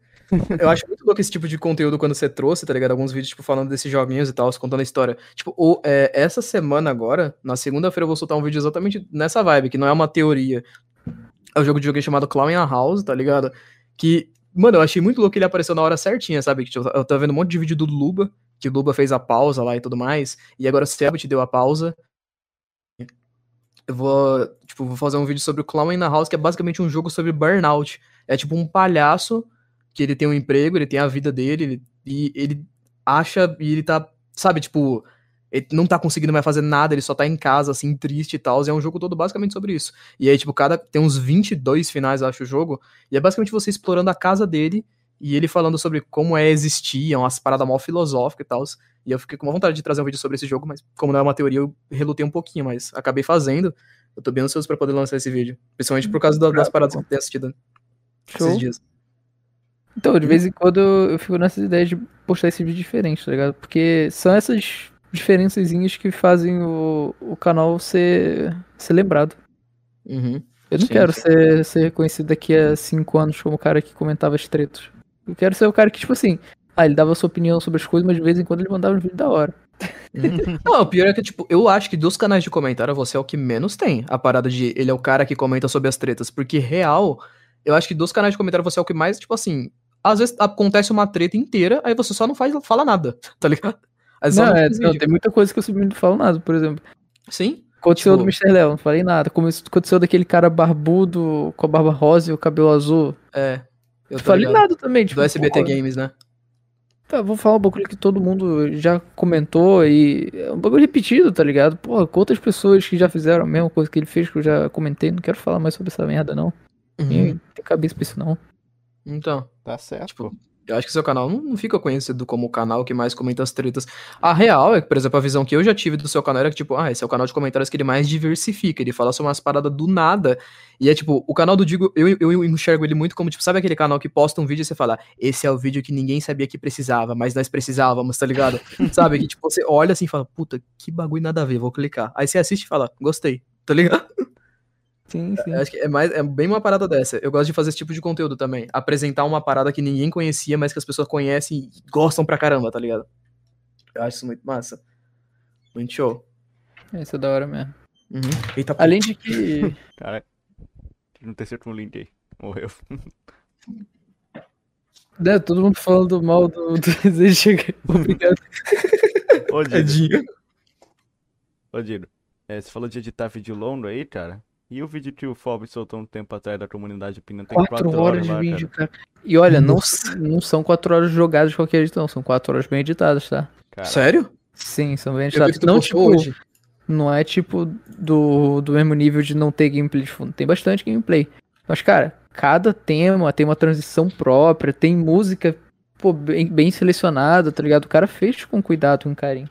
Eu acho muito louco esse tipo de conteúdo quando você trouxe, tá ligado? Alguns vídeos, tipo, falando desses joguinhos e tal, contando a história. Tipo, o- é, essa semana agora, na segunda-feira, eu vou soltar um vídeo exatamente nessa vibe, que não é uma teoria. É um jogo de joguinho chamado Clown in a House, tá ligado? Que, mano, eu achei muito louco que ele apareceu na hora certinha, sabe? Tipo, eu tava vendo um monte de vídeo do Luba, que o Luba fez a pausa lá e tudo mais, e agora o Selbit deu a pausa. Eu vou, tipo, vou fazer um vídeo sobre o Clown in a House, que é basicamente um jogo sobre burnout. É tipo um palhaço que ele tem um emprego, ele tem a vida dele, ele- e ele acha, e ele tá, sabe, tipo, ele não tá conseguindo mais fazer nada, ele só tá em casa, assim, triste e tal, e é um jogo todo basicamente sobre isso. E aí, tipo, cada, tem uns 22 finais, acho, o jogo, e é basicamente você explorando a casa dele, e ele falando sobre como é existir, é umas paradas mal filosóficas e tal, e eu fiquei com uma vontade de trazer um vídeo sobre esse jogo, mas como não é uma teoria, eu relutei um pouquinho, mas acabei fazendo, eu tô bem ansioso pra poder lançar esse vídeo, principalmente por causa da- das paradas que eu tenho assistido Show. esses dias. Então, de vez em quando eu fico nessa ideia de postar esse vídeo diferente, tá ligado? Porque são essas diferençazinhas que fazem o, o canal ser, ser lembrado. Uhum. Eu não Sim, quero sim. ser, ser reconhecido daqui a cinco anos como o cara que comentava as tretas. Eu quero ser o cara que, tipo assim, Ah, ele dava sua opinião sobre as coisas, mas de vez em quando ele mandava um vídeo da hora. Não, o pior é que, tipo, eu acho que dos canais de comentário você é o que menos tem. A parada de ele é o cara que comenta sobre as tretas. Porque, real, eu acho que dos canais de comentário você é o que mais, tipo assim. Às vezes acontece uma treta inteira, aí você só não faz, fala nada, tá ligado? Não, é, não, tem muita coisa que eu simplesmente não falo nada, por exemplo. Sim? Aconteceu Tipo- do Mr. Léo, não falei nada. Como isso- Aconteceu daquele cara barbudo com a barba rosa e o cabelo azul. É. Eu Não falei ligado. nada também. Tipo, Do SBT pô, Games, né? Tá, vou falar um bagulho que todo mundo já comentou e é um bagulho repetido, tá ligado? Pô, outras pessoas que já fizeram a mesma coisa que ele fez, que eu já comentei, não quero falar mais sobre essa merda, não. Uhum. Tem cabeça pra isso, não. Então. Tá certo. Tipo, eu acho que seu canal não, não fica conhecido como o canal que mais comenta as tretas. A real é que, por exemplo, a visão que eu já tive do seu canal era que, tipo, ah, esse é o canal de comentários que ele mais diversifica. Ele fala sobre umas paradas do nada. E é tipo, o canal do Digo, eu, eu enxergo ele muito como, tipo, sabe aquele canal que posta um vídeo e você fala, esse é o vídeo que ninguém sabia que precisava, mas nós precisávamos, tá ligado? sabe? Que, tipo, você olha assim e fala, puta, que bagulho nada a ver, vou clicar. Aí você assiste e fala, gostei, tá ligado? Sim, sim. Eu Acho que é, mais, é bem uma parada dessa. Eu gosto de fazer esse tipo de conteúdo também. Apresentar uma parada que ninguém conhecia, mas que as pessoas conhecem e gostam pra caramba, tá ligado? Eu acho isso muito massa. Muito show. Isso é da hora mesmo. Uhum. Eita, Além de que. Cara, não tem certo um link aí. Morreu. né, todo mundo falando mal do, desejo. Obrigado. Ô. Tadinho. Ô, Dido. É, você falou de editar vídeo longo aí, cara. E o vídeo que o Fob soltou um tempo atrás da comunidade opinião tem Quatro horas de lá, vídeo, cara. cara. E olha, não, não são quatro horas jogadas de qualquer jeito, não. São quatro horas bem editadas, tá? Cara, Sério? Sim, são bem editadas. Não, tipo, hoje. não é tipo do, do mesmo nível de não ter gameplay de fundo. Tem bastante gameplay. Mas, cara, cada tema tem uma transição própria, tem música pô, bem, bem selecionada, tá ligado? O cara fez com cuidado, com carinho.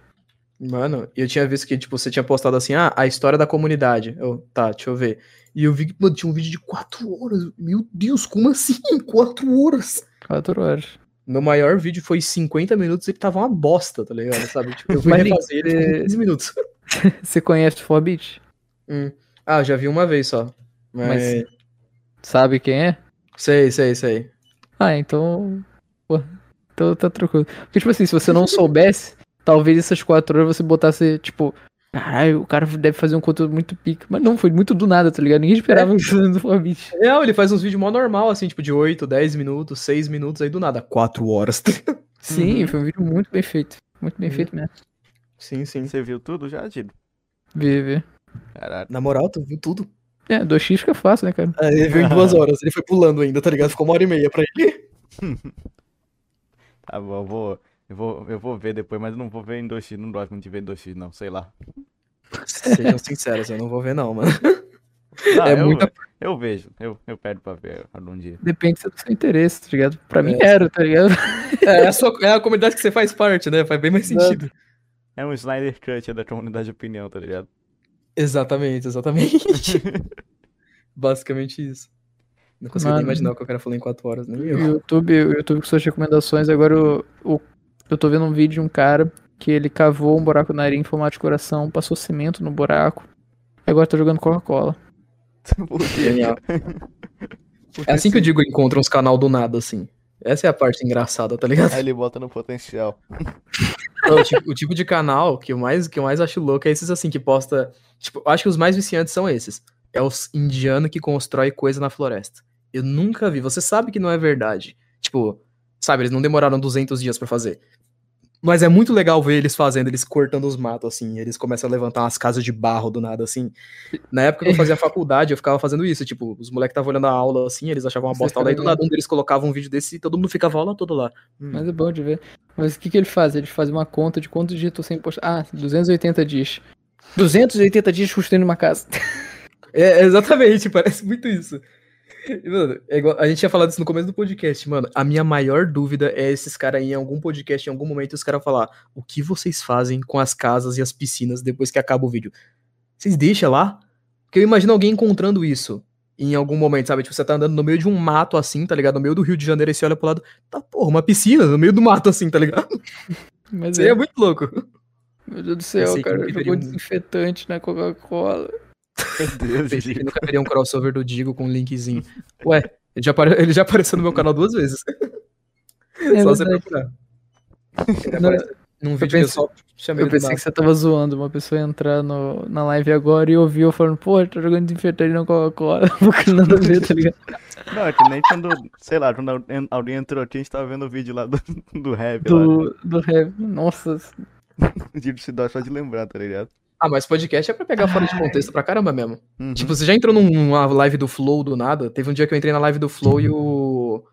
Mano, eu tinha visto que, tipo, você tinha postado assim, ah, a história da comunidade. Eu, tá, deixa eu ver. E eu vi que, mano, tinha um vídeo de quatro horas. Meu Deus, como assim? Quatro horas? Quatro horas. Meu maior vídeo foi 50 minutos e ele tava uma bosta, tá ligado? Sabe? Tipo, eu fui Mas, refazer ele você- em 15 minutos. Você conhece o 4-Bit? Hum. Ah, eu já vi uma vez só. Mas... Mas- Sabe quem é? Sei, sei, sei. Ah, então. Pô, então tá tranquilo. Porque, tipo assim, se você não soubesse, talvez essas quatro horas você botasse, tipo, caralho, o cara deve fazer um conteúdo muito pica. Mas não, foi muito do nada, tá ligado? Ninguém esperava isso do 4-Bit. Real, ele faz uns vídeos mó normal, assim, tipo de 8, 10 minutos, 6 minutos, aí do nada, 4 horas. Sim, foi um vídeo muito bem feito. Muito bem Uhum. feito mesmo. sim, sim. Você viu tudo já, Dido? Vê, vê. Caralho. Na moral, tu viu tudo. É, 2x fica fácil, né, cara? ele viu em duas horas, ele foi pulando ainda, tá ligado? Ficou uma hora e meia pra ele. Tá bom, vou, eu vou, eu vou ver depois, mas eu não vou ver em 2x, não gosto muito de ver em 2x, não, sei lá. Sejam sinceros, eu não vou ver não, mano. Não, É eu, muita- eu vejo, eu, eu pego pra ver algum dia. Depende do seu interesse, tá ligado? Pra mim É. era, tá ligado? É, a sua, é a comunidade que você faz parte, né? Faz bem mais sentido. É um Snyder Cut da comunidade de opinião, tá ligado? Exatamente, exatamente. Basicamente isso. Não consigo Mano. imaginar o que o cara falou em 4 horas, nem O eu. YouTube, o YouTube com suas recomendações, agora eu, o- eu tô vendo um vídeo de um cara que ele cavou um buraco na areia em formato de coração, passou cimento no buraco, e agora tá jogando Coca-Cola. Por quê? Genial. É assim que eu digo encontra uns canal do nada, assim. Essa é a parte engraçada, tá ligado? Aí ele bota no potencial. Não, o, tipo, o tipo de canal que eu, mais, que eu mais acho louco é esses assim que posta. Tipo, eu acho que os mais viciantes são esses. É os indianos que constrói coisa na floresta. Eu nunca vi. Você sabe que não é verdade. Tipo, sabe, eles não demoraram 200 dias pra fazer. Mas é muito legal ver eles fazendo, eles cortando os matos, assim. Eles começam a levantar umas casas de barro do nada, assim. Na época que eu fazia faculdade, eu ficava fazendo isso. Tipo, os moleques estavam olhando a aula, assim, eles achavam uma Você bosta. Daí do ficava nada um deles colocava um vídeo desse e todo mundo ficava a aula toda lá. Mas é bom de ver. Mas o que, que ele faz? Ele faz uma conta de quantos dias tô sem postar. Ah, 280 dias. 280 dias construindo uma casa. É, exatamente, parece muito isso. Mano, é igual- a gente tinha falado isso no começo do podcast, mano. A minha maior dúvida é esses caras em algum podcast, em algum momento, os caras falar o que vocês fazem com as casas e as piscinas depois que acaba o vídeo. Vocês deixam lá? Porque eu imagino alguém encontrando isso em algum momento, sabe? Tipo, você tá andando no meio de um mato assim, tá ligado? No meio do Rio de Janeiro e você olha pro lado, tá, porra, uma piscina no meio do mato assim, tá ligado? Mas Isso aí é, é muito louco. meu Deus do céu, cara. Jogou desinfetante na Coca-Cola. Meu Deus, Pensei que Dido. nunca teria um crossover do Digo com um linkzinho. Ué, ele já, apare- ele já apareceu no meu canal duas vezes. É Só você procurar. Não, Num vídeo que eu pensei- só chamei Eu do pensei que você tava zoando uma pessoa entrar no, na live agora e ouvir eu falando, pô, tá jogando desinfetante na Coca-Cola. Porque nada a ver, tá ligado? Não, é que nem quando, sei lá, quando alguém- entrou aqui, a gente tava vendo o vídeo lá do, do rap lá. Do, do rap. Nossa, O Diego se dói só de lembrar, tá ligado? Ah, mas podcast é pra pegar fora de contexto pra caramba mesmo. Uhum. Tipo, você já entrou numa live do Flow do nada? Teve um dia que eu entrei na live do Flow e o.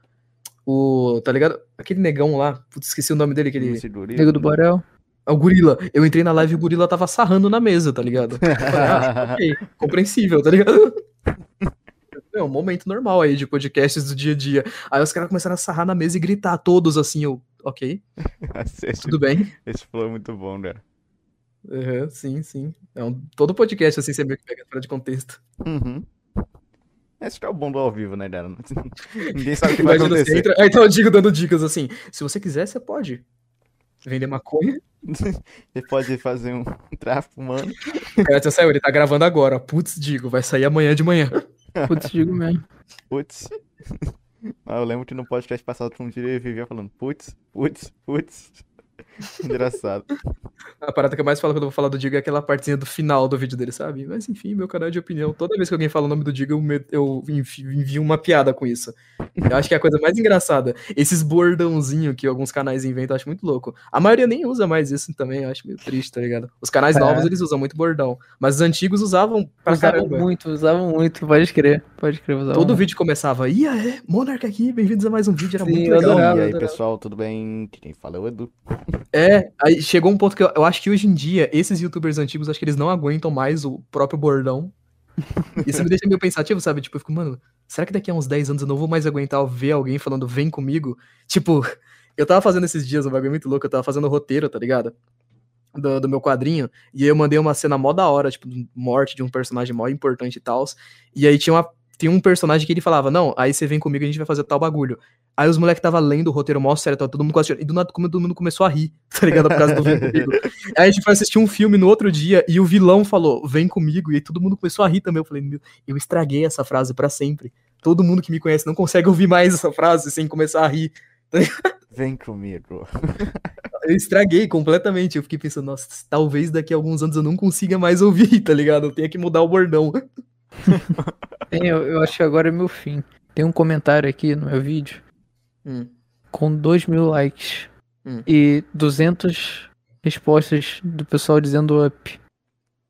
O. Tá ligado? Aquele negão lá. Putz, esqueci o nome dele. Aquele. Esse guri. nego do Borel. É o Gorila. Eu entrei na live e o Gorila tava sarrando na mesa, tá ligado? Ah, ok, compreensível, tá ligado? É um momento normal aí de podcasts do dia a dia. Aí os caras começaram a sarrar na mesa e gritar todos assim, eu, ok, esse, tudo bem. esse flow é muito bom, cara. Uhum, sim, sim. É um- todo podcast assim, você meio que pega fora de contexto. Uhum. Esse que é o bom do ao vivo, né, cara? Ninguém sabe o que vai Imagina você acontecer. entra. Aí então eu digo dando dicas assim. Se você quiser, você pode. Vender maconha. Você pode fazer um tráfico humano. O cara já saiu, ele tá gravando agora. Putz, digo, vai sair amanhã de manhã. Putz, digo mesmo. Putz. Ah, eu lembro que no podcast passado um dia ele vivia falando putz, putz, putz. Engraçado. A parada que eu mais falo quando eu vou falar do Digo é aquela partezinha do final do vídeo dele, sabe? Mas enfim, meu canal é de opinião. Toda vez que alguém fala o nome do Digo, eu, me- eu envio uma piada com isso. Eu acho que é a coisa mais engraçada. Esses bordãozinhos que alguns canais inventam, eu acho muito louco. A maioria nem usa mais isso também, eu acho meio triste, tá ligado? Os canais É. novos, eles usam muito bordão. Mas os antigos usavam pra usavam caramba. muito, usavam muito. Pode crer, pode crer. Usavam Todo muito. vídeo começava, e aí, Monark aqui, bem-vindos a mais um vídeo, era Sim, muito legal. adorava. e aí, adorava. pessoal, tudo bem? Quem fala é o Edu. É, aí chegou um ponto que eu, eu acho que hoje em dia, esses youtubers antigos, acho que eles não aguentam mais o próprio bordão. Isso me deixa meio pensativo, sabe? Tipo, eu fico, mano, será que daqui a uns 10 anos eu não vou mais aguentar ver alguém falando vem comigo? Tipo, eu tava fazendo esses dias um bagulho muito louco, eu tava fazendo roteiro, tá ligado? Do, do meu quadrinho, e aí eu mandei uma cena mó da hora, tipo, morte de um personagem mó importante e tal. E aí tinha, uma, tinha um personagem que ele falava, não, aí você vem comigo e a gente vai fazer tal bagulho. Aí os moleques tava lendo o roteiro mó sério, tava todo mundo quase e do nada como todo mundo começou a rir, tá ligado? Por causa do vem comigo. Aí a gente foi assistir um filme no outro dia e o vilão falou, vem comigo, e aí todo mundo começou a rir também. Eu falei, meu, eu estraguei essa frase pra sempre. Todo mundo que me conhece não consegue ouvir mais essa frase sem começar a rir. Vem comigo. Eu estraguei completamente. Eu fiquei pensando, nossa, talvez daqui a alguns anos eu não consiga mais ouvir, tá ligado? Eu tenha que mudar o bordão. Tem, eu, eu acho que agora é meu fim. Tem um comentário aqui no meu vídeo Hum. com 2 mil likes Hum. e 200 respostas do pessoal dizendo up.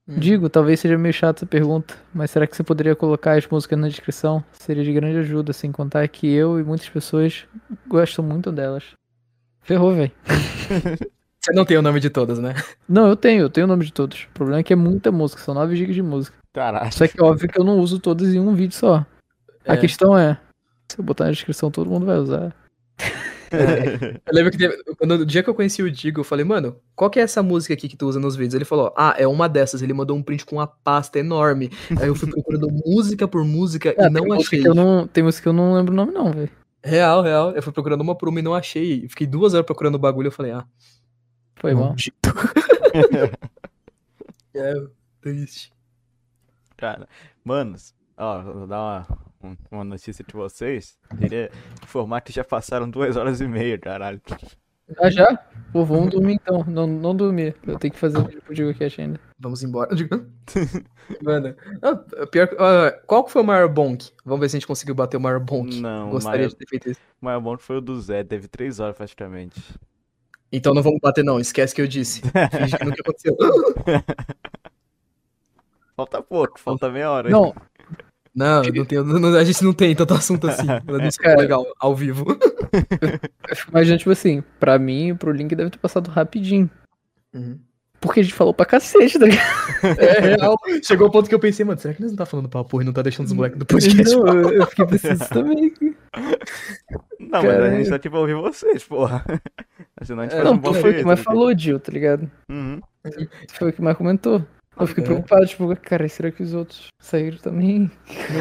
Hum. Digo, talvez seja meio chata a pergunta, mas será que você poderia colocar as músicas na descrição? Seria de grande ajuda, sem contar que eu e muitas pessoas gostam muito delas. Ferrou, velho. Você não tem o nome de todas, né? Não, eu tenho, eu tenho o nome de todos. O problema é que é muita música, são 9 GB de música. Caralho. Só que é óbvio que eu não uso todas em um vídeo só. A É. questão é, se eu botar na descrição, todo mundo vai usar. Eu lembro que teve- quando, o dia que eu conheci o Digo, eu falei, mano, qual que é essa música aqui que tu usa nos vídeos? Ele falou, ah, é uma dessas. Ele mandou um print com uma pasta enorme. Aí eu fui procurando música por música Ah, e não tem música achei. eu não, tem música que eu não lembro o nome não, velho. Real, real. Eu fui procurando uma por uma e não achei. Fiquei duas horas procurando o bagulho. Eu falei, ah, Foi mal. maldito. é, triste. Cara, manos, ó, vou dar uma, um- uma notícia de vocês. Queria informar que já passaram duas horas e meia, caralho. Ah, já? Pô, vamos dormir então. Não, não dormir. Eu tenho que fazer o vídeo pro Digo Cash ainda. Vamos embora. Mano, ah, pior, que- ah, qual que foi o maior bonk? Vamos ver se a gente conseguiu bater o maior bonk. Não, Gostaria maior, de ter feito isso. o maior bom foi o do Zé, teve três horas praticamente. Então não vamos bater, não. Esquece que eu disse. Finge que nunca aconteceu. Falta pouco, falta meia hora. Não, Não, não tem, não- a gente não tem tanto assunto assim. Não é Cara. legal, ao vivo. eu fico imaginando, tipo assim, pra mim, pro Link deve ter passado rapidinho. Uhum. Porque a gente falou pra cacete, tá ligado? É real. Chegou ao ponto que eu pensei, mano, será que nós não tá falando pra porra e não tá deixando os moleques do podcast? Não, falar? eu, fiquei pensando isso também. Não, mas a gente tá aqui pra ouvir vocês, porra. Senão a gente É, faz Não, um bom foi o que mais né? falou, Gil, tá ligado? Uhum. Foi o que mais comentou. Eu fiquei É. preocupado, tipo, cara, será que os outros saíram também?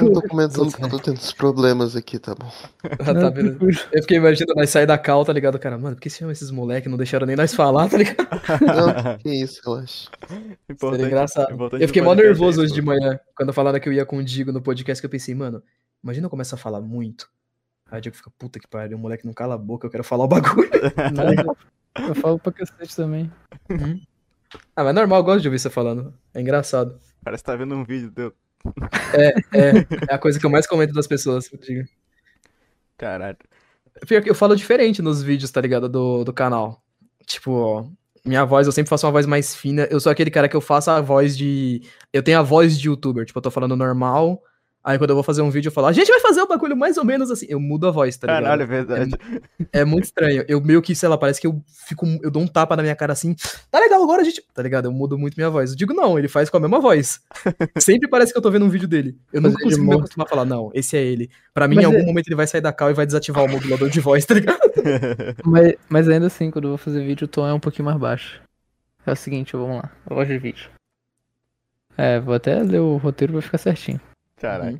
Não tô comentando eu tô tendo esses problemas aqui, tá bom? Ah, tá, beleza. Eu fiquei imaginando nós sair da cal, tá ligado, cara? Mano, por que chamam esses moleques? Não deixaram nem nós falar, tá ligado? Não, que isso, relaxa. Importante- Seria engraçado. importante Eu fiquei mó é nervoso hoje de manhã, quando falaram que eu ia com o Digo no podcast, que eu pensei, mano, imagina eu começar a falar muito. Aí o Digo fica, puta que pariu, o moleque não cala a boca, eu quero falar o bagulho. Não, Eu falo pra cacete também. Ah, mas é normal, eu gosto de ouvir você falando. É engraçado. Parece que tá vendo um vídeo teu. É, é, é a coisa que eu mais comento das pessoas, eu digo. Caralho. Pior que eu falo diferente nos vídeos, tá ligado? Do, do canal. Tipo, ó, minha voz, eu sempre faço uma voz mais fina. Eu sou aquele cara que eu faço a voz de. Eu tenho a voz de youtuber. Tipo, eu tô falando normal. Aí quando eu vou fazer um vídeo, eu falo, a gente vai fazer um bagulho mais ou menos assim. Eu mudo a voz, tá ligado? Caralho, é verdade. É muito estranho. Eu meio que, sei lá, parece que eu fico. Eu dou um tapa na minha cara assim. Tá legal, agora a gente. Tá ligado? Eu mudo muito minha voz. Eu digo, não, ele faz com a mesma voz. Sempre parece que eu tô vendo um vídeo dele. Eu ele consigo me acostumar a falar, não, esse é ele. Pra mim, Mas em algum é- momento ele vai sair da cal e vai desativar o modulador de voz, tá ligado? Mas, mas ainda assim, quando eu vou fazer vídeo, o tom é um pouquinho mais baixo. É o seguinte, vamos lá. Eu gosto de vídeo. É, vou até ler o roteiro pra ficar certinho. Caralho.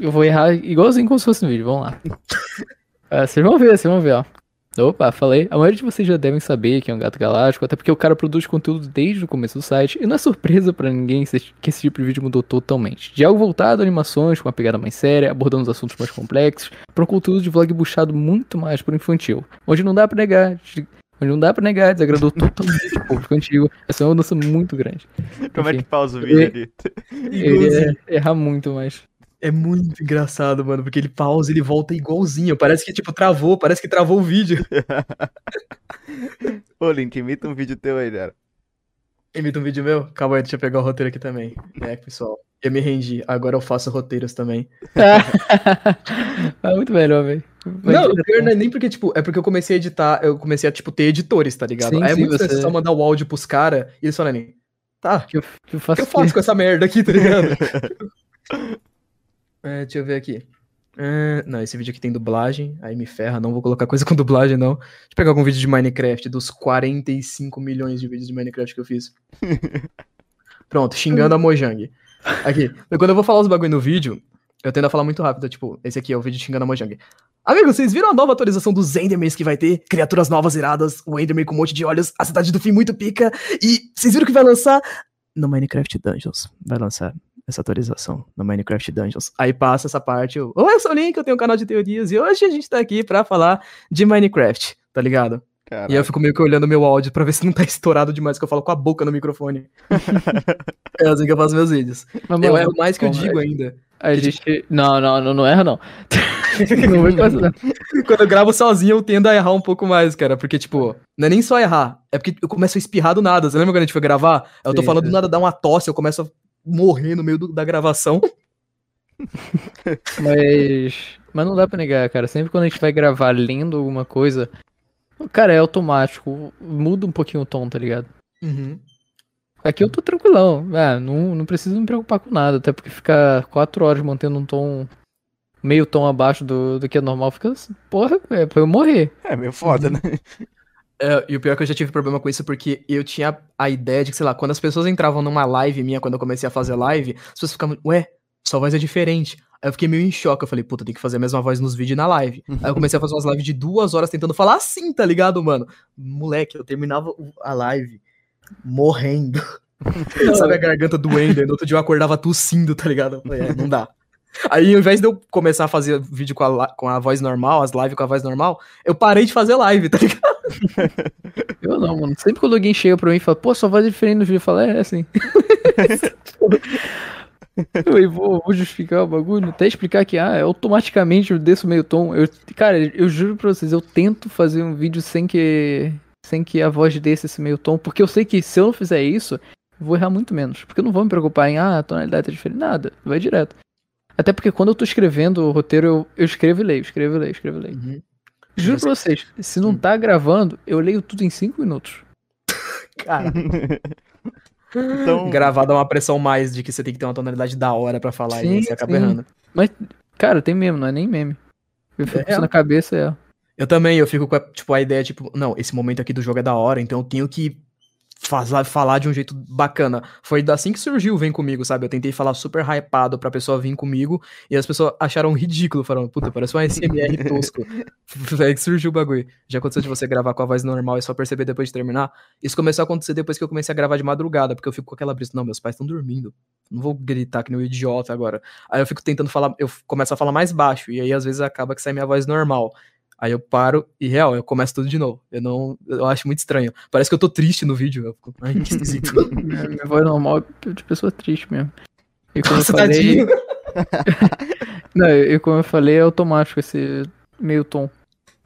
Eu vou errar igualzinho como se fosse um vídeo, vamos lá. É, vocês vão ver, vocês vão ver, ó. Opa, falei. A maioria de vocês já devem saber que é um gato galáctico, até porque o cara produz conteúdo desde o começo do site, e não é surpresa pra ninguém se- que esse tipo de vídeo mudou totalmente. De algo voltado a animações, com uma pegada mais séria, abordando os assuntos mais complexos, pra um conteúdo de vlog buchado muito mais pro infantil. Onde não dá pra negar, não dá pra negar, desagradou totalmente o público antigo. Essa é uma mudança muito grande. Como é que Enfim. pausa o vídeo ali? Eu ia errar muito, mas. É muito engraçado, mano, porque ele pausa e ele volta igualzinho. Parece que, tipo, travou, parece que travou o vídeo. Ô, Link, imita um vídeo teu aí, cara. Imita um vídeo meu? Calma aí, deixa eu pegar o roteiro aqui também. É, pessoal. Eu me rendi. Agora eu faço roteiros também. é muito melhor, velho. Vai não, o pior não é nem porque, tipo, é porque eu comecei a editar, eu comecei a, tipo, ter editores, tá ligado? Sim, Aí é sim, muito você- só mandar o áudio pros caras e eles falarem, tá, Que eu, que eu o faço que eu faço com essa merda aqui, tá ligado? é, deixa eu ver aqui. É, não, esse vídeo aqui tem dublagem, aí me ferra, não vou colocar coisa com dublagem, não. Deixa eu pegar algum vídeo de Minecraft, dos 45 milhões de vídeos de Minecraft que eu fiz. Pronto, xingando a Mojang. Aqui, quando eu vou falar os bagulho no vídeo, eu tendo a falar muito rápido, tipo, esse aqui é o vídeo xingando a Mojang. Amigos, vocês viram a nova atualização dos Endermans que vai ter? Criaturas novas iradas, o Enderman com um monte de olhos, a cidade do fim muito pica, e vocês viram que vai lançar no Minecraft Dungeons. Vai lançar essa atualização no Minecraft Dungeons. Aí passa essa parte, eu, oi, eu sou o Link, eu tenho um canal de teorias, e hoje a gente tá aqui pra falar de Minecraft, tá ligado? E aí eu fico meio que olhando meu áudio pra ver se não tá estourado demais, que eu falo com a boca no microfone. é assim que eu faço meus vídeos. Mas, Eu mano, erro mais que eu como digo é? ainda. A gente. Não, não, não, não erra, não. não vem. Quando eu gravo sozinho, eu tendo a errar um pouco mais, cara. Porque, tipo, não é nem só errar. É porque eu começo a espirrar do nada. Você lembra quando a gente foi gravar? Eu tô Sim, falando sim. do nada, dá uma tosse, eu começo a morrer no meio do- da gravação. Mas. Mas não dá pra negar, cara. Sempre quando a gente vai gravar lendo alguma coisa. Cara, é automático. Muda um pouquinho o tom, tá ligado? Uhum. Aqui eu tô tranquilão. Ah, não, não preciso me preocupar com nada. Até porque ficar quatro horas mantendo um tom. Meio tom abaixo do, do que é normal, fica. Porra, é pra eu morrer. É meio foda, né? É, e o pior é que eu já tive problema com isso, porque eu tinha a ideia de que, sei lá, quando as pessoas entravam numa live minha, quando eu comecei a fazer live, as pessoas ficavam, ué, sua voz é diferente. Aí eu fiquei meio em choque. Eu falei, puta, tem que fazer a mesma voz nos vídeos e na live. Aí eu comecei a fazer umas lives de duas horas tentando falar assim, tá ligado, mano? Moleque, eu terminava a live morrendo. Sabe a garganta doendo? Aí no outro dia eu acordava tossindo, tá ligado? Eu falei, é, não dá. Aí, ao invés de eu começar a fazer vídeo com a, com a voz normal, as lives com a voz normal, eu parei de fazer live, tá ligado? Eu não, mano. Sempre quando alguém chega pra mim e fala, pô, sua voz é diferente no vídeo, eu falo, é, é assim. eu vou, vou justificar o bagulho, até explicar que, ah, automaticamente eu desço meio tom. Eu, cara, eu juro pra vocês, eu tento fazer um vídeo sem que, sem que a voz desça esse meio tom, porque eu sei que se eu não fizer isso, eu vou errar muito menos. Porque eu não vou me preocupar em, ah, a tonalidade tá diferente, nada, vai direto. Até porque quando eu tô escrevendo o roteiro, eu, eu escrevo e leio, escrevo e leio, escrevo e leio. Juro pra vocês, se não tá gravando, eu leio tudo em 5 minutos. Cara, Então, gravar dá uma pressão mais de que você tem que ter uma tonalidade da hora pra falar e Sim, você acaba sim. errando. Cara, tem mesmo, não é nem meme. Eu fico É. com isso na cabeça, é. Eu também, eu fico com a, tipo, a ideia, tipo, não, esse momento aqui do jogo é da hora, então eu tenho que fazer, falar de um jeito bacana. Foi assim que surgiu Vem Comigo, sabe? Eu tentei falar super hypado pra pessoa vir comigo, e as pessoas acharam ridículo, falaram, puta, parece um SMR tosco. Foi que surgiu o bagulho. Já aconteceu de você gravar com a voz normal e só perceber depois de terminar? Isso começou a acontecer depois que eu comecei a gravar de madrugada, porque eu fico com aquela brisa, não, meus pais estão dormindo. Não vou gritar que nem um idiota agora. Aí eu fico tentando falar, eu começo a falar mais baixo, e aí às vezes acaba que sai minha voz normal. Aí eu paro e, real, eu começo tudo de novo. Eu não. Eu acho muito estranho. Parece que eu tô triste no vídeo. Eu fico, ai, que esquisito. Minha, minha voz normal é de pessoa triste mesmo. E como Nossa, eu falei. Não, e como eu falei, é automático esse meio tom.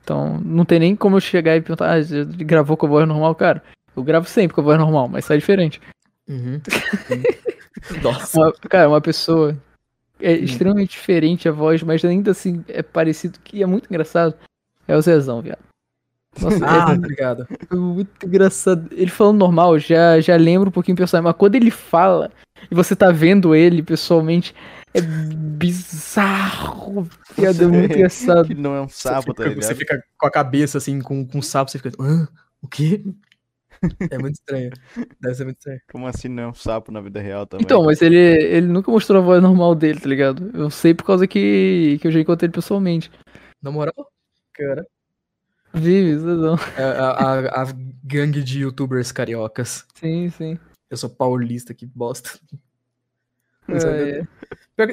Então, não tem nem como eu chegar e perguntar, ah, você gravou com a voz normal, cara. Eu gravo sempre com a voz normal, mas sai diferente. Uhum. Nossa. Uma- cara, uma pessoa é extremamente diferente a voz, mas ainda assim é parecido, que é muito engraçado. É o Zezão, viado. Nossa, Ah, é obrigado. muito engraçado. Ele falando normal, já, já lembra um pouquinho o personagem, mas quando ele fala e você tá vendo ele pessoalmente, é bizarro. Viado, é muito engraçado. Que não é um sapo, tá Você fica com a cabeça assim, com, com o sapo, você fica. Hã? O quê? É muito estranho. Deve ser muito estranho. Como assim não é um sapo na vida real também? Então, mas ele, ele nunca mostrou a voz normal dele, tá ligado? Eu sei por causa que, que eu já encontrei ele pessoalmente. Na moral, cara. Vive, Zezão. é A, a, a gangue de youtubers cariocas. Sim, sim. Eu sou paulista, que bosta. É, é.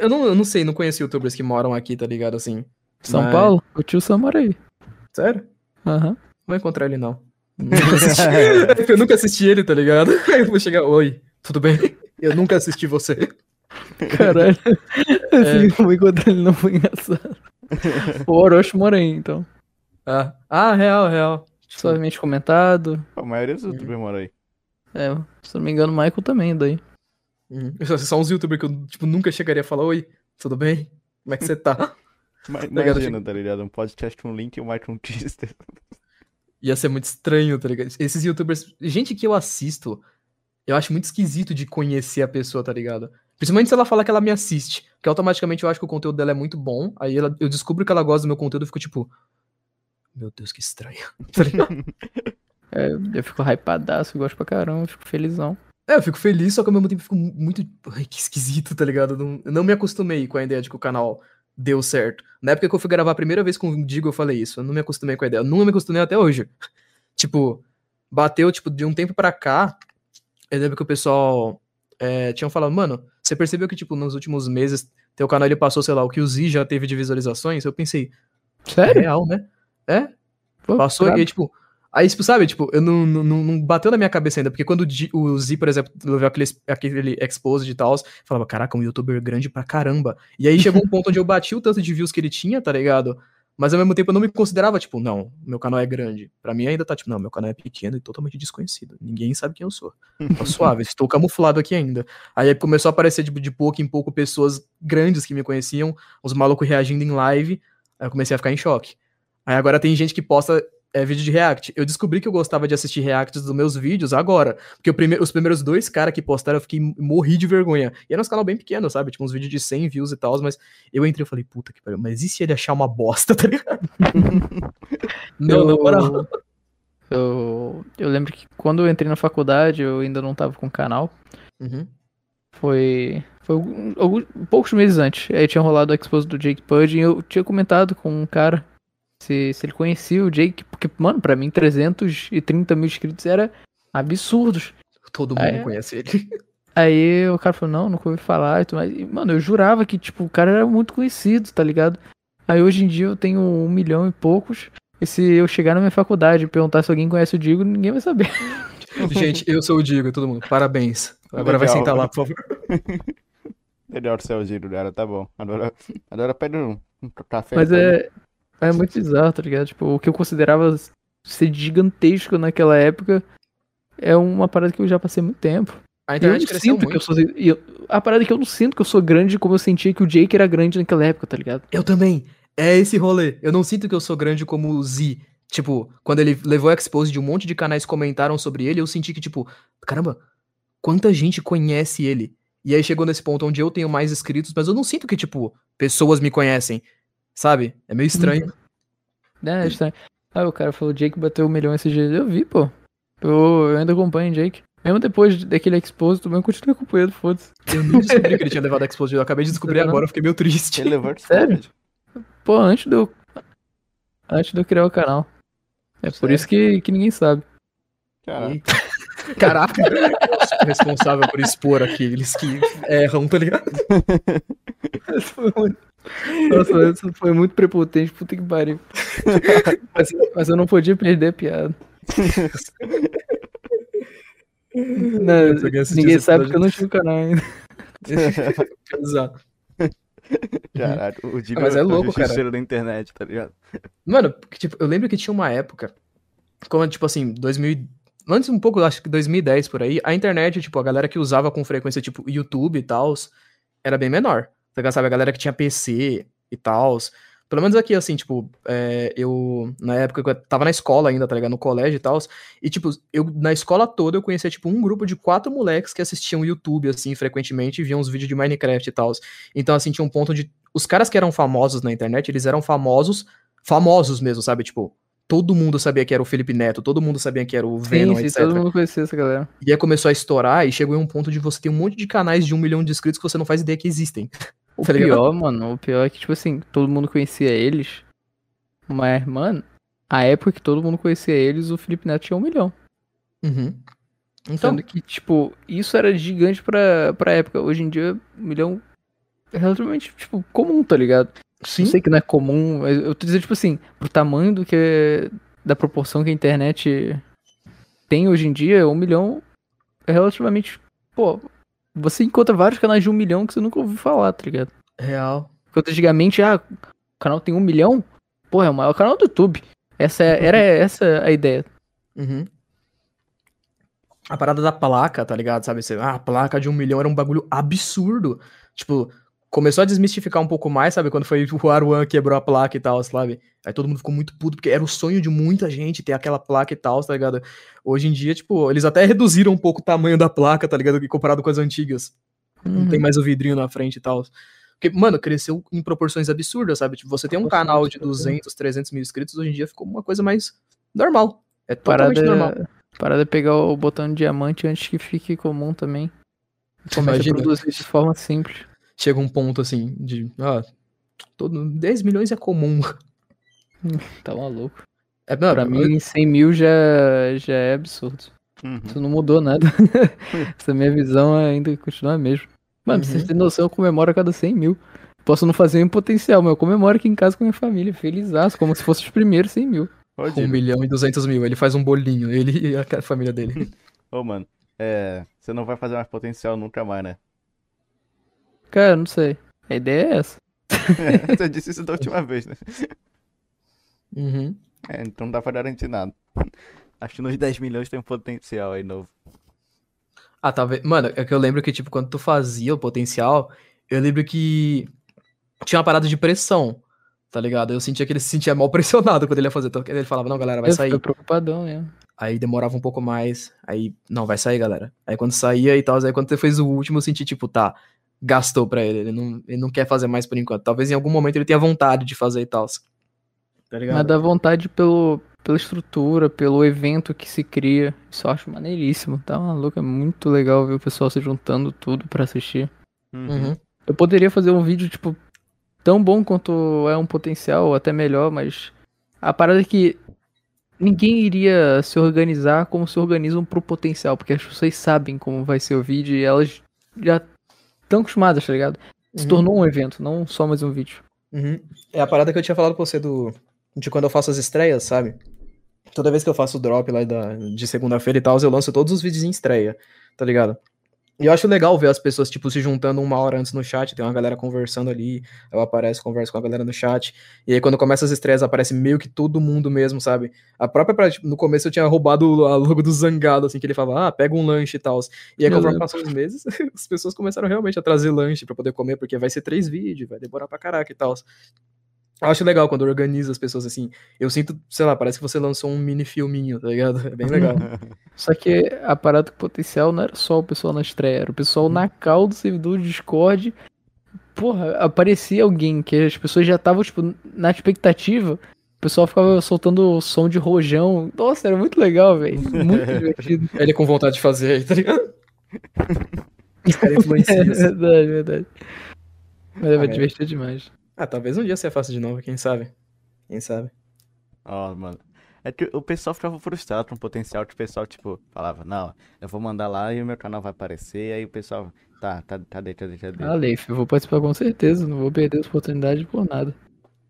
Eu não, eu não sei, não conheço youtubers que moram aqui, tá ligado? Assim. São Mas- Paulo? O tio Sam mora aí. Sério? Aham. Não vou encontrar ele, não. Nunca assisti. eu nunca assisti ele, tá ligado? Aí eu vou chegar, oi, tudo bem? Eu nunca assisti você. Caralho. Assim, como encontrar ele não foi engraçado. O Orochi mora aí, então. Ah, ah real, real. Suavemente comentado. A maioria dos youtubers mora aí. É, se não me engano, o Michael também daí. Uhum. Só- São uns youtubers que eu, tipo, nunca chegaria a falar, oi, tudo bem? Como é que você tá? Mas ligado? imagina, tá ligado? Um podcast com um link e um Mike um teaser. Ia ser muito estranho, tá ligado? Esses youtubers, gente que eu assisto, eu acho muito esquisito de conhecer a pessoa, tá ligado? Principalmente se ela fala que ela me assiste, porque automaticamente eu acho que o conteúdo dela é muito bom, aí ela- eu descubro que ela gosta do meu conteúdo e fico tipo, meu Deus, que estranho. É, eu fico hypadaço, gosto pra caramba, fico felizão. É, eu fico feliz, só que ao mesmo tempo eu fico mu- muito. Ai, que esquisito, tá ligado? Eu não, eu não me acostumei com a ideia de que o canal deu certo. Na época que eu fui gravar a primeira vez com o Digo, eu falei isso. Eu não me acostumei com a ideia. Eu não me acostumei até hoje. tipo, bateu, tipo, de um tempo pra cá. Eu lembro que o pessoal é, tinham falado, mano, você percebeu que, tipo, nos últimos meses, teu canal ele passou, sei lá, o que o Z já teve de visualizações? Eu pensei, é Sério? real, né? É, Pô, Passou brabo. e aí, tipo. Aí, tipo, sabe, tipo, eu não, não, não- bateu na minha cabeça ainda, porque quando o, Z, por exemplo, levou aquele, aquele exposed e tal, falava, caraca, um youtuber grande pra caramba. E aí chegou um ponto onde eu bati o tanto de views que ele tinha, tá ligado? Mas ao mesmo tempo eu não me considerava, tipo, não, meu canal é grande. Pra mim ainda tá, tipo, não, meu canal é pequeno e totalmente desconhecido. Ninguém sabe quem eu sou. Tô suave, estou camuflado aqui ainda. Aí começou a aparecer, tipo, de pouco em pouco pessoas grandes que me conheciam, os malucos reagindo em live. Aí eu comecei a ficar em choque. Aí agora tem gente que posta é, vídeo de react. Eu descobri que eu gostava de assistir reacts dos meus vídeos agora. Porque o prime- os primeiros dois caras que postaram, eu fiquei morri de vergonha. E era uns canal bem pequeno, sabe? Tipo, uns vídeos de 100 views e tal. Mas eu entrei e falei, puta que pariu, mas e se ele achar uma bosta, tá ligado? não, na moral. Eu, eu lembro que quando eu entrei na faculdade, eu ainda não tava com canal. Uhum. Foi. Foi alguns, poucos meses antes. Aí tinha rolado o expose do Jake Pudding. Eu tinha comentado com um cara se, se ele conhecia o Jake. Porque, mano, pra mim, 330 mil inscritos era absurdos. Todo mundo é? conhece ele. Aí o cara falou, não, nunca ouvi falar e tudo mais. E, mano, eu jurava que, tipo, o cara era muito conhecido, tá ligado? Aí hoje em dia eu tenho um milhão e poucos. E se eu chegar na minha faculdade e perguntar se alguém conhece o Digo, ninguém vai saber. Gente, eu sou o Digo, todo mundo. Parabéns. Agora vai Legal. sentar lá, por favor. Melhor do seu giro, cara, tá bom. Agora, agora pede um, um café. Mas é, é muito bizarro, tá ligado? Tipo, o que eu considerava ser gigantesco naquela época é uma parada que eu já passei muito tempo. A E eu internet não cresceu sinto que eu muito. sou. eu- a parada é que eu não sinto que eu sou grande como eu sentia que o Jake era grande naquela época, tá ligado? Eu também. É esse rolê. Eu não sinto que eu sou grande como o Z. Tipo, quando ele levou o expose de um monte de canais comentaram sobre ele, eu senti que, tipo, caramba, quanta gente conhece ele. E aí chegou nesse ponto onde eu tenho mais inscritos, mas eu não sinto que, tipo, pessoas me conhecem. Sabe? É meio estranho. É, é estranho. Ah, o cara falou, Jake bateu um milhão esses dias. Eu vi, pô. Eu, eu ainda acompanho o Jake. Mesmo depois daquele expose, também eu continuo acompanhando, foda-se. Eu nem descobri que ele tinha levado o expose. Eu acabei de descobrir Não. agora, eu fiquei meio triste. Ele levou de Sério? Pô, antes eu. Antes de eu criar o canal. É por Sério? isso que, que ninguém sabe. Caraca. Caraca, eu sou responsável por expor aqueles que erram, tá ligado? Nossa, isso foi muito prepotente, puta que pariu. mas, mas eu não podia perder a piada. Não, ninguém sabe que eu não tinha o canal ainda. Exato. Caralho, o Dino mas é o louco, cara. da internet, tá ligado? Mano, tipo, eu lembro que tinha uma época, quando, tipo assim, 2000, e- antes um pouco, acho que 2010 por aí, a internet, tipo, a galera que usava com frequência, tipo, YouTube e tal, era bem menor. Tá? Sabe, a galera que tinha PC e tal. Pelo menos aqui, assim, tipo, é, eu, na época que eu tava na escola ainda, tá ligado? No colégio e tal. E, tipo, eu, na escola toda eu conhecia, tipo, um grupo de quatro moleques que assistiam YouTube, assim, frequentemente e viam uns vídeos de Minecraft e tal. Então, assim, tinha um ponto de. Os caras que eram famosos na internet, eles eram famosos, famosos mesmo, sabe? Tipo, todo mundo sabia que era o Felipe Neto, todo mundo sabia que era o Venom, Sim, sim, etc. todo mundo conhecia essa galera. E aí começou a estourar e chegou em um ponto de você ter um monte de canais de um milhão de inscritos que você não faz ideia que existem. O Tá ligado? pior, mano, o pior é que, tipo assim, todo mundo conhecia eles. Mas, mano, a época que todo mundo conhecia eles, o Felipe Neto tinha um milhão. Uhum. Então, Sendo que, tipo, isso era gigante pra, pra época. Hoje em dia, um milhão é relativamente, tipo, comum, tá ligado? sim. Eu sei que não é comum, mas eu tô dizendo, tipo assim, pro tamanho do que. da proporção que a internet tem hoje em dia, um milhão é relativamente. Pô, você encontra vários canais de um milhão que você nunca ouviu falar, tá ligado? Real. Enquanto antigamente, ah, o canal tem um milhão, porra, é o maior canal do YouTube. Essa é- era essa a ideia. Uhum. A parada da placa, tá ligado? Sabe? Você, ah, a placa de um milhão era um bagulho absurdo. Tipo, começou a desmistificar um pouco mais, sabe? Quando foi o Aruan quebrou a placa e tal, sabe? Aí todo mundo ficou muito puto, porque era o sonho de muita gente ter aquela placa e tal, tá ligado? Hoje em dia, tipo, eles até reduziram um pouco o tamanho da placa, tá ligado? Comparado com as antigas. Não Uhum. tem mais o vidrinho na frente e tal. Porque, mano, cresceu em proporções absurdas, sabe? Tipo, você tem um canal de 200, 300 mil inscritos, hoje em dia ficou uma coisa mais normal. É totalmente Parada, normal. parada é pegar o botão de diamante antes que fique comum também. Começa Imagina. a produzir de forma simples. Chega um ponto assim de. Ah, todo, 10 milhões é comum. Tá maluco. É, não, Pra eu- mim, 100 mil já, já é absurdo. Uhum. Isso não mudou nada. Essa minha visão ainda continua a mesma. Mano, pra vocês Uhum. terem noção, eu comemoro a cada 100 mil. Posso não fazer em potencial, mas eu comemoro aqui em casa com a minha família, feliz como se fosse os primeiros 100 mil. Ô, Um Dino, milhão e 200 mil. Ele faz um bolinho, ele e a família dele. ô, mano, é, você não vai fazer mais potencial nunca mais, né? Cara, não sei. A ideia é essa. Você disse isso da última vez, né? Uhum. É, então não dá pra garantir nada. Acho que nos 10 milhões tem um potencial aí novo. Ah, talvez. Mano, é que eu lembro que, tipo, quando tu fazia o potencial, eu lembro que tinha uma parada de pressão, tá ligado? Eu sentia que ele se sentia mal pressionado quando ele ia fazer. Então ele falava, não, galera, vai eu sair. preocupadão mesmo. Aí demorava um pouco mais. Aí, não, vai sair, galera. Aí quando saía e tal, aí quando você fez o último, eu senti, tipo, tá, gastou pra ele. Ele não, ele não quer fazer mais por enquanto. Talvez em algum momento ele tenha vontade de fazer e tal. Tá ligado? Mas dá vontade pelo, pela estrutura, pelo evento que se cria. Isso eu acho maneiríssimo. Tá maluco? É muito legal ver o pessoal se juntando tudo pra assistir. Uhum. Eu poderia fazer um vídeo, tipo, tão bom quanto é um potencial, ou até melhor, mas a parada é que ninguém iria se organizar como se organizam pro potencial, porque as pessoas sabem como vai ser o vídeo e elas já estão acostumadas, tá ligado? Se Uhum. tornou um evento, não só mais um vídeo. Uhum. É a parada que eu tinha falado pra você do. De quando eu faço as estreias, sabe? Toda vez que eu faço o drop lá da, de segunda-feira e tal, eu lanço todos os vídeos em estreia, tá ligado? E eu acho legal ver as pessoas, tipo, se juntando uma hora antes no chat, tem uma galera conversando ali, eu apareço, converso com a galera no chat, e aí quando começa as estreias aparece meio que todo mundo mesmo, sabe? A própria, tipo, no começo eu tinha roubado a logo do Zangado, assim, que ele falava, ah, pega um lanche e tal. E aí Eu conforme passam os meses, as pessoas começaram realmente a trazer lanche pra poder comer, porque vai ser três vídeos, vai demorar pra caraca e tal. Eu acho legal quando organiza as pessoas assim. Eu sinto, sei lá, parece que você lançou um mini filminho, tá ligado? É bem legal. Só que a parada com potencial não era só o pessoal na estreia, era o pessoal na call do servidor do Discord. Porra, aparecia alguém que as pessoas já estavam, tipo, na expectativa. O pessoal ficava soltando o som de rojão. Nossa, era muito legal, velho. Muito divertido. Ele com vontade de fazer aí, tá ligado? Os caras É influenciam isso. verdade, verdade. Mas Ah, é. divertido demais. Ah, talvez um dia você faça de novo, quem sabe? Quem sabe? Ó, mano. É que o pessoal ficava frustrado com o potencial que o pessoal, tipo, falava, não, eu vou mandar lá e o meu canal vai aparecer, aí o pessoal, tá, tá, cadê, cadê, cadê? Ah, Leif, eu vou participar com certeza, não vou perder essa oportunidade por nada.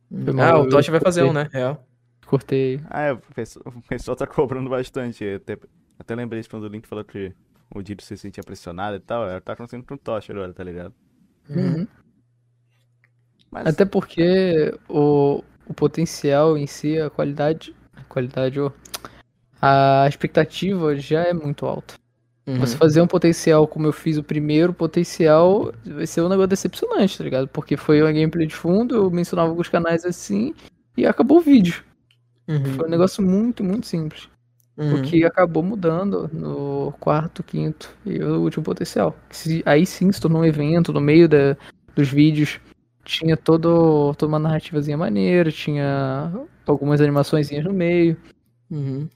Foi Ah, o Totti vai fazer cortei. um, né? Real. Cortei. Ah, é, o pessoal, o pessoal tá cobrando bastante. Eu até, até lembrei isso quando o Link falou que o Dito se sentia pressionado e tal. é, Tá acontecendo com o Tocha agora, tá ligado? Uhum. Mas Até porque o, o potencial em si, a qualidade. A qualidade, a expectativa já é muito alta. Uhum. Você fazer um potencial como eu fiz o primeiro potencial vai ser um negócio decepcionante, tá ligado? Porque foi uma gameplay de fundo, eu mencionava alguns canais assim e acabou o vídeo. Uhum. Foi um negócio muito, muito simples. Uhum. O que acabou mudando no quarto, quinto e o último potencial. Aí sim se tornou um evento no meio da, dos vídeos. Tinha todo, toda uma narrativazinha maneira, tinha algumas animaçõezinhas no meio. Uhum.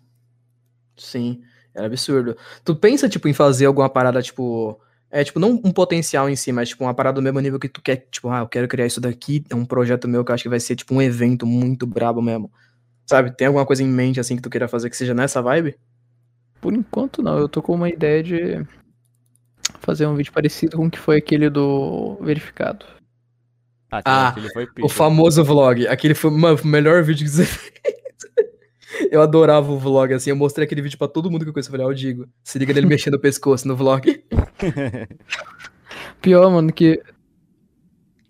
Sim, era absurdo. Tu pensa, tipo, em fazer alguma parada, tipo. É, tipo, não um potencial em si, mas, tipo, uma parada do mesmo nível que tu quer, tipo, ah, eu quero criar isso daqui, é um projeto meu que eu acho que vai ser, tipo, um evento muito brabo mesmo. Sabe? Tem alguma coisa em mente, assim, que tu queira fazer que seja nessa vibe? Por enquanto não, eu tô com uma ideia de fazer um vídeo parecido com o que foi aquele do verificado. Ah, Ah, aquele foi O famoso vlog. Aquele foi, mano, o melhor vídeo que você fez. Eu adorava o vlog, assim. Eu mostrei aquele vídeo pra todo mundo que eu conheço. Eu falei, ó, o Digo, se liga dele mexendo o pescoço no vlog. Pior, mano, que.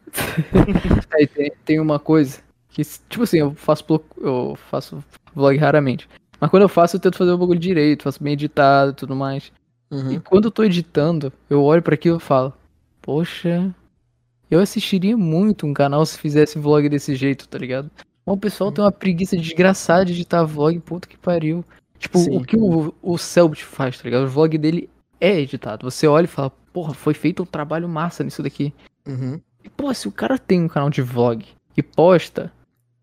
Aí tem, tem uma coisa que, tipo assim, eu faço, blo- eu faço vlog raramente. Mas quando eu faço, eu tento fazer o bagulho direito, faço bem editado e tudo mais. E Uhum. quando eu tô editando, eu olho pra aquilo e falo, poxa, eu assistiria muito um canal se fizesse vlog desse jeito, tá ligado? Mas o pessoal tem uma preguiça desgraçada de editar vlog, puta que pariu. Tipo, Sim. o que o, o Selbit faz, tá ligado? O vlog dele é editado. Você olha e fala, porra, foi feito um trabalho massa nisso daqui. Uhum. E, pô, se o cara tem um canal de vlog e posta,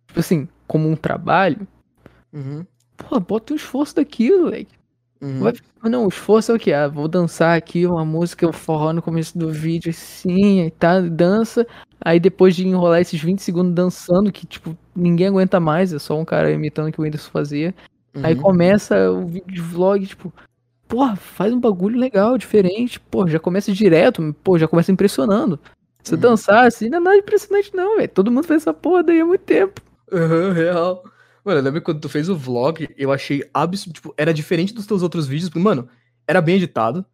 tipo assim, como um trabalho, Uhum. pô, bota um esforço daquilo, moleque. Uhum. Vai- Não, o esforço é o que? Ah, vou dançar aqui uma música, o forró no começo do vídeo, assim, e tá, dança. Aí depois de enrolar esses 20 segundos dançando, que, tipo, ninguém aguenta mais, é só um cara imitando o que o Whindersson fazia. Aí Uhum. começa o vídeo de vlog, tipo, porra, faz um bagulho legal, diferente, pô, já começa direto, pô, já começa impressionando. Se Uhum. dançar assim, não é nada impressionante, não, velho. Todo mundo fez essa porra daí há muito tempo. Aham, real. Mano, eu lembro quando tu fez o vlog, eu achei absurdo. Tipo, era diferente dos teus outros vídeos, porque, mano, era bem editado.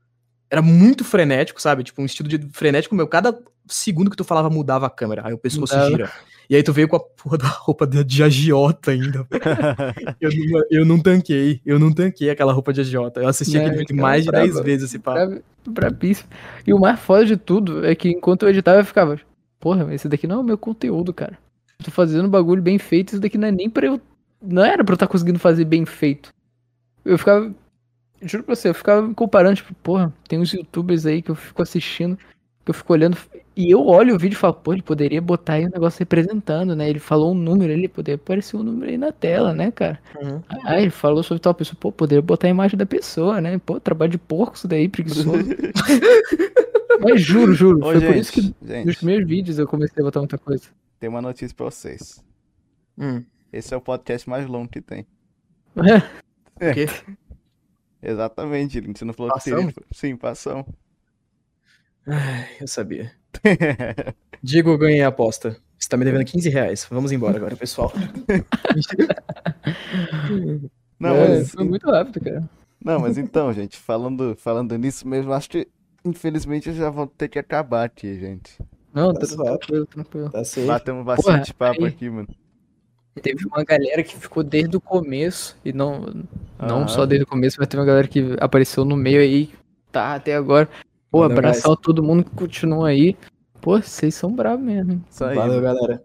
Era muito frenético, sabe? Tipo, um estilo de frenético meu. Cada segundo que tu falava mudava a câmera. Aí o pescoço Mudava. gira. E aí tu veio com a porra da roupa de, de agiota ainda. eu, não, eu não tanquei. Eu não tanquei aquela roupa de agiota. Eu assisti Né, aquele vídeo mais de braba. 10 vezes esse papo. Brab- Brabíssimo. E o mais foda de tudo é que enquanto eu editava, eu ficava, porra, esse daqui não é o meu conteúdo, cara. Eu tô fazendo um bagulho bem feito, isso daqui não é nem pra eu. Não era pra eu estar conseguindo fazer bem feito. Eu ficava. Juro pra você, eu ficava me comparando, tipo, porra, tem uns youtubers aí que eu fico assistindo, que eu fico olhando, e eu olho o vídeo e falo, pô, ele poderia botar aí um negócio representando, né? Ele falou um número, ele poderia aparecer um número aí na tela, né, cara? Uhum. Ah, ele falou sobre tal pessoa, pô, poderia botar a imagem da pessoa, né? Pô, trabalho de porco isso daí, preguiçoso. Mas juro, juro, Ô, foi por isso que gente, nos gente, primeiros vídeos eu comecei a botar muita coisa. tem uma notícia pra vocês. Hum. Esse é o podcast mais longo que tem. O quê? Exatamente, Link. Você não falou que Passão? seria. Sim, passão. Ai, eu sabia. Digo, eu ganhei a aposta. Você tá me devendo 15 reais. Vamos embora agora, pessoal. Não, É, mas, foi muito rápido, cara. não, mas então, gente, falando, falando nisso mesmo, acho que infelizmente já vão ter que acabar aqui, gente. Não, Tá tá suave. tranquilo, tranquilo. Tá. Batemos bastante papo aí- aqui, mano. Teve uma galera que ficou desde o começo, e não, não Ah. só desde o começo, mas teve uma galera que apareceu no meio aí, tá até agora. Pô, abraçar todo mundo que continua aí. Pô, vocês são bravos mesmo. Isso aí. Valeu, galera.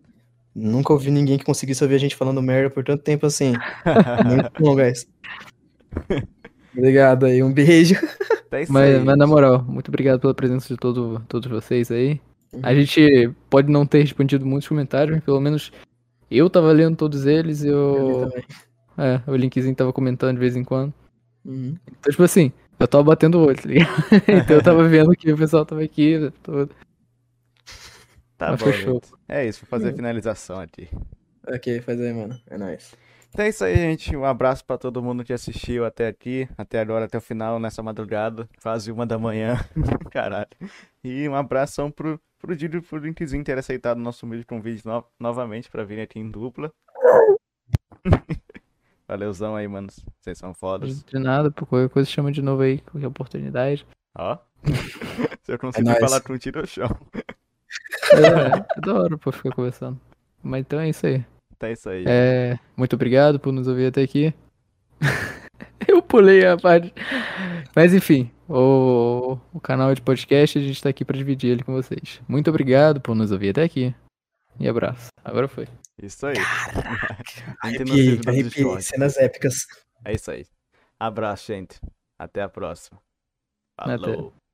Nunca ouvi ninguém que conseguisse ouvir a gente falando merda por tanto tempo assim. Muito bom, guys. Obrigado aí, um beijo. Tá Mas, aí. mas na moral, muito obrigado pela presença de todo, todos vocês aí. A Uhum. gente pode não ter respondido muitos comentários, mas pelo menos eu tava lendo todos eles e Eu eu. também. É, o linkzinho tava comentando de vez em quando. Uhum. Então, tipo assim, eu tava batendo o olho, tá ligado? então eu tava vendo que o pessoal tava aqui, todo. Tá Mas bom, fechou. É isso, vou fazer a finalização aqui. Ok, faz aí, mano. É nóis. Então é isso aí, gente. Um abraço pra todo mundo que assistiu até aqui, até agora, até o final, nessa madrugada, quase uma da manhã. Caralho. E um abração pro, pro Dido e pro Linkzinho ter aceitado o nosso humilde convite no- novamente pra vir aqui em dupla. Valeuzão aí, manos. Vocês são fodas. De nada, por qualquer coisa chama de novo aí, qualquer oportunidade. Ó. Se eu conseguir nóis. falar com tiro, eu chamo. É, é da hora pra ficar conversando. Mas então é isso aí. É isso aí. É, muito obrigado por nos ouvir até aqui. Eu pulei a parte. Mas enfim, o, o canal de podcast, a gente tá aqui pra dividir ele com vocês. Muito obrigado por nos ouvir até aqui. E abraço. Agora foi. Isso aí. No Arrepiei, arrepiei. Cenas épicas. É isso aí. Abraço, gente. Até a próxima. Até. Falou.